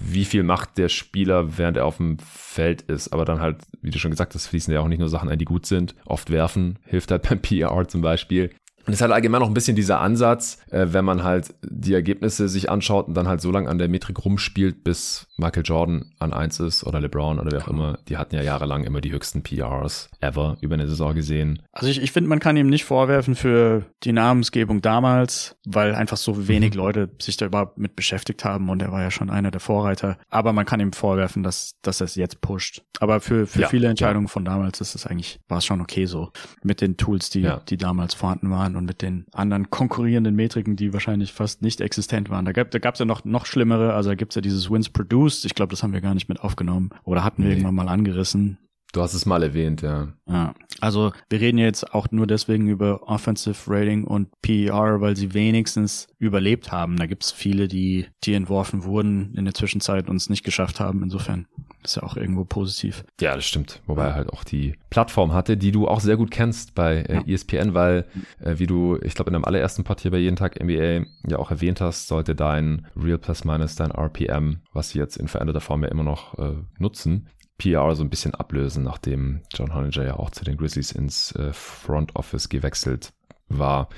wie viel macht der Spieler, während er auf dem Feld ist. Aber dann halt, wie du schon gesagt hast, fließen ja auch nicht nur Sachen ein, die gut sind. Oft werfen hilft halt beim PR zum Beispiel. Und es ist halt allgemein noch ein bisschen dieser Ansatz, äh, wenn man halt die Ergebnisse sich anschaut und dann halt so lange an der Metrik rumspielt, bis Michael Jordan an eins ist oder LeBron oder wer auch immer. Die hatten ja jahrelang immer die höchsten PRs ever über eine Saison gesehen. Also ich, ich finde, man kann ihm nicht vorwerfen für die Namensgebung damals, weil einfach so wenig mhm. Leute sich da überhaupt mit beschäftigt haben und er war ja schon einer der Vorreiter. Aber man kann ihm vorwerfen, dass, dass er es jetzt pusht. Aber für, für ja, viele Entscheidungen ja. von damals ist es eigentlich, war es schon okay so. Mit den Tools, die, ja. die damals vorhanden waren waren und mit den anderen konkurrierenden Metriken, die wahrscheinlich fast nicht existent waren. Da gab da gab's ja noch noch schlimmere, also da gibt's ja dieses Wins Produced, ich glaube, das haben wir gar nicht mit aufgenommen oder hatten wir nee. irgendwann mal angerissen. Du hast es mal erwähnt, ja. Ja, also wir reden jetzt auch nur deswegen über Offensive Rating und PER, weil sie wenigstens überlebt haben. Da gibt's viele, die, die entworfen wurden in der Zwischenzeit und es nicht geschafft haben. Insofern ist ja auch irgendwo positiv. Ja, das stimmt. Wobei er halt auch die Plattform hatte, die du auch sehr gut kennst bei äh, ja. ESPN, weil, äh, wie du, ich glaube, in deinem allerersten Part hier bei Jeden Tag NBA ja auch erwähnt hast, sollte dein Real Plus Minus, dein RPM, was sie jetzt in veränderter Form ja immer noch äh, nutzen, PR so ein bisschen ablösen, nachdem John Hollinger ja auch zu den Grizzlies ins äh, Front Office gewechselt war.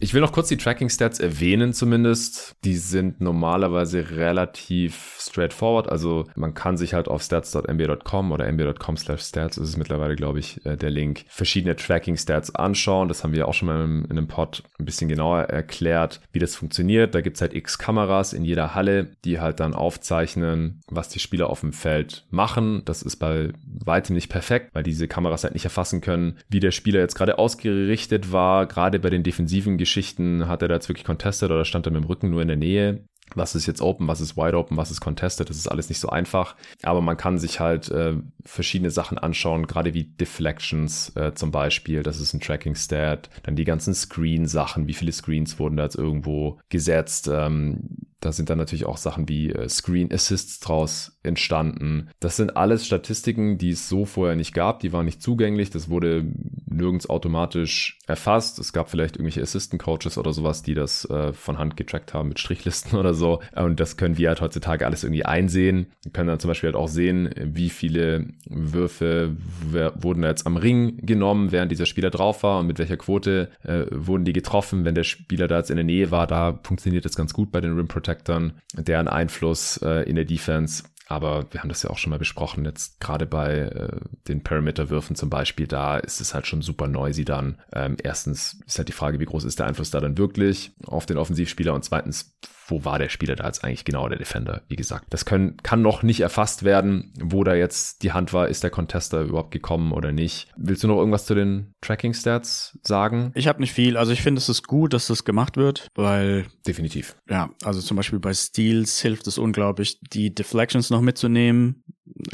Ich will noch kurz die Tracking Stats erwähnen zumindest. Die sind normalerweise relativ straightforward. Also man kann sich halt auf stats.nba.com oder nba.com slash stats, ist es mittlerweile, glaube ich, äh, der Link, verschiedene Tracking Stats anschauen. Das haben wir auch schon mal in einem Pod ein bisschen genauer erklärt, wie das funktioniert. Da gibt's halt x Kameras in jeder Halle, die halt dann aufzeichnen, was die Spieler auf dem Feld machen. Das ist bei weitem nicht perfekt, weil diese Kameras halt nicht erfassen können, wie der Spieler jetzt gerade ausgerichtet war, gerade bei den defensiven Geschichten hat er da jetzt wirklich contested oder stand er mit dem Rücken nur in der Nähe? Was ist jetzt open, was ist wide open, was ist contested, das ist alles nicht so einfach. Aber man kann sich halt äh, verschiedene Sachen anschauen, gerade wie Deflections äh, zum Beispiel, das ist ein Tracking-Stat, dann die ganzen Screen-Sachen, wie viele Screens wurden da jetzt irgendwo gesetzt. Ähm, da sind dann natürlich auch Sachen wie äh, Screen Assists draus entstanden. Das sind alles Statistiken, die es so vorher nicht gab, die waren nicht zugänglich, das wurde nirgends automatisch erfasst. Es gab vielleicht irgendwelche Assistant Coaches oder sowas, die das äh, von Hand getrackt haben mit Strichlisten oder so. Und das können wir halt heutzutage alles irgendwie einsehen. Wir können dann zum Beispiel halt auch sehen, wie viele Würfe wurden jetzt am Ring genommen, während dieser Spieler drauf war und mit welcher Quote äh, wurden die getroffen. Wenn der Spieler da jetzt in der Nähe war, da funktioniert das ganz gut bei den Rim Protectors, deren Einfluss äh, in der Defense aber wir haben das ja auch schon mal besprochen, jetzt gerade bei äh, den Perimeter-Würfen zum Beispiel, da ist es halt schon super noisy dann. Ähm, erstens ist halt die Frage, wie groß ist der Einfluss da dann wirklich auf den Offensivspieler und zweitens, wo war der Spieler da jetzt eigentlich genau, der Defender? Wie gesagt, das können, kann noch nicht erfasst werden, wo da jetzt die Hand war, ist der Contester überhaupt gekommen oder nicht. Willst du noch irgendwas zu den Tracking-Stats sagen? Ich habe nicht viel. Also ich finde, es ist gut, dass das gemacht wird, weil... Definitiv. Ja, also zum Beispiel bei Steals hilft es unglaublich, die Deflections noch mitzunehmen,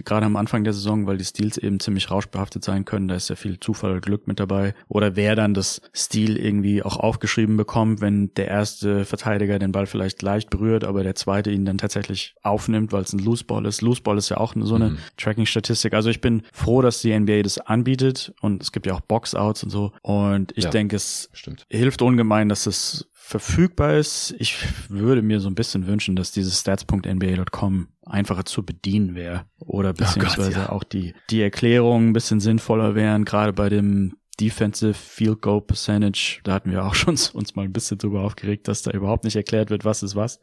gerade am Anfang der Saison, weil die Steals eben ziemlich rauschbehaftet sein können. Da ist ja viel Zufall oder Glück mit dabei. Oder wer dann das Stil irgendwie auch aufgeschrieben bekommt, wenn der erste Verteidiger den Ball vielleicht leicht berührt, aber der zweite ihn dann tatsächlich aufnimmt, weil es ein Looseball ist. Looseball ist ja auch so eine mhm. Tracking-Statistik. Also ich bin froh, dass die NBA das anbietet und es gibt ja auch Box-Outs und so. Und ich ja, denke, es stimmt. hilft ungemein, dass es verfügbar ist. Ich würde mir so ein bisschen wünschen, dass dieses stats.nba.com einfacher zu bedienen wäre oder beziehungsweise oh Gott, ja. auch die, die Erklärungen ein bisschen sinnvoller wären, gerade bei dem Defensive Field Goal Percentage. Da hatten wir auch schon uns mal ein bisschen drüber aufgeregt, dass da überhaupt nicht erklärt wird, was ist was.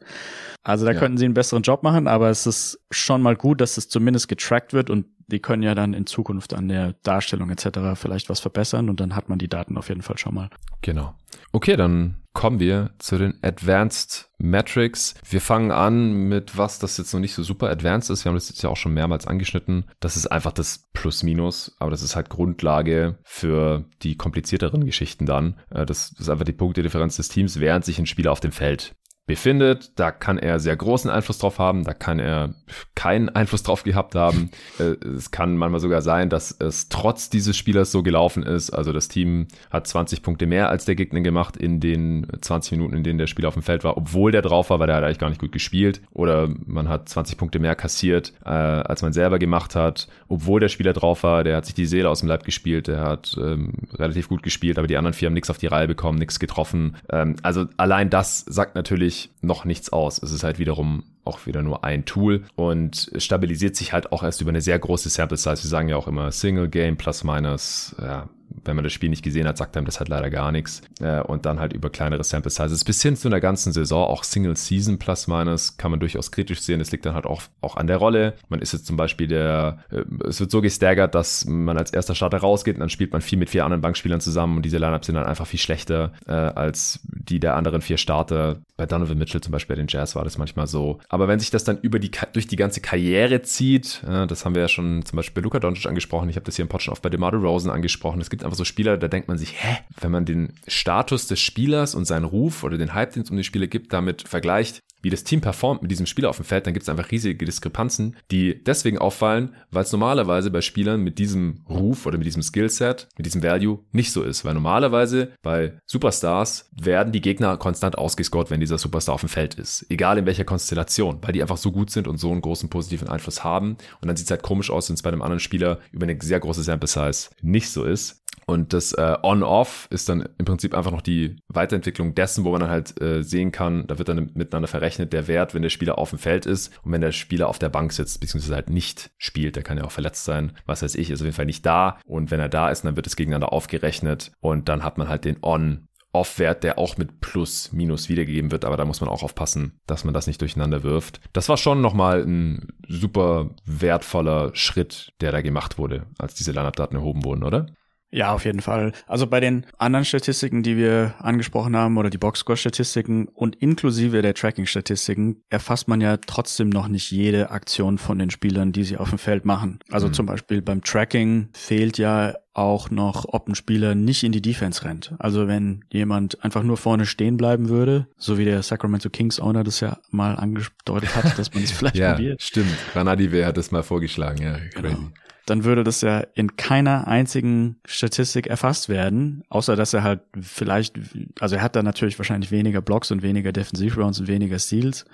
Also da ja. könnten sie einen besseren Job machen, aber es ist schon mal gut, dass es zumindest getrackt wird und die können ja dann in Zukunft an der Darstellung etc. vielleicht was verbessern und dann hat man die Daten auf jeden Fall schon mal. Genau. Okay, dann kommen wir zu den Advanced Metrics. Wir fangen an mit was, das jetzt noch nicht so super advanced ist. Wir haben das jetzt ja auch schon mehrmals angeschnitten. Das ist einfach das Plus-Minus, aber das ist halt Grundlage für die komplizierteren Geschichten dann. Äh, das ist einfach die Punktedifferenz des Teams, während sich ein Spieler auf dem Feld befindet. Da kann er sehr großen Einfluss drauf haben, da kann er keinen Einfluss drauf gehabt haben. Äh, es kann manchmal sogar sein, dass es trotz dieses Spielers so gelaufen ist. Also das Team hat 20 Punkte mehr als der Gegner gemacht in den 20 Minuten, in denen der Spieler auf dem Feld war, obwohl der drauf war, weil der hat eigentlich gar nicht gut gespielt. Oder man hat 20 Punkte mehr kassiert, äh, als man selber gemacht hat, obwohl der Spieler drauf war. Der hat sich die Seele aus dem Leib gespielt, der hat ähm, relativ gut gespielt, aber die anderen vier haben nichts auf die Reihe bekommen, nichts getroffen. Ähm, also allein das sagt natürlich noch nichts aus. Es ist halt wiederum auch wieder nur ein Tool und stabilisiert sich halt auch erst über eine sehr große Sample Size. Wir sagen ja auch immer Single Game plus minus, ja, wenn man das Spiel nicht gesehen hat, sagt einem das halt leider gar nichts. Äh, und dann halt über kleinere Sample Sizes bis hin zu einer ganzen Saison, auch Single Season plus minus, kann man durchaus kritisch sehen. Das liegt dann halt auch, auch an der Rolle. Man ist jetzt zum Beispiel der, äh, es wird so gestaggert, dass man als erster Starter rausgeht und dann spielt man viel mit vier anderen Bankspielern zusammen und diese Lineups sind dann einfach viel schlechter äh, als die der anderen vier Starter. Bei Donovan Mitchell zum Beispiel bei den Jazz war das manchmal so. Aber wenn sich das dann über die, durch die ganze Karriere zieht, das haben wir ja schon zum Beispiel bei Luka Doncic angesprochen, ich habe das hier im Pod schon oft bei DeMar Rosen angesprochen, es gibt einfach so Spieler, da denkt man sich, hä? Wenn man den Status des Spielers und seinen Ruf oder den Hype, den es um die Spieler gibt, damit vergleicht, wie das Team performt mit diesem Spieler auf dem Feld, dann gibt es einfach riesige Diskrepanzen, die deswegen auffallen, weil es normalerweise bei Spielern mit diesem Ruf oder mit diesem Skillset, mit diesem Value nicht so ist. Weil normalerweise bei Superstars werden die Gegner konstant ausgescored, wenn dieser Superstar auf dem Feld ist. Egal in welcher Konstellation, weil die einfach so gut sind und so einen großen positiven Einfluss haben. Und dann sieht es halt komisch aus, wenn es bei einem anderen Spieler über eine sehr große Sample Size nicht so ist. Und das äh, On-Off ist dann im Prinzip einfach noch die Weiterentwicklung dessen, wo man dann halt äh, sehen kann, da wird dann miteinander verrechnet der Wert, wenn der Spieler auf dem Feld ist und wenn der Spieler auf der Bank sitzt, beziehungsweise halt nicht spielt, der kann ja auch verletzt sein, was weiß ich, ist auf jeden Fall nicht da. Und wenn er da ist, dann wird es gegeneinander aufgerechnet und dann hat man halt den On Off-Wert, der auch mit Plus, Minus wiedergegeben wird, aber da muss man auch aufpassen, dass man das nicht durcheinander wirft. Das war schon nochmal ein super wertvoller Schritt, der da gemacht wurde, als diese Line-Up-Daten erhoben wurden, oder? Ja, auf jeden Fall. Also bei den anderen Statistiken, die wir angesprochen haben, oder die Boxscore-Statistiken und inklusive der Tracking-Statistiken, erfasst man ja trotzdem noch nicht jede Aktion von den Spielern, die sie auf dem Feld machen. Also mhm. zum Beispiel beim Tracking fehlt ja auch noch, ob ein Spieler nicht in die Defense rennt. Also wenn jemand einfach nur vorne stehen bleiben würde, so wie der Sacramento Kings Owner das ja mal angedeutet hat, dass man es vielleicht ja, probiert. Stimmt. Ranadive hat das mal vorgeschlagen, ja. Genau. Crazy. Dann würde das ja in keiner einzigen Statistik erfasst werden, außer dass er halt vielleicht, also er hat da natürlich wahrscheinlich weniger Blocks und weniger Defensivrounds und weniger Steals,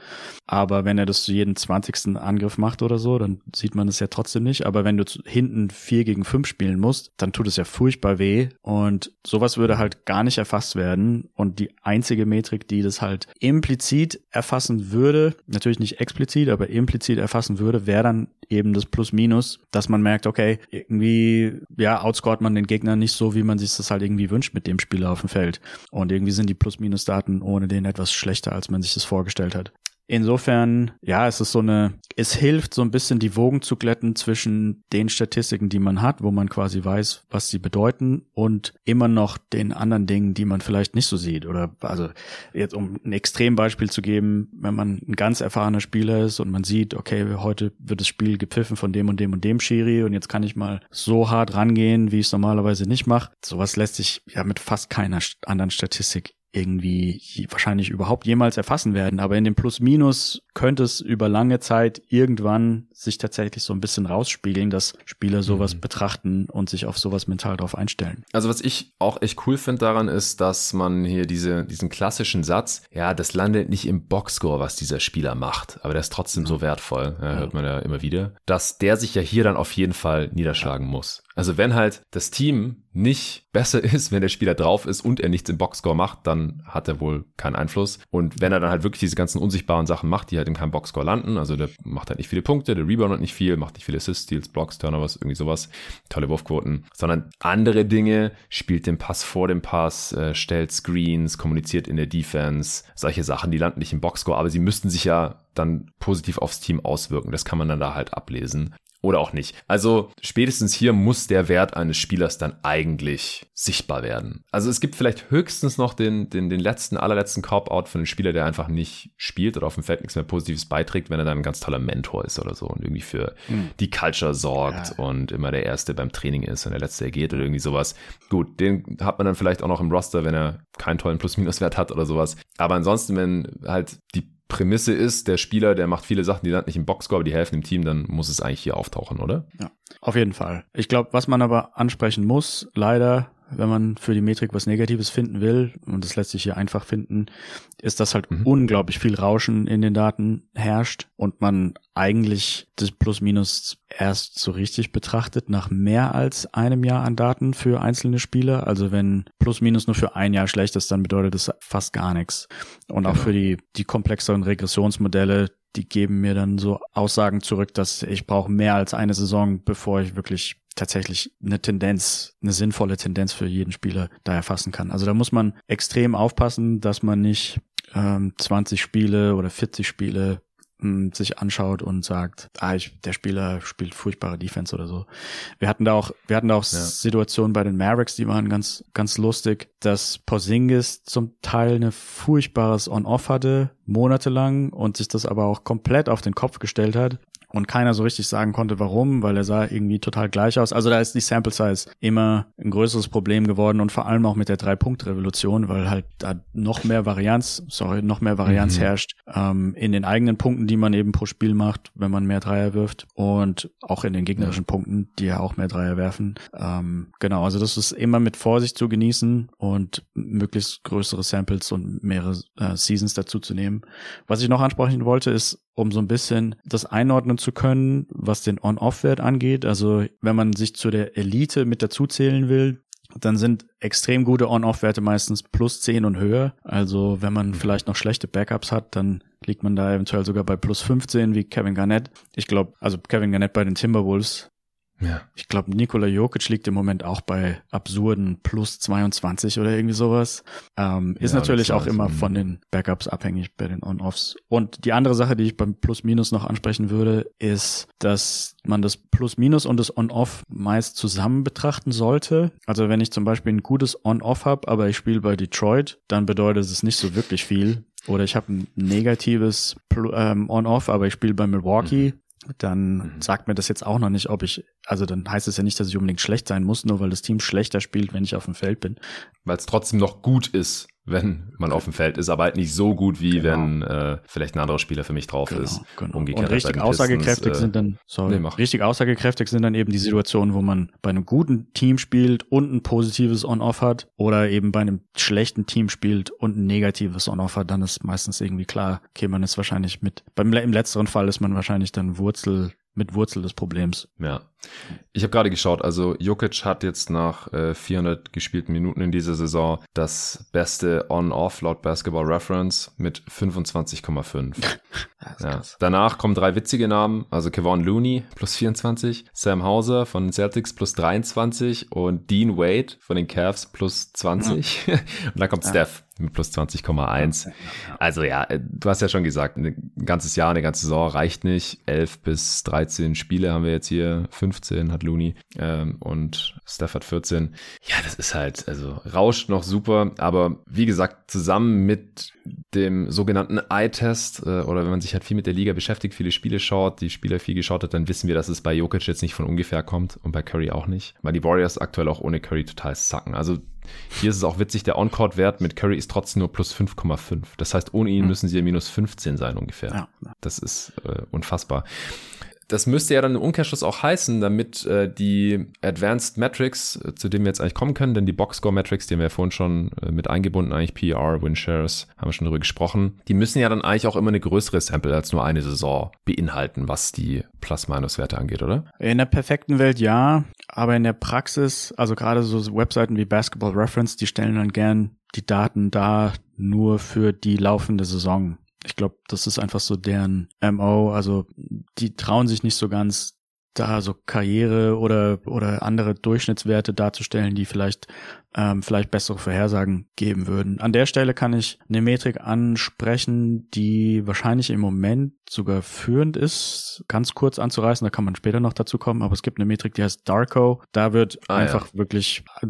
aber wenn er das zu jedem 20. Angriff macht oder so, dann sieht man es ja trotzdem nicht, aber wenn du hinten vier gegen fünf spielen musst, dann tut es ja furchtbar weh und sowas würde halt gar nicht erfasst werden und die einzige Metrik, die das halt implizit erfassen würde, natürlich nicht explizit, aber implizit erfassen würde, wäre dann eben das Plus-Minus, dass man merkt, okay, irgendwie, ja, outscoret man den Gegner nicht so, wie man sich das halt irgendwie wünscht mit dem Spieler auf dem Feld. Und irgendwie sind die Plus-Minus-Daten ohne den etwas schlechter, als man sich das vorgestellt hat. Insofern, ja, es ist so eine, es hilft so ein bisschen die Wogen zu glätten zwischen den Statistiken, die man hat, wo man quasi weiß, was sie bedeuten und immer noch den anderen Dingen, die man vielleicht nicht so sieht. Oder also jetzt um ein Extrembeispiel zu geben, wenn man ein ganz erfahrener Spieler ist und man sieht, okay, heute wird das Spiel gepfiffen von dem und dem und dem Schiri und jetzt kann ich mal so hart rangehen, wie ich es normalerweise nicht mache. Sowas lässt sich ja mit fast keiner anderen Statistik irgendwie wahrscheinlich überhaupt jemals erfassen werden. Aber in dem Plus-Minus könnte es über lange Zeit irgendwann sich tatsächlich so ein bisschen rausspiegeln, dass Spieler sowas mhm. betrachten und sich auf sowas mental drauf einstellen. Also was ich auch echt cool finde daran ist, dass man hier diese, diesen klassischen Satz, ja, das landet nicht im Boxscore, was dieser Spieler macht, aber der ist trotzdem so wertvoll, ja, hört man ja immer wieder, dass der sich ja hier dann auf jeden Fall niederschlagen ja. muss. Also wenn halt das Team nicht besser ist, wenn der Spieler drauf ist und er nichts im Boxscore macht, dann hat er wohl keinen Einfluss. Und wenn er dann halt wirklich diese ganzen unsichtbaren Sachen macht, die halt in keinem Boxscore landen, also der macht halt nicht viele Punkte, der reboundet nicht viel, macht nicht viele Assists, Steals, Blocks, Turnovers, irgendwie sowas, tolle Wurfquoten, sondern andere Dinge, spielt den Pass vor dem Pass, äh, stellt Screens, kommuniziert in der Defense, solche Sachen, die landen nicht im Boxscore, aber sie müssten sich ja dann positiv aufs Team auswirken. Das kann man dann da halt ablesen oder auch nicht. Also spätestens hier muss der Wert eines Spielers dann eigentlich sichtbar werden. Also es gibt vielleicht höchstens noch den, den, den letzten, allerletzten Cop-Out von einem Spieler, der einfach nicht spielt oder auf dem Feld nichts mehr Positives beiträgt, wenn er dann ein ganz toller Mentor ist oder so und irgendwie für mhm. die Culture sorgt ja. und immer der Erste beim Training ist und der Letzte geht oder irgendwie sowas. Gut, den hat man dann vielleicht auch noch im Roster, wenn er keinen tollen Plus-Minus-Wert hat oder sowas. Aber ansonsten, wenn halt die Prämisse ist, der Spieler, der macht viele Sachen, die landen nicht im Boxscore, aber die helfen im Team, dann muss es eigentlich hier auftauchen, oder? Ja, auf jeden Fall. Ich glaube, was man aber ansprechen muss, leider, wenn man für die Metrik was Negatives finden will, und das lässt sich hier einfach finden, ist, dass halt mhm. unglaublich viel Rauschen in den Daten herrscht und man eigentlich das Plus-Minus erst so richtig betrachtet nach mehr als einem Jahr an Daten für einzelne Spieler. Also wenn Plus-Minus nur für ein Jahr schlecht ist, dann bedeutet das fast gar nichts. Und genau. auch für die, die komplexeren Regressionsmodelle, die geben mir dann so Aussagen zurück, dass ich brauche mehr als eine Saison, bevor ich wirklich tatsächlich eine Tendenz, eine sinnvolle Tendenz für jeden Spieler da erfassen kann. Also da muss man extrem aufpassen, dass man nicht ähm, 20 Spiele oder 40 Spiele hm, sich anschaut und sagt, ah, ich, der Spieler spielt furchtbare Defense oder so. Wir hatten da auch, wir hatten da auch ja. Situationen bei den Mavericks, die waren ganz, ganz lustig, dass Porzingis zum Teil eine furchtbares On-Off hatte, monatelang, und sich das aber auch komplett auf den Kopf gestellt hat und keiner so richtig sagen konnte, warum, weil er sah irgendwie total gleich aus. Also da ist die Sample Size immer ein größeres Problem geworden und vor allem auch mit der Drei-Punkt-Revolution, weil halt da noch mehr Varianz, sorry, noch mehr Varianz mhm. herrscht ähm, in den eigenen Punkten, die man eben pro Spiel macht, wenn man mehr Dreier wirft und auch in den gegnerischen. Punkten, die ja auch mehr Dreier werfen. Ähm, genau, also das ist immer mit Vorsicht zu genießen und möglichst größere Samples und mehrere äh, Seasons dazu zu nehmen. Was ich noch ansprechen wollte, ist um so ein bisschen das einordnen zu können, was den On-Off-Wert angeht. Also wenn man sich zu der Elite mit dazuzählen will, dann sind extrem gute On-Off-Werte meistens plus 10 und höher. Also wenn man vielleicht noch schlechte Backups hat, dann liegt man da eventuell sogar bei plus 15 wie Kevin Garnett. Ich glaube, also Kevin Garnett bei den Timberwolves ja. Ich glaube, Nikola Jokic liegt im Moment auch bei absurden plus 22 oder irgendwie sowas. Ähm, ist ja, natürlich auch immer von den Backups abhängig bei den On-Offs. Und die andere Sache, die ich beim Plus-Minus noch ansprechen würde, ist, dass man das Plus-Minus und das On-Off meist zusammen betrachten sollte. Also wenn ich zum Beispiel ein gutes On-Off habe, aber ich spiele bei Detroit, dann bedeutet es nicht so wirklich viel. Oder ich habe ein negatives ähm, On-Off, aber ich spiele bei Milwaukee, mhm dann mhm. sagt mir das jetzt auch noch nicht, ob ich, also dann heißt es ja nicht, dass ich unbedingt schlecht sein muss, nur weil das Team schlechter spielt, wenn ich auf dem Feld bin. Weil es trotzdem noch gut ist, wenn man auf dem Feld ist, aber halt nicht so gut, wie genau. wenn äh, vielleicht ein anderer Spieler für mich drauf genau, ist. Genau. Umgekehrt und richtig aussagekräftig Pistons, sind dann, sorry, nee, richtig aussagekräftig sind dann eben die Situationen, wo man bei einem guten Team spielt und ein positives On-Off hat oder eben bei einem schlechten Team spielt und ein negatives On-Off hat, dann ist meistens irgendwie klar, okay, man ist wahrscheinlich mit, beim, im letzteren Fall ist man wahrscheinlich dann Wurzel mit Wurzel des Problems. Ja. Ich habe gerade geschaut, also Jokic hat jetzt nach äh, 400 gespielten Minuten in dieser Saison das beste On-Off laut Basketball Reference mit 25,5. ja. Danach kommen drei witzige Namen, also Kevon Looney plus 24, Sam Hauser von den Celtics plus 23 und Dean Wade von den Cavs plus 20. Ja. und dann kommt ja. Steph mit plus 20,1. Also ja, äh, du hast ja schon gesagt, ein ganzes Jahr, eine ganze Saison reicht nicht. 11 bis 13 Spiele haben wir jetzt hier, 15 hat Looney ähm, und Steph hat 14. Ja, das ist halt, also rauscht noch super, aber wie gesagt, zusammen mit dem sogenannten Eye-Test äh, oder wenn man sich halt viel mit der Liga beschäftigt, viele Spiele schaut, die Spieler viel geschaut hat, dann wissen wir, dass es bei Jokic jetzt nicht von ungefähr kommt und bei Curry auch nicht, weil die Warriors aktuell auch ohne Curry total sacken. Also hier ist es auch witzig, der On-Court-Wert mit Curry ist trotzdem nur plus 5,5. Das heißt, ohne ihn hm. müssen sie ja minus 15 sein ungefähr. Ja. Das ist äh, unfassbar. Das müsste ja dann im Umkehrschluss auch heißen, damit äh, die Advanced Metrics, äh, zu denen wir jetzt eigentlich kommen können, denn die Boxscore Metrics, die haben wir ja vorhin schon äh, mit eingebunden, eigentlich PR, Winshares, haben wir schon darüber gesprochen, die müssen ja dann eigentlich auch immer eine größere Sample als nur eine Saison beinhalten, was die Plus-Minus-Werte angeht, oder? In der perfekten Welt ja, aber in der Praxis, also gerade so Webseiten wie Basketball Reference, die stellen dann gern die Daten da nur für die laufende Saison. Ich glaube, das ist einfach so deren MO. Also die trauen sich nicht so ganz da so Karriere oder oder andere Durchschnittswerte darzustellen, die vielleicht ähm, vielleicht bessere Vorhersagen geben würden. An der Stelle kann ich eine Metrik ansprechen, die wahrscheinlich im Moment sogar führend ist, ganz kurz anzureißen, da kann man später noch dazu kommen, aber es gibt eine Metrik, die heißt Darko. Da wird ah, einfach ja. wirklich äh,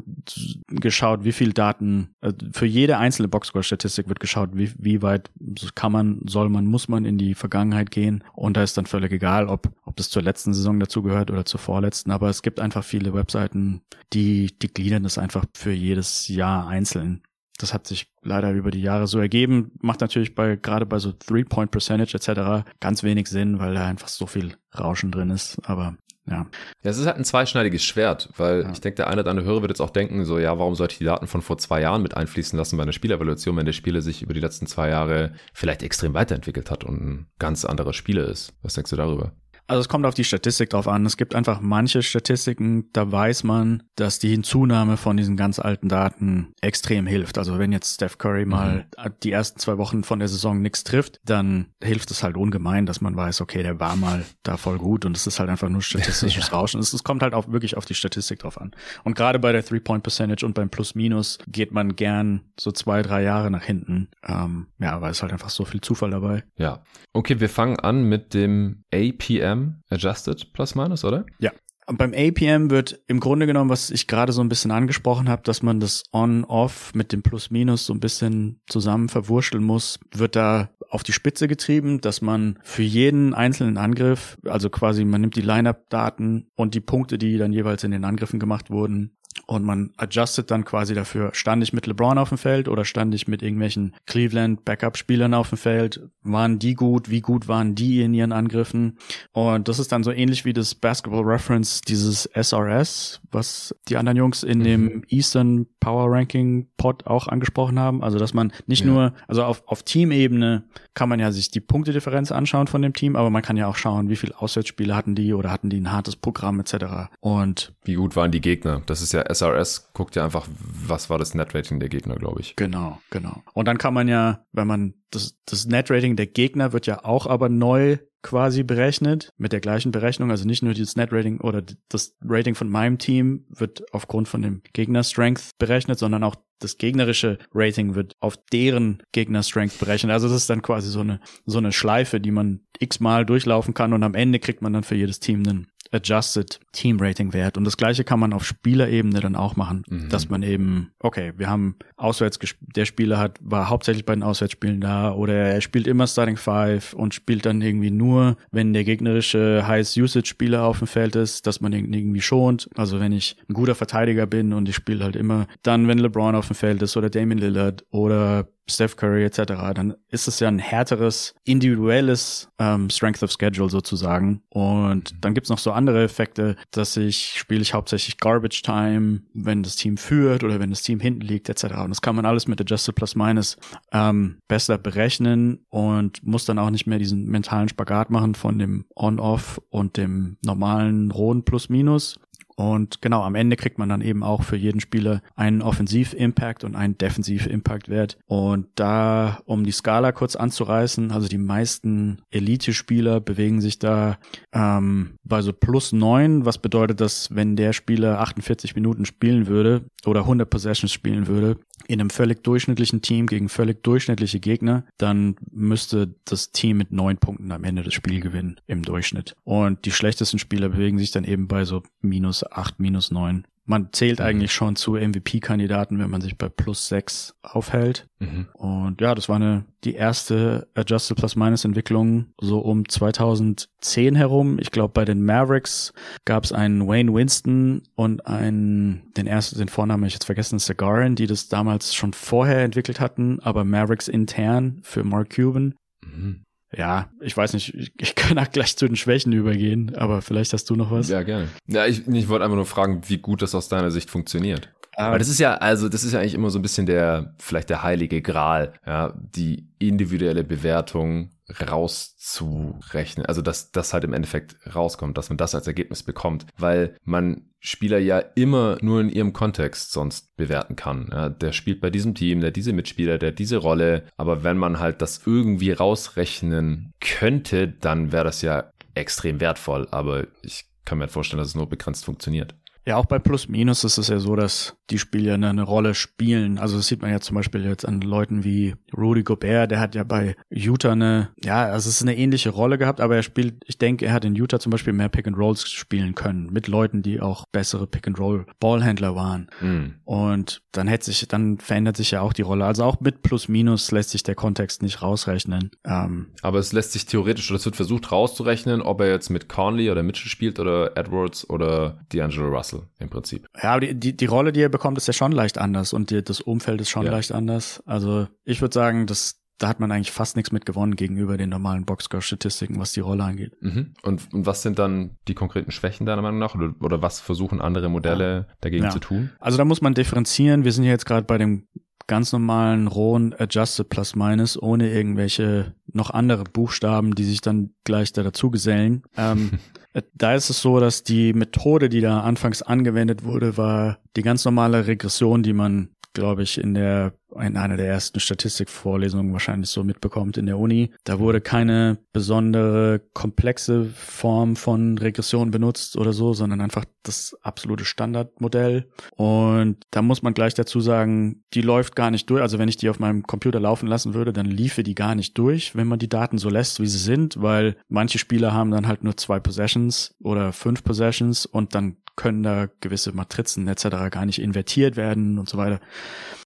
geschaut, wie viel Daten, äh, für jede einzelne Boxscore-Statistik wird geschaut, wie, wie weit kann man, soll man, muss man in die Vergangenheit gehen und da ist dann völlig egal, ob, ob das zur letzten Saison dazugehört oder zur vorletzten, aber es gibt einfach viele Webseiten, die, die gliedern das einfach für jedes Jahr einzeln. Das hat sich leider über die Jahre so ergeben. Macht natürlich bei, gerade bei so Three-Point Percentage etc. ganz wenig Sinn, weil da einfach so viel Rauschen drin ist. Aber ja. Ja, es ist halt ein zweischneidiges Schwert, weil ja. ich denke, der eine oder andere Hörer wird jetzt auch denken, so, ja, warum sollte ich die Daten von vor zwei Jahren mit einfließen lassen bei einer Spielevaluation, wenn der Spieler sich über die letzten zwei Jahre vielleicht extrem weiterentwickelt hat und ein ganz anderer Spieler ist. Was denkst du darüber? Also es kommt auf die Statistik drauf an. Es gibt einfach manche Statistiken, da weiß man, dass die Hinzunahme von diesen ganz alten Daten extrem hilft. Also wenn jetzt Steph Curry mhm. mal die ersten zwei Wochen von der Saison nichts trifft, dann hilft es halt ungemein, dass man weiß, okay, der war mal da voll gut und es ist halt einfach nur statistisches ja. Rauschen. Es, es, kommt halt auch wirklich auf die Statistik drauf an. Und gerade bei der Three-Point-Percentage und beim Plus-Minus geht man gern so zwei, drei Jahre nach hinten. Ähm, ja, weil es halt einfach so viel Zufall dabei. Ja. Okay, wir fangen an mit dem APM Adjusted Plus Minus, oder? Ja. Und beim APM wird im Grunde genommen, was ich gerade so ein bisschen angesprochen habe, dass man das On-Off mit dem Plus-Minus so ein bisschen zusammen verwurschteln muss, wird da auf die Spitze getrieben, dass man für jeden einzelnen Angriff, also quasi man nimmt die Line-Up-Daten und die Punkte, die dann jeweils in den Angriffen gemacht wurden, und man adjustet dann quasi dafür, stand ich mit LeBron auf dem Feld oder stand ich mit irgendwelchen Cleveland Backup-Spielern auf dem Feld? Waren die gut? Wie gut waren die in ihren Angriffen? Und das ist dann so ähnlich wie das Basketball Reference, dieses SRS, was die anderen Jungs in mhm. dem Eastern Power Ranking Pod auch angesprochen haben. Also, dass man nicht ja. nur, also auf, auf Teamebene kann man ja sich die Punktedifferenz anschauen von dem Team, aber man kann ja auch schauen, wie viele Auswärtsspiele hatten die oder hatten die ein hartes Programm etc. Und wie gut waren die Gegner? Das ist ja SRS guckt ja einfach, was war das Netrating der Gegner, glaube ich. Genau, genau. Und dann kann man ja, wenn man das, das Netrating der Gegner wird ja auch aber neu quasi berechnet mit der gleichen Berechnung, also nicht nur das Net-Rating oder das Rating von meinem Team wird aufgrund von dem Gegner-Strength berechnet, sondern auch das gegnerische Rating wird auf deren Gegner-Strength berechnet. Also das ist dann quasi so eine, so eine Schleife, die man x-mal durchlaufen kann und am Ende kriegt man dann für jedes Team einen Adjusted Team Rating Wert. Und das gleiche kann man auf Spielerebene dann auch machen, mhm. dass man eben, okay, wir haben auswärts, der Spieler hat, war hauptsächlich bei den Auswärtsspielen da oder er spielt immer Starting Five und spielt dann irgendwie nur, wenn der gegnerische Highest Usage Spieler auf dem Feld ist, dass man ihn irgendwie schont. Also wenn ich ein guter Verteidiger bin und ich spiele halt immer dann, wenn LeBron auf dem Feld ist oder Damien Lillard oder Steph Curry etc., dann ist es ja ein härteres, individuelles ähm, Strength of Schedule sozusagen. Und dann gibt's noch so andere Effekte, dass ich spiele ich hauptsächlich Garbage Time, wenn das Team führt oder wenn das Team hinten liegt etc. Und das kann man alles mit Adjusted Plus Minus ähm, besser berechnen und muss dann auch nicht mehr diesen mentalen Spagat machen von dem On-Off und dem normalen rohen Plus Minus, und genau, am Ende kriegt man dann eben auch für jeden Spieler einen Offensiv-Impact und einen Defensiv-Impact-Wert. Und da, um die Skala kurz anzureißen, also die meisten Elite-Spieler bewegen sich da ähm, bei so plus neun, was bedeutet, dass wenn der Spieler 48 Minuten spielen würde oder 100 Possessions spielen würde, in einem völlig durchschnittlichen Team gegen völlig durchschnittliche Gegner, dann müsste das Team mit neun Punkten am Ende das Spiel gewinnen im Durchschnitt. Und die schlechtesten Spieler bewegen sich dann eben bei so minus acht, minus neun. Man zählt mhm. eigentlich schon zu MVP-Kandidaten, wenn man sich bei plus sechs aufhält. Mhm. Und ja, das war eine die erste Adjusted Plus Minus Entwicklung so um 2010 herum. Ich glaube, bei den Mavericks gab es einen Wayne Winston und einen, den ersten, den Vornamen ich jetzt vergessen, Sagarin, die das damals schon vorher entwickelt hatten, aber Mavericks intern für Mark Cuban. Mhm. Ja, ich weiß nicht, ich, ich kann auch gleich zu den Schwächen übergehen, aber vielleicht hast du noch was. Ja, gerne. Ja, ich, ich wollte einfach nur fragen, wie gut das aus deiner Sicht funktioniert. Aber ah. das ist ja, also das ist ja eigentlich immer so ein bisschen der, vielleicht der heilige Gral, ja, die individuelle Bewertung rauszurechnen. Also dass das halt im Endeffekt rauskommt, dass man das als Ergebnis bekommt, weil man Spieler ja immer nur in ihrem Kontext sonst bewerten kann. Ja, der spielt bei diesem Team, der diese Mitspieler, der diese Rolle. Aber wenn man halt das irgendwie rausrechnen könnte, dann wäre das ja extrem wertvoll. Aber ich kann mir halt vorstellen, dass es nur begrenzt funktioniert. Ja, auch bei Plus Minus ist es ja so, dass die Spieler eine Rolle spielen. Also das sieht man ja zum Beispiel jetzt an Leuten wie Rudy Gobert, der hat ja bei Utah eine, ja, also es ist eine ähnliche Rolle gehabt, aber er spielt, ich denke, er hat in Utah zum Beispiel mehr Pick and Rolls spielen können mit Leuten, die auch bessere Pick and Roll Ballhändler waren. Mhm. Und dann hätte sich, dann verändert sich ja auch die Rolle. Also auch mit Plus Minus lässt sich der Kontext nicht rausrechnen. Ähm, aber es lässt sich theoretisch, oder es wird versucht rauszurechnen, ob er jetzt mit Conley oder Mitchell spielt oder Edwards oder D'Angelo Russell. Wechsel im Prinzip. Ja, aber die, die, die Rolle, die er bekommt, ist ja schon leicht anders und die, das Umfeld ist schon ja. leicht anders. Also ich würde sagen, das, da hat man eigentlich fast nichts mit gewonnen gegenüber den normalen Boxscore-Statistiken, was die Rolle angeht. Mhm. Und, und was sind dann die konkreten Schwächen deiner Meinung nach? Oder, oder was versuchen andere Modelle ja. dagegen ja. zu tun? Also da muss man differenzieren. Wir sind ja jetzt gerade bei dem ganz normalen rohen Adjusted Plus Minus ohne irgendwelche noch andere Buchstaben, die sich dann gleich da dazu gesellen. Ähm, da ist es so, dass die Methode, die da anfangs angewendet wurde, war die ganz normale Regression, die man glaube ich, in der in einer der ersten Statistikvorlesungen wahrscheinlich so mitbekommt in der Uni. Da wurde keine besondere komplexe Form von Regression benutzt oder so, sondern einfach das absolute Standardmodell. Und da muss man gleich dazu sagen, die läuft gar nicht durch. Also wenn ich die auf meinem Computer laufen lassen würde, dann liefe die gar nicht durch, wenn man die Daten so lässt, wie sie sind, weil manche Spieler haben dann halt nur zwei Possessions oder fünf Possessions und dann können da gewisse Matrizen etc. gar nicht invertiert werden und so weiter.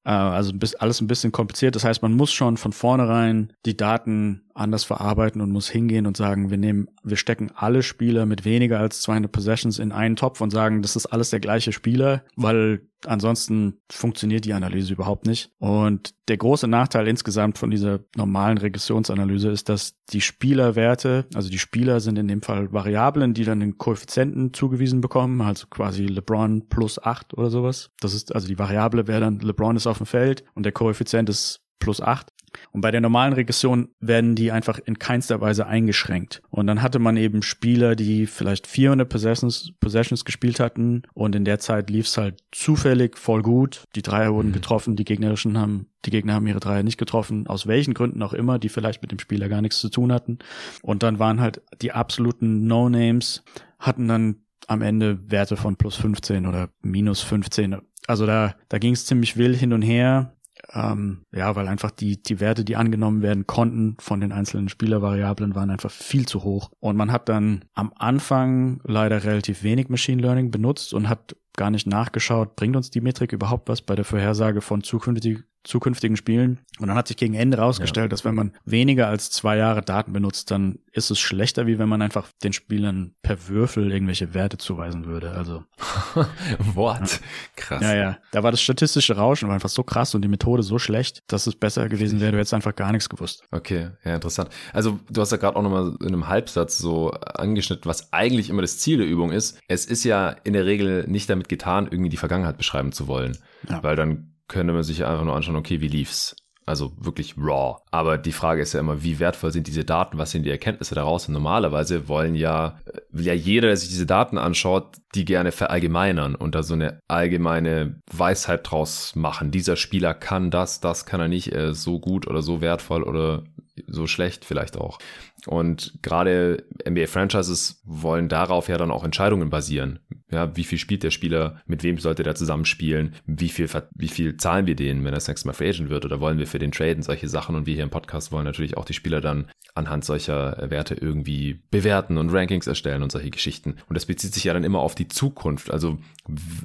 Äh, also alles ein bisschen kompliziert. Das heißt, man muss schon von vornherein die Daten anders verarbeiten und muss hingehen und sagen, wir nehmen, wir stecken alle Spieler mit weniger als 200 Possessions in einen Topf und sagen, das ist alles der gleiche Spieler, weil ansonsten funktioniert die Analyse überhaupt nicht. Und der große Nachteil insgesamt von dieser normalen Regressionsanalyse ist, dass die Spielerwerte, also die Spieler sind in dem Fall Variablen, die dann den Koeffizienten zugewiesen bekommen, also quasi LeBron plus 8 oder sowas. Das ist, also die Variable wäre dann, LeBron ist auf dem Feld und der Koeffizient ist plus 8. Und bei der normalen Regression werden die einfach in keinster Weise eingeschränkt. Und dann hatte man eben Spieler, die vielleicht 400 Possessions, Possessions gespielt hatten und in der Zeit lief es halt zufällig voll gut. Die Dreier wurden mhm. getroffen, die gegnerischen haben, die Gegner haben ihre Dreier nicht getroffen, aus welchen Gründen auch immer, die vielleicht mit dem Spieler gar nichts zu tun hatten. Und dann waren halt die absoluten No-Names, hatten dann am Ende Werte von plus 15 oder minus 15. Also da, da ging es ziemlich wild hin und her Ähm, ja, weil einfach die, die Werte, die angenommen werden konnten von den einzelnen Spielervariablen, waren einfach viel zu hoch. Und man hat dann am Anfang leider relativ wenig Machine Learning benutzt und hat gar nicht nachgeschaut, bringt uns die Metrik überhaupt was bei der Vorhersage von zukünftig, zukünftigen Spielen. Und dann hat sich gegen Ende rausgestellt, ja. dass wenn man weniger als zwei Jahre Daten benutzt, dann ist es schlechter, wie wenn man einfach den Spielern per Würfel irgendwelche Werte zuweisen würde. Also. What? Ja. Krass. Ja, ja. Da war das statistische Rauschen war einfach so krass und die Methode so schlecht, dass es besser gewesen wäre, du hättest einfach gar nichts gewusst. Okay, ja, interessant. Also du hast ja gerade auch nochmal in einem Halbsatz so angeschnitten, was eigentlich immer das Ziel der Übung ist. Es ist ja in der Regel nicht damit getan, irgendwie die Vergangenheit beschreiben zu wollen. Ja. Weil dann könnte man sich einfach nur anschauen, okay, wie lief's? Also wirklich raw. Aber die Frage ist ja immer, wie wertvoll sind diese Daten? Was sind die Erkenntnisse daraus? Und normalerweise wollen ja, will ja jeder, der sich diese Daten anschaut, die gerne verallgemeinern und da so eine allgemeine Weisheit draus machen. Dieser Spieler kann das, das kann er nicht, er ist so gut oder so wertvoll oder so schlecht vielleicht auch. Und gerade NBA-Franchises wollen darauf ja dann auch Entscheidungen basieren. Ja, wie viel spielt der Spieler? Mit wem sollte der zusammenspielen? Wie viel, wie viel zahlen wir denen, wenn er das nächste Mal Free Agent wird? Oder wollen wir für den Traden solche Sachen? Und wir hier im Podcast wollen natürlich auch die Spieler dann anhand solcher Werte irgendwie bewerten und Rankings erstellen und solche Geschichten. Und das bezieht sich ja dann immer auf die Zukunft. Also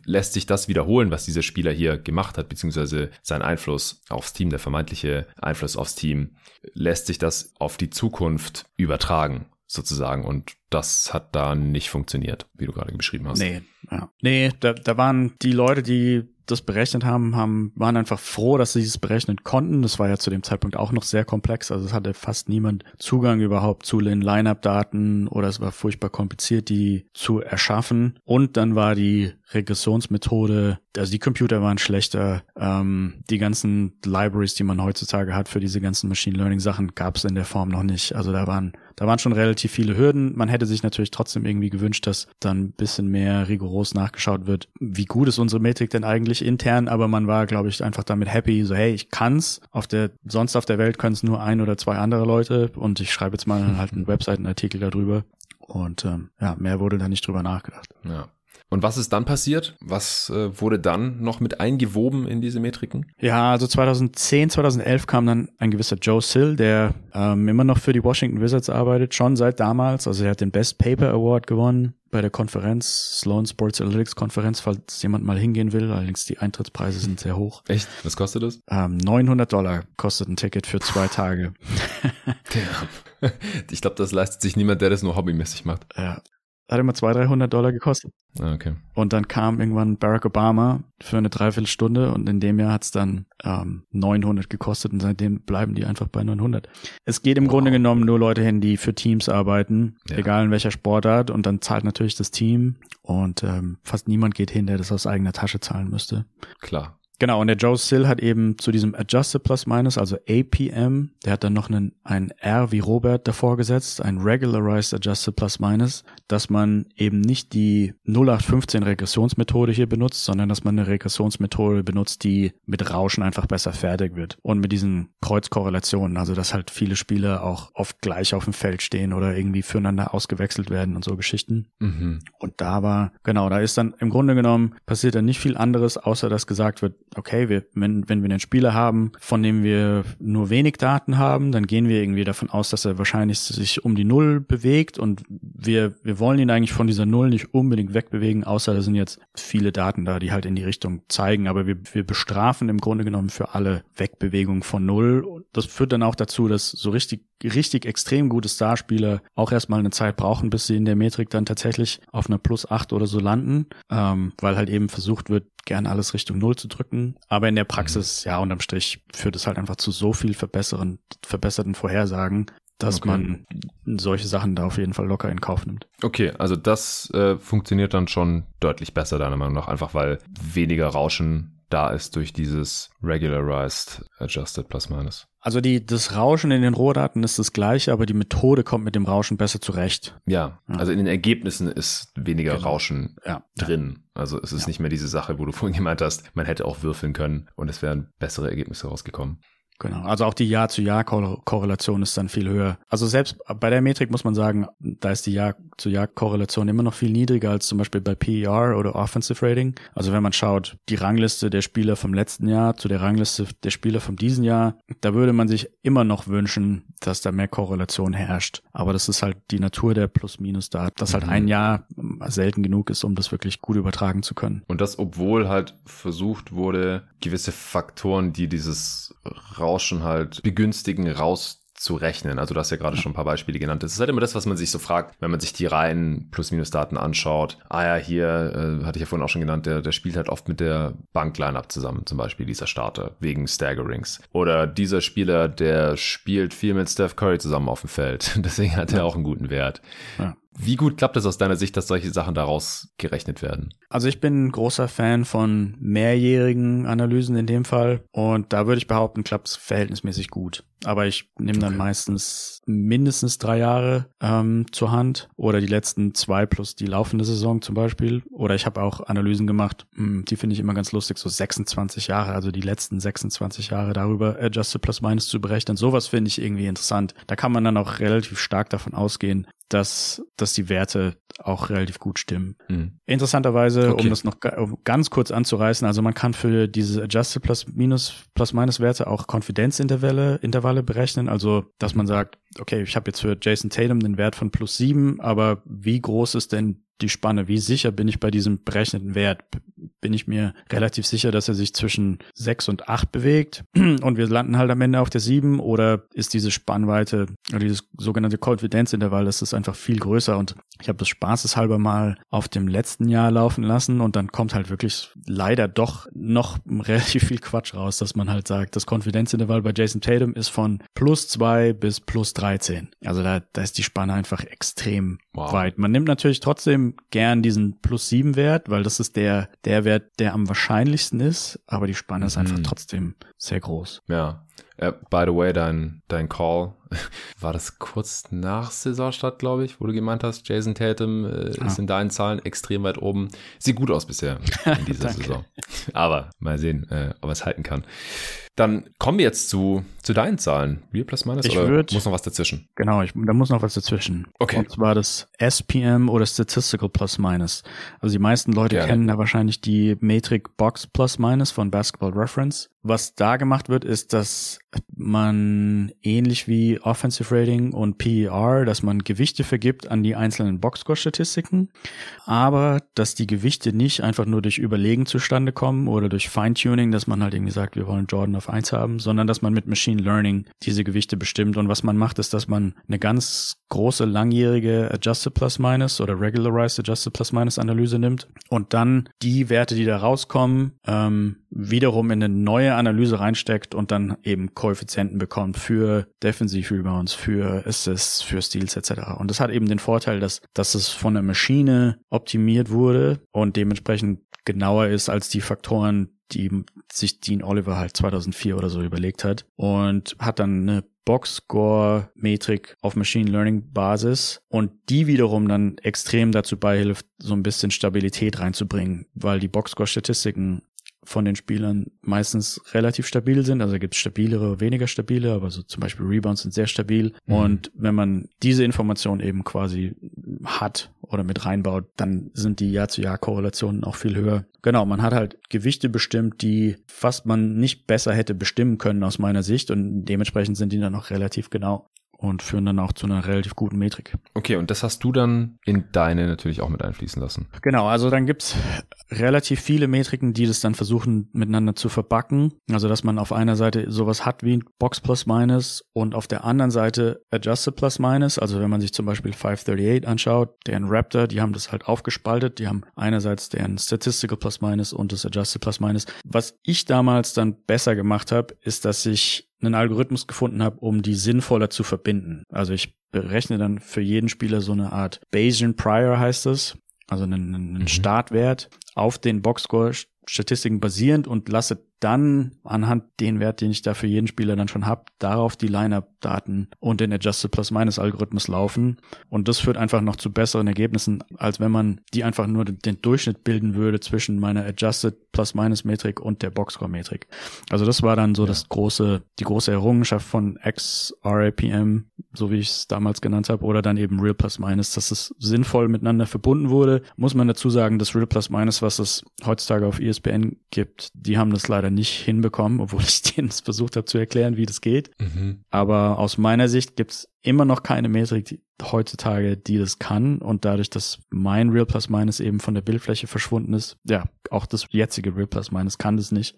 lässt sich das wiederholen, was dieser Spieler hier gemacht hat, beziehungsweise sein Einfluss aufs Team, der vermeintliche Einfluss aufs Team, lässt sich das auf die Zukunft übertragen sozusagen. Und das hat da nicht funktioniert, wie du gerade beschrieben hast. Nee, ja. Nee, da, da waren die Leute, die das berechnet haben, haben, waren einfach froh, dass sie es berechnen konnten. Das war ja zu dem Zeitpunkt auch noch sehr komplex. Also es hatte fast niemand Zugang überhaupt zu den Line-Up-Daten oder es war furchtbar kompliziert, die zu erschaffen. Und dann war die Regressionsmethode, also die Computer waren schlechter. Ähm, die ganzen Libraries, die man heutzutage hat für diese ganzen Machine Learning Sachen, gab es in der Form noch nicht. Also da waren, da waren schon relativ viele Hürden. Man hätte sich natürlich trotzdem irgendwie gewünscht, dass dann ein bisschen mehr rigoros nachgeschaut wird, wie gut ist unsere Metrik denn eigentlich intern, aber man war, glaube ich, einfach damit happy, so hey, ich kann's. Auf der, sonst auf der Welt können es nur ein oder zwei andere Leute und ich schreibe jetzt mal halt einen Webseitenartikel darüber. Und ähm, ja, mehr wurde da nicht drüber nachgedacht. Ja. Und was ist dann passiert? Was äh, wurde dann noch mit eingewoben in diese Metriken? Ja, also 2010, 2011 kam dann ein gewisser Joe Sill, der ähm, immer noch für die Washington Wizards arbeitet, schon seit damals. Also er hat den Best Paper Award gewonnen bei der Konferenz, Sloan Sports Analytics Konferenz, falls jemand mal hingehen will. Allerdings die Eintrittspreise sind sehr hoch. Echt? Was kostet das? Ähm, 900 Dollar kostet ein Ticket für zwei Tage. ich glaube, das leistet sich niemand, der das nur hobbymäßig macht. Ja, hat immer 200, 300 Dollar gekostet. Ah, okay. Und dann kam irgendwann Barack Obama für eine Dreiviertelstunde und in dem Jahr hat es dann ähm, 900 gekostet und seitdem bleiben die einfach bei 900. Es geht im wow. Grunde genommen nur Leute hin, die für Teams arbeiten, ja. egal in welcher Sportart und dann zahlt natürlich das Team und ähm, fast niemand geht hin, der das aus eigener Tasche zahlen müsste. Klar. Genau, und der Joe Sill hat eben zu diesem Adjusted Plus Minus, also APM, der hat dann noch einen, ein R wie Robert davor gesetzt, ein Regularized Adjusted Plus Minus, dass man eben nicht die 0815 Regressionsmethode hier benutzt, sondern dass man eine Regressionsmethode benutzt, die mit Rauschen einfach besser fertig wird. Und mit diesen Kreuzkorrelationen, also dass halt viele Spieler auch oft gleich auf dem Feld stehen oder irgendwie füreinander ausgewechselt werden und so Geschichten. Mhm. Und da war, genau, da ist dann im Grunde genommen passiert dann nicht viel anderes, außer dass gesagt wird, okay, wir, wenn, wenn wir einen Spieler haben, von dem wir nur wenig Daten haben, dann gehen wir irgendwie davon aus, dass er wahrscheinlich sich um die Null bewegt und wir, wir wollen ihn eigentlich von dieser Null nicht unbedingt wegbewegen, außer da sind jetzt viele Daten da, die halt in die Richtung zeigen, aber wir, wir bestrafen im Grunde genommen für alle Wegbewegungen von Null. Das führt dann auch dazu, dass so richtig richtig extrem gute Starspieler auch erstmal eine Zeit brauchen, bis sie in der Metrik dann tatsächlich auf einer Plus 8 oder so landen, ähm, weil halt eben versucht wird, gern alles Richtung Null zu drücken. Aber in der Praxis, mhm. ja, unterm Strich führt es halt einfach zu so viel verbesseren, verbesserten Vorhersagen, dass okay. man solche Sachen da auf jeden Fall locker in Kauf nimmt. Okay, also das äh, funktioniert dann schon deutlich besser, deiner Meinung nach, einfach weil weniger Rauschen da ist durch dieses Regularized Adjusted Plus Minus. Also die, das Rauschen in den Rohdaten ist das gleiche, aber die Methode kommt mit dem Rauschen besser zurecht. Ja, ja. also in den Ergebnissen ist weniger genau. Rauschen ja. drin. Also es ist ja. nicht mehr diese Sache, wo du vorhin gemeint hast, man hätte auch würfeln können und es wären bessere Ergebnisse rausgekommen. Genau, also auch die Jahr-zu-Jahr-Korrelation ist dann viel höher. Also selbst bei der Metrik muss man sagen, da ist die Jahr Jahr-zu-Jahr-Korrelation immer noch viel niedriger als zum Beispiel bei PER oder Offensive Rating. Also wenn man schaut, die Rangliste der Spieler vom letzten Jahr zu der Rangliste der Spieler vom diesen Jahr, da würde man sich immer noch wünschen, dass da mehr Korrelation herrscht. Aber das ist halt die Natur der Plus-Minus da, dass halt mhm. ein Jahr selten genug ist, um das wirklich gut übertragen zu können. Und das, obwohl halt versucht wurde, gewisse Faktoren, die dieses Rauschen halt begünstigen, raus zu rechnen. Also du hast ja gerade schon ein paar Beispiele genannt. Das ist halt immer das, was man sich so fragt, wenn man sich die reinen Plus-Minus-Daten anschaut. Ah ja, hier äh, hatte ich ja vorhin auch schon genannt, der, der spielt halt oft mit der Bank-Line-Up zusammen, zum Beispiel dieser Starter, wegen Staggerings. Oder dieser Spieler, der spielt viel mit Steph Curry zusammen auf dem Feld. Deswegen hat er auch einen guten Wert. Ja. Wie gut klappt es aus deiner Sicht, dass solche Sachen daraus gerechnet werden? Also ich bin ein großer Fan von mehrjährigen Analysen in dem Fall und da würde ich behaupten, klappt es verhältnismäßig gut. Aber ich nehme dann okay. meistens mindestens drei Jahre ähm, zur Hand oder die letzten zwei plus die laufende Saison zum Beispiel. Oder ich habe auch Analysen gemacht, mh, hm, die finde ich immer ganz lustig, so 26 Jahre, also die letzten 26 Jahre darüber Adjusted Plus Minus zu berechnen. Sowas finde ich irgendwie interessant. Da kann man dann auch relativ stark davon ausgehen, dass, dass die Werte auch relativ gut stimmen. Mhm. Interessanterweise, okay. um das noch ganz kurz anzureißen, also man kann für diese Adjusted Plus Minus Plus Minus Werte auch Konfidenzintervalle Intervalle berechnen, also dass man sagt, okay, ich habe jetzt für Jason Tatum den Wert von plus sieben, aber wie groß ist denn die Spanne. Wie sicher bin ich bei diesem berechneten Wert? Bin ich mir relativ sicher, dass er sich zwischen sechs und acht bewegt und wir landen halt am Ende auf der sieben oder ist diese Spannweite oder dieses sogenannte Konfidenzintervall, das ist einfach viel größer und ich habe das spaßeshalber mal auf dem letzten Jahr laufen lassen und dann kommt halt wirklich leider doch noch relativ viel Quatsch raus, dass man halt sagt, das Konfidenzintervall bei Jason Tatum ist von plus zwei bis plus 13. Also da, da ist die Spanne einfach extrem wow. weit. Man nimmt natürlich trotzdem gern diesen plus sieben Wert, weil das ist der, der Wert, der am wahrscheinlichsten ist, aber die Spanne ist einfach mhm. trotzdem sehr groß. Ja. Uh, by the way, dein, dein Call, war das kurz nach Saisonstart, glaube ich, wo du gemeint hast, Jason Tatum äh, ah. ist in deinen Zahlen extrem weit oben. Sieht gut aus bisher in dieser Saison. Aber mal sehen, äh, ob er es halten kann. Dann kommen wir jetzt zu, zu deinen Zahlen. Real plus minus ich oder würd, muss noch was dazwischen? Genau, ich, da muss noch was dazwischen. Okay. Und zwar das SPM oder Statistical plus minus. Also die meisten Leute Gerne. kennen da wahrscheinlich die Metrik Box plus minus von Basketball Reference. Was da gemacht wird, ist, dass man ähnlich wie Offensive Rating und PER, dass man Gewichte vergibt an die einzelnen Boxscore-Statistiken, aber dass die Gewichte nicht einfach nur durch Überlegen zustande kommen oder durch Feintuning, dass man halt irgendwie sagt, wir wollen Jordan auf eins haben, sondern dass man mit Machine Learning diese Gewichte bestimmt. Und was man macht, ist, dass man eine ganz große langjährige Adjusted Plus Minus oder Regularized Adjusted Plus Minus Analyse nimmt und dann die Werte, die da rauskommen, ähm, wiederum in eine neue Analyse reinsteckt und dann eben Koeffizienten bekommt für Defensive Rebounds, für Assists, für Steals etc. Und das hat eben den Vorteil, dass, dass es von der Maschine optimiert wurde und dementsprechend genauer ist als die Faktoren, die sich Dean Oliver halt 2004 oder so überlegt hat und hat dann eine Boxscore-Metrik auf Machine Learning Basis und die wiederum dann extrem dazu beihilft, so ein bisschen Stabilität reinzubringen, weil die Boxscore-Statistiken von den Spielern meistens relativ stabil sind. Also gibt es stabilere, weniger stabile, aber so zum Beispiel Rebounds sind sehr stabil. Mhm. Und wenn man diese Information eben quasi hat oder mit reinbaut, dann sind die Jahr-zu-Jahr-Korrelationen auch viel höher. Genau, man hat halt Gewichte bestimmt, die fast man nicht besser hätte bestimmen können aus meiner Sicht und dementsprechend sind die dann auch relativ genau und führen dann auch zu einer relativ guten Metrik. Okay, und das hast du dann in deine natürlich auch mit einfließen lassen. Genau, also dann gibt's relativ viele Metriken, die das dann versuchen miteinander zu verbacken. Also dass man auf einer Seite sowas hat wie Box Plus Minus und auf der anderen Seite Adjusted Plus Minus. Also wenn man sich zum Beispiel 538 anschaut, deren Raptor, die haben das halt aufgespaltet. Die haben einerseits deren Statistical Plus Minus und das Adjusted Plus Minus. Was ich damals dann besser gemacht habe, ist, dass ich einen Algorithmus gefunden habe, um die sinnvoller zu verbinden. Also ich berechne dann für jeden Spieler so eine Art Bayesian Prior heißt es, also einen, einen mhm. Startwert auf den Boxscore Statistiken basierend und lasse dann anhand den Wert, den ich da für jeden Spieler dann schon habe, darauf die Lineup-Daten und den Adjusted Plus-Minus-Algorithmus laufen. Und das führt einfach noch zu besseren Ergebnissen, als wenn man die einfach nur den Durchschnitt bilden würde zwischen meiner Adjusted Plus-Minus-Metrik und der Boxscore-Metrik. Also das war dann so ja. das große, die große Errungenschaft von XRAPM, so wie ich es damals genannt habe, oder dann eben Real Plus-Minus, dass es sinnvoll miteinander verbunden wurde. Muss man dazu sagen, das Real Plus-Minus, was es heutzutage auf ESPN gibt, die haben das leider nicht hinbekommen, obwohl ich denen versucht habe zu erklären, wie das geht. Mhm. Aber aus meiner Sicht gibt's immer noch keine Metrik die, heutzutage, die das kann. Und dadurch, dass mein Real Plus Minus eben von der Bildfläche verschwunden ist, ja, auch das jetzige Real Plus Minus kann das nicht.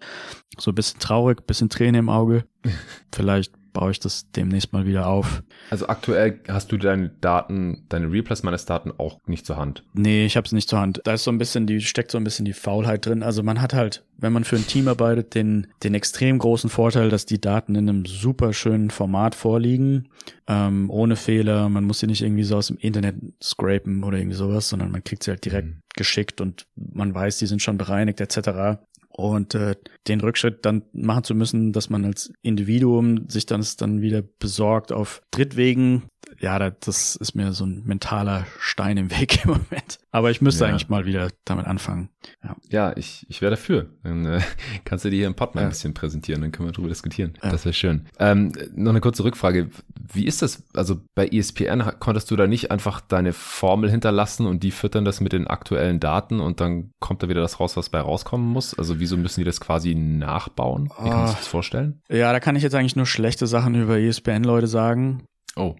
So ein bisschen traurig, bisschen Tränen im Auge. Vielleicht baue ich das demnächst mal wieder auf. Also aktuell hast du deine Daten, deine Replays meines Daten auch nicht zur Hand? Nee, ich habe es nicht zur Hand. Da ist so ein bisschen die steckt so ein bisschen die Faulheit drin. Also man hat halt, wenn man für ein Team arbeitet, den den extrem großen Vorteil, dass die Daten in einem super schönen Format vorliegen, ähm, ohne Fehler. Man muss sie nicht irgendwie so aus dem Internet scrapen oder irgendwie sowas, sondern man kriegt sie halt direkt mhm. geschickt und man weiß, die sind schon bereinigt etc und äh, den Rückschritt dann machen zu müssen, dass man als Individuum sich dann dann wieder besorgt auf Drittwegen, ja, das ist mir so ein mentaler Stein im Weg im Moment. Aber ich müsste ja. eigentlich mal wieder damit anfangen. Ja, ja ich, ich wäre dafür. Dann äh, kannst du dir hier im Pod mal ja. ein bisschen präsentieren, dann können wir drüber diskutieren. Das wäre schön. Ähm, noch eine kurze Rückfrage. Wie ist das? Also bei ESPN konntest du da nicht einfach deine Formel hinterlassen und die füttern das mit den aktuellen Daten und dann kommt da wieder das raus, was bei rauskommen muss? Also wieso müssen die das quasi nachbauen? Wie kannst du ah. das vorstellen? Ja, da kann ich jetzt eigentlich nur schlechte Sachen über ESPN-Leute sagen. Oh.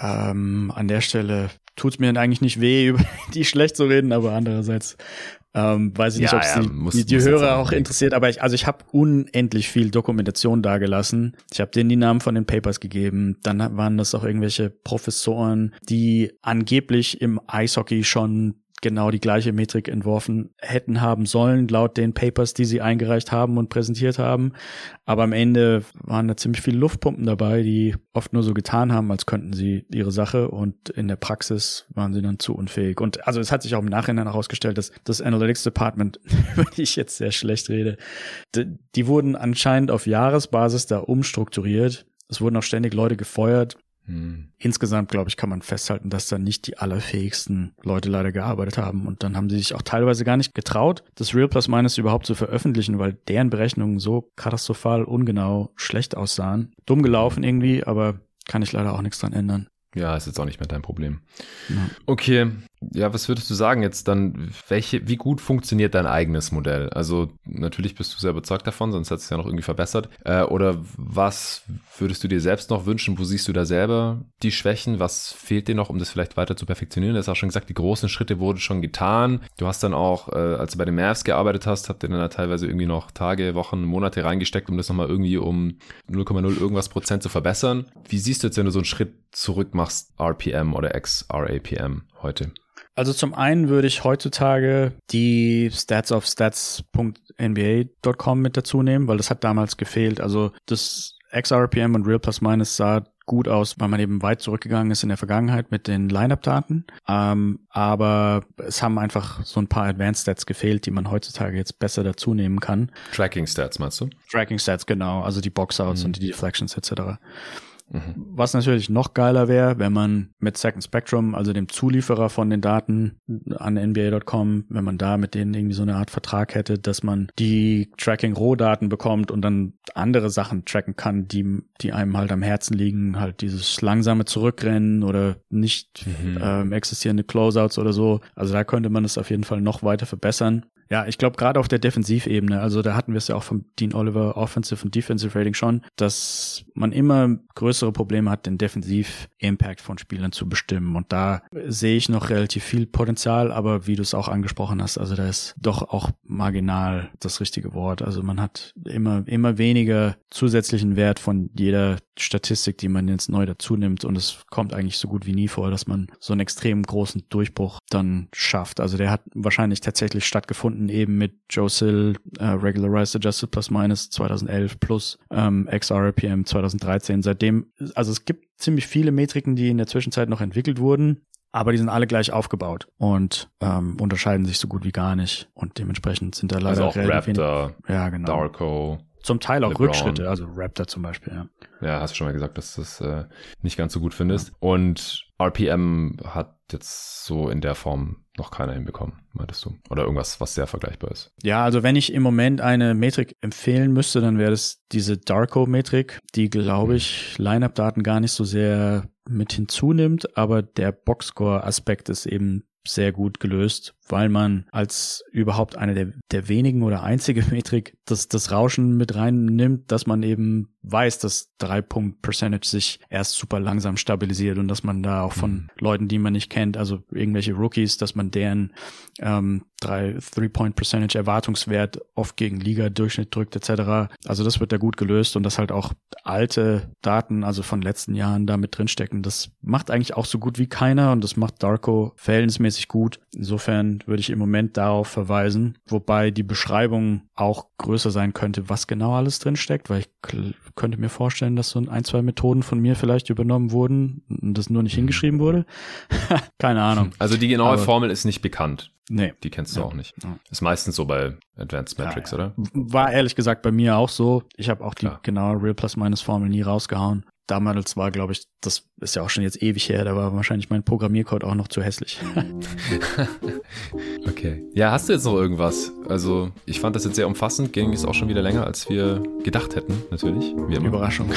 Ähm, an der Stelle tut's mir eigentlich nicht weh, über die schlecht zu reden, aber andererseits ähm, weiß ich nicht, ob es ja, die, muss, die, die Hörer auch interessiert, aber ich, also ich habe unendlich viel Dokumentation dagelassen. Ich habe denen die Namen von den Papers gegeben. Dann waren das auch irgendwelche Professoren, die angeblich im Eishockey schon genau die gleiche Metrik entworfen hätten haben sollen, laut den Papers, die sie eingereicht haben und präsentiert haben. Aber am Ende waren da ziemlich viele Luftpumpen dabei, die oft nur so getan haben, als könnten sie ihre Sache und in der Praxis waren sie dann zu unfähig. Und also es hat sich auch im Nachhinein herausgestellt, dass das Analytics Department, über die ich jetzt sehr schlecht rede, die, die wurden anscheinend auf Jahresbasis da umstrukturiert. Es wurden auch ständig Leute gefeuert hm. Insgesamt, glaube ich, kann man festhalten, dass da nicht die allerfähigsten Leute leider gearbeitet haben. Und dann haben sie sich auch teilweise gar nicht getraut, das Real Plus Minus überhaupt zu veröffentlichen, weil deren Berechnungen so katastrophal ungenau schlecht aussahen. Dumm gelaufen irgendwie, aber kann ich leider auch nichts dran ändern. Ja, ist jetzt auch nicht mehr dein Problem. Ja. Okay, ja, was würdest du sagen jetzt dann? Welche, wie gut funktioniert dein eigenes Modell? Also natürlich bist du sehr überzeugt davon, sonst hättest du es ja noch irgendwie verbessert. Äh, oder was würdest du dir selbst noch wünschen? Wo siehst du da selber die Schwächen? Was fehlt dir noch, um das vielleicht weiter zu perfektionieren? Du hast auch schon gesagt, die großen Schritte wurden schon getan. Du hast dann auch, äh, als du bei den Mavs gearbeitet hast, habt ihr dann da teilweise irgendwie noch Tage, Wochen, Monate reingesteckt, um das nochmal irgendwie um 0,0 irgendwas Prozent zu verbessern. Wie siehst du jetzt, wenn du so einen Schritt zurück machst, RPM oder XRAPM heute? Also zum einen würde ich heutzutage die Stats of Stats.nba.com mit dazu nehmen, weil das hat damals gefehlt. Also das XRPM und Real Plus Minus sah gut aus, weil man eben weit zurückgegangen ist in der Vergangenheit mit den Lineup-Daten. Ähm, aber es haben einfach so ein paar Advanced Stats gefehlt, die man heutzutage jetzt besser dazu nehmen kann. Tracking Stats meinst du? Tracking Stats, genau. Also die Boxouts mhm. und die Deflections etc. Mhm. Was natürlich noch geiler wäre, wenn man mit Second Spectrum, also dem Zulieferer von den Daten an NBA.com, wenn man da mit denen irgendwie so eine Art Vertrag hätte, dass man die Tracking-Rohdaten bekommt und dann andere Sachen tracken kann, die, die einem halt am Herzen liegen, halt dieses langsame Zurückrennen oder nicht mhm. ähm, existierende Closeouts oder so. Also da könnte man es auf jeden Fall noch weiter verbessern. Ja, ich glaube gerade auf der Defensivebene, also da hatten wir es ja auch vom Dean Oliver Offensive und Defensive Rating schon, dass man immer größere Probleme hat, den Defensiv-Impact von Spielern zu bestimmen. Und da sehe ich noch relativ viel Potenzial, aber wie du es auch angesprochen hast, also da ist doch auch marginal das richtige Wort. Also man hat immer, immer weniger zusätzlichen Wert von jeder Statistik, die man jetzt neu dazu nimmt. Und es kommt eigentlich so gut wie nie vor, dass man so einen extrem großen Durchbruch dann schafft. Also der hat wahrscheinlich tatsächlich stattgefunden, eben mit Joe Sill, äh, Regularized Adjusted Plus Minus 2011 plus ähm, XRPM 2013. Seitdem, also es gibt ziemlich viele Metriken, die in der Zwischenzeit noch entwickelt wurden. aber die sind alle gleich aufgebaut und ähm, unterscheiden sich so gut wie gar nicht. Und dementsprechend sind da leider also auch Raptor, ja, genau. Darko. Zum Teil auch LeBron. Rückschritte, also Raptor zum Beispiel, ja. Ja, hast du schon mal gesagt, dass du das äh, nicht ganz so gut findest. Ja. Und RPM hat jetzt so in der Form noch keiner hinbekommen, meintest du? Oder irgendwas, was sehr vergleichbar ist? Ja, also wenn ich im Moment eine Metrik empfehlen müsste, dann wäre das diese Darko-Metrik, die, glaube mhm. ich, Line-Up-Daten gar nicht so sehr mit hinzunimmt, aber der Boxscore-Aspekt ist eben sehr gut gelöst, weil man als überhaupt eine der, der wenigen oder einzige Metrik das, das Rauschen mit reinnimmt, dass man eben weiß, dass drei Punkt Percentage sich erst super langsam stabilisiert und dass man da auch von mhm. Leuten, die man nicht kennt, also irgendwelche Rookies, dass man deren ähm, drei Three Point Percentage Erwartungswert oft gegen Liga Durchschnitt drückt etc. Also das wird da gut gelöst und dass halt auch alte Daten, also von letzten Jahren da mit drinstecken, das macht eigentlich auch so gut wie keiner und das macht Darko verhältnismäßig gut. Insofern würde ich im Moment darauf verweisen, wobei die Beschreibung auch größer sein könnte, was genau alles drinsteckt, weil ich könnte mir vorstellen, dass so ein, zwei Methoden von mir vielleicht übernommen wurden und das nur nicht hingeschrieben wurde. Keine Ahnung. Also die genaue Aber, Formel ist nicht bekannt. Nee. Die kennst du ja. auch nicht. Ja. Ist meistens so bei Advanced Metrics, ja, oder? War ehrlich gesagt bei mir auch so. Ich habe auch die Klar. genaue Real Plus Minus Formel nie rausgehauen damals war, glaube ich, das ist ja auch schon jetzt ewig her, da war wahrscheinlich mein Programmiercode auch noch zu hässlich. okay. Ja, hast du jetzt noch irgendwas? Also, ich fand das jetzt sehr umfassend, ging es auch schon wieder länger, als wir gedacht hätten, natürlich. Überraschung.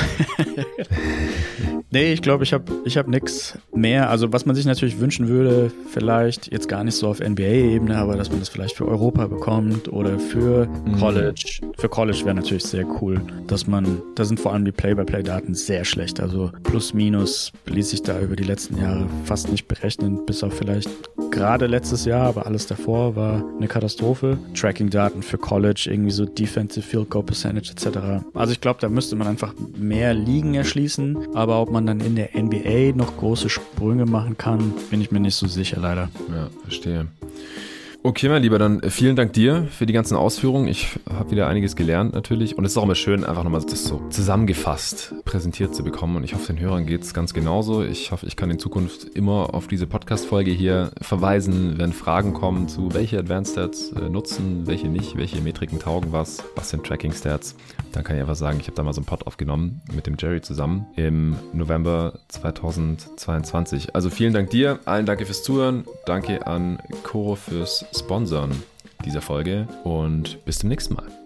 nee, ich glaube, ich habe ich hab nichts mehr. Also, was man sich natürlich wünschen würde, vielleicht jetzt gar nicht so auf NBA-Ebene, aber dass man das vielleicht für Europa bekommt oder für mhm. College. Mhm. Für College wäre natürlich sehr cool, dass man, da sind vor allem die Play-by-Play-Daten sehr schlecht schlecht. Also plus minus ließ sich da über die letzten Jahre fast nicht berechnen, bis auf vielleicht gerade letztes Jahr, aber alles davor war eine Katastrophe. Tracking-Daten für College, irgendwie so Defensive Field Goal Percentage etc. Also ich glaube, da müsste man einfach mehr Ligen erschließen, aber ob man dann in der NBA noch große Sprünge machen kann, bin ich mir nicht so sicher leider. Ja, verstehe. Okay, mein Lieber, dann äh, vielen Dank dir für die ganzen Ausführungen. Ich habe wieder einiges gelernt natürlich. Und es ist auch immer schön, einfach nochmal das so zusammengefasst präsentiert zu bekommen. Und ich hoffe, den Hörern geht es ganz genauso. Ich hoffe, ich kann in Zukunft immer auf diese Podcast-Folge hier verweisen, wenn Fragen kommen zu, welche Advanced Stats äh, nutzen, welche nicht, welche Metriken taugen was, was sind Tracking Stats. Dann kann ich einfach sagen, ich habe da mal so einen Pod aufgenommen mit dem Jerry zusammen im November 2022. Also vielen Dank dir, allen danke fürs Zuhören. Danke an Coro fürs Sponsoren dieser Folge und bis zum nächsten Mal.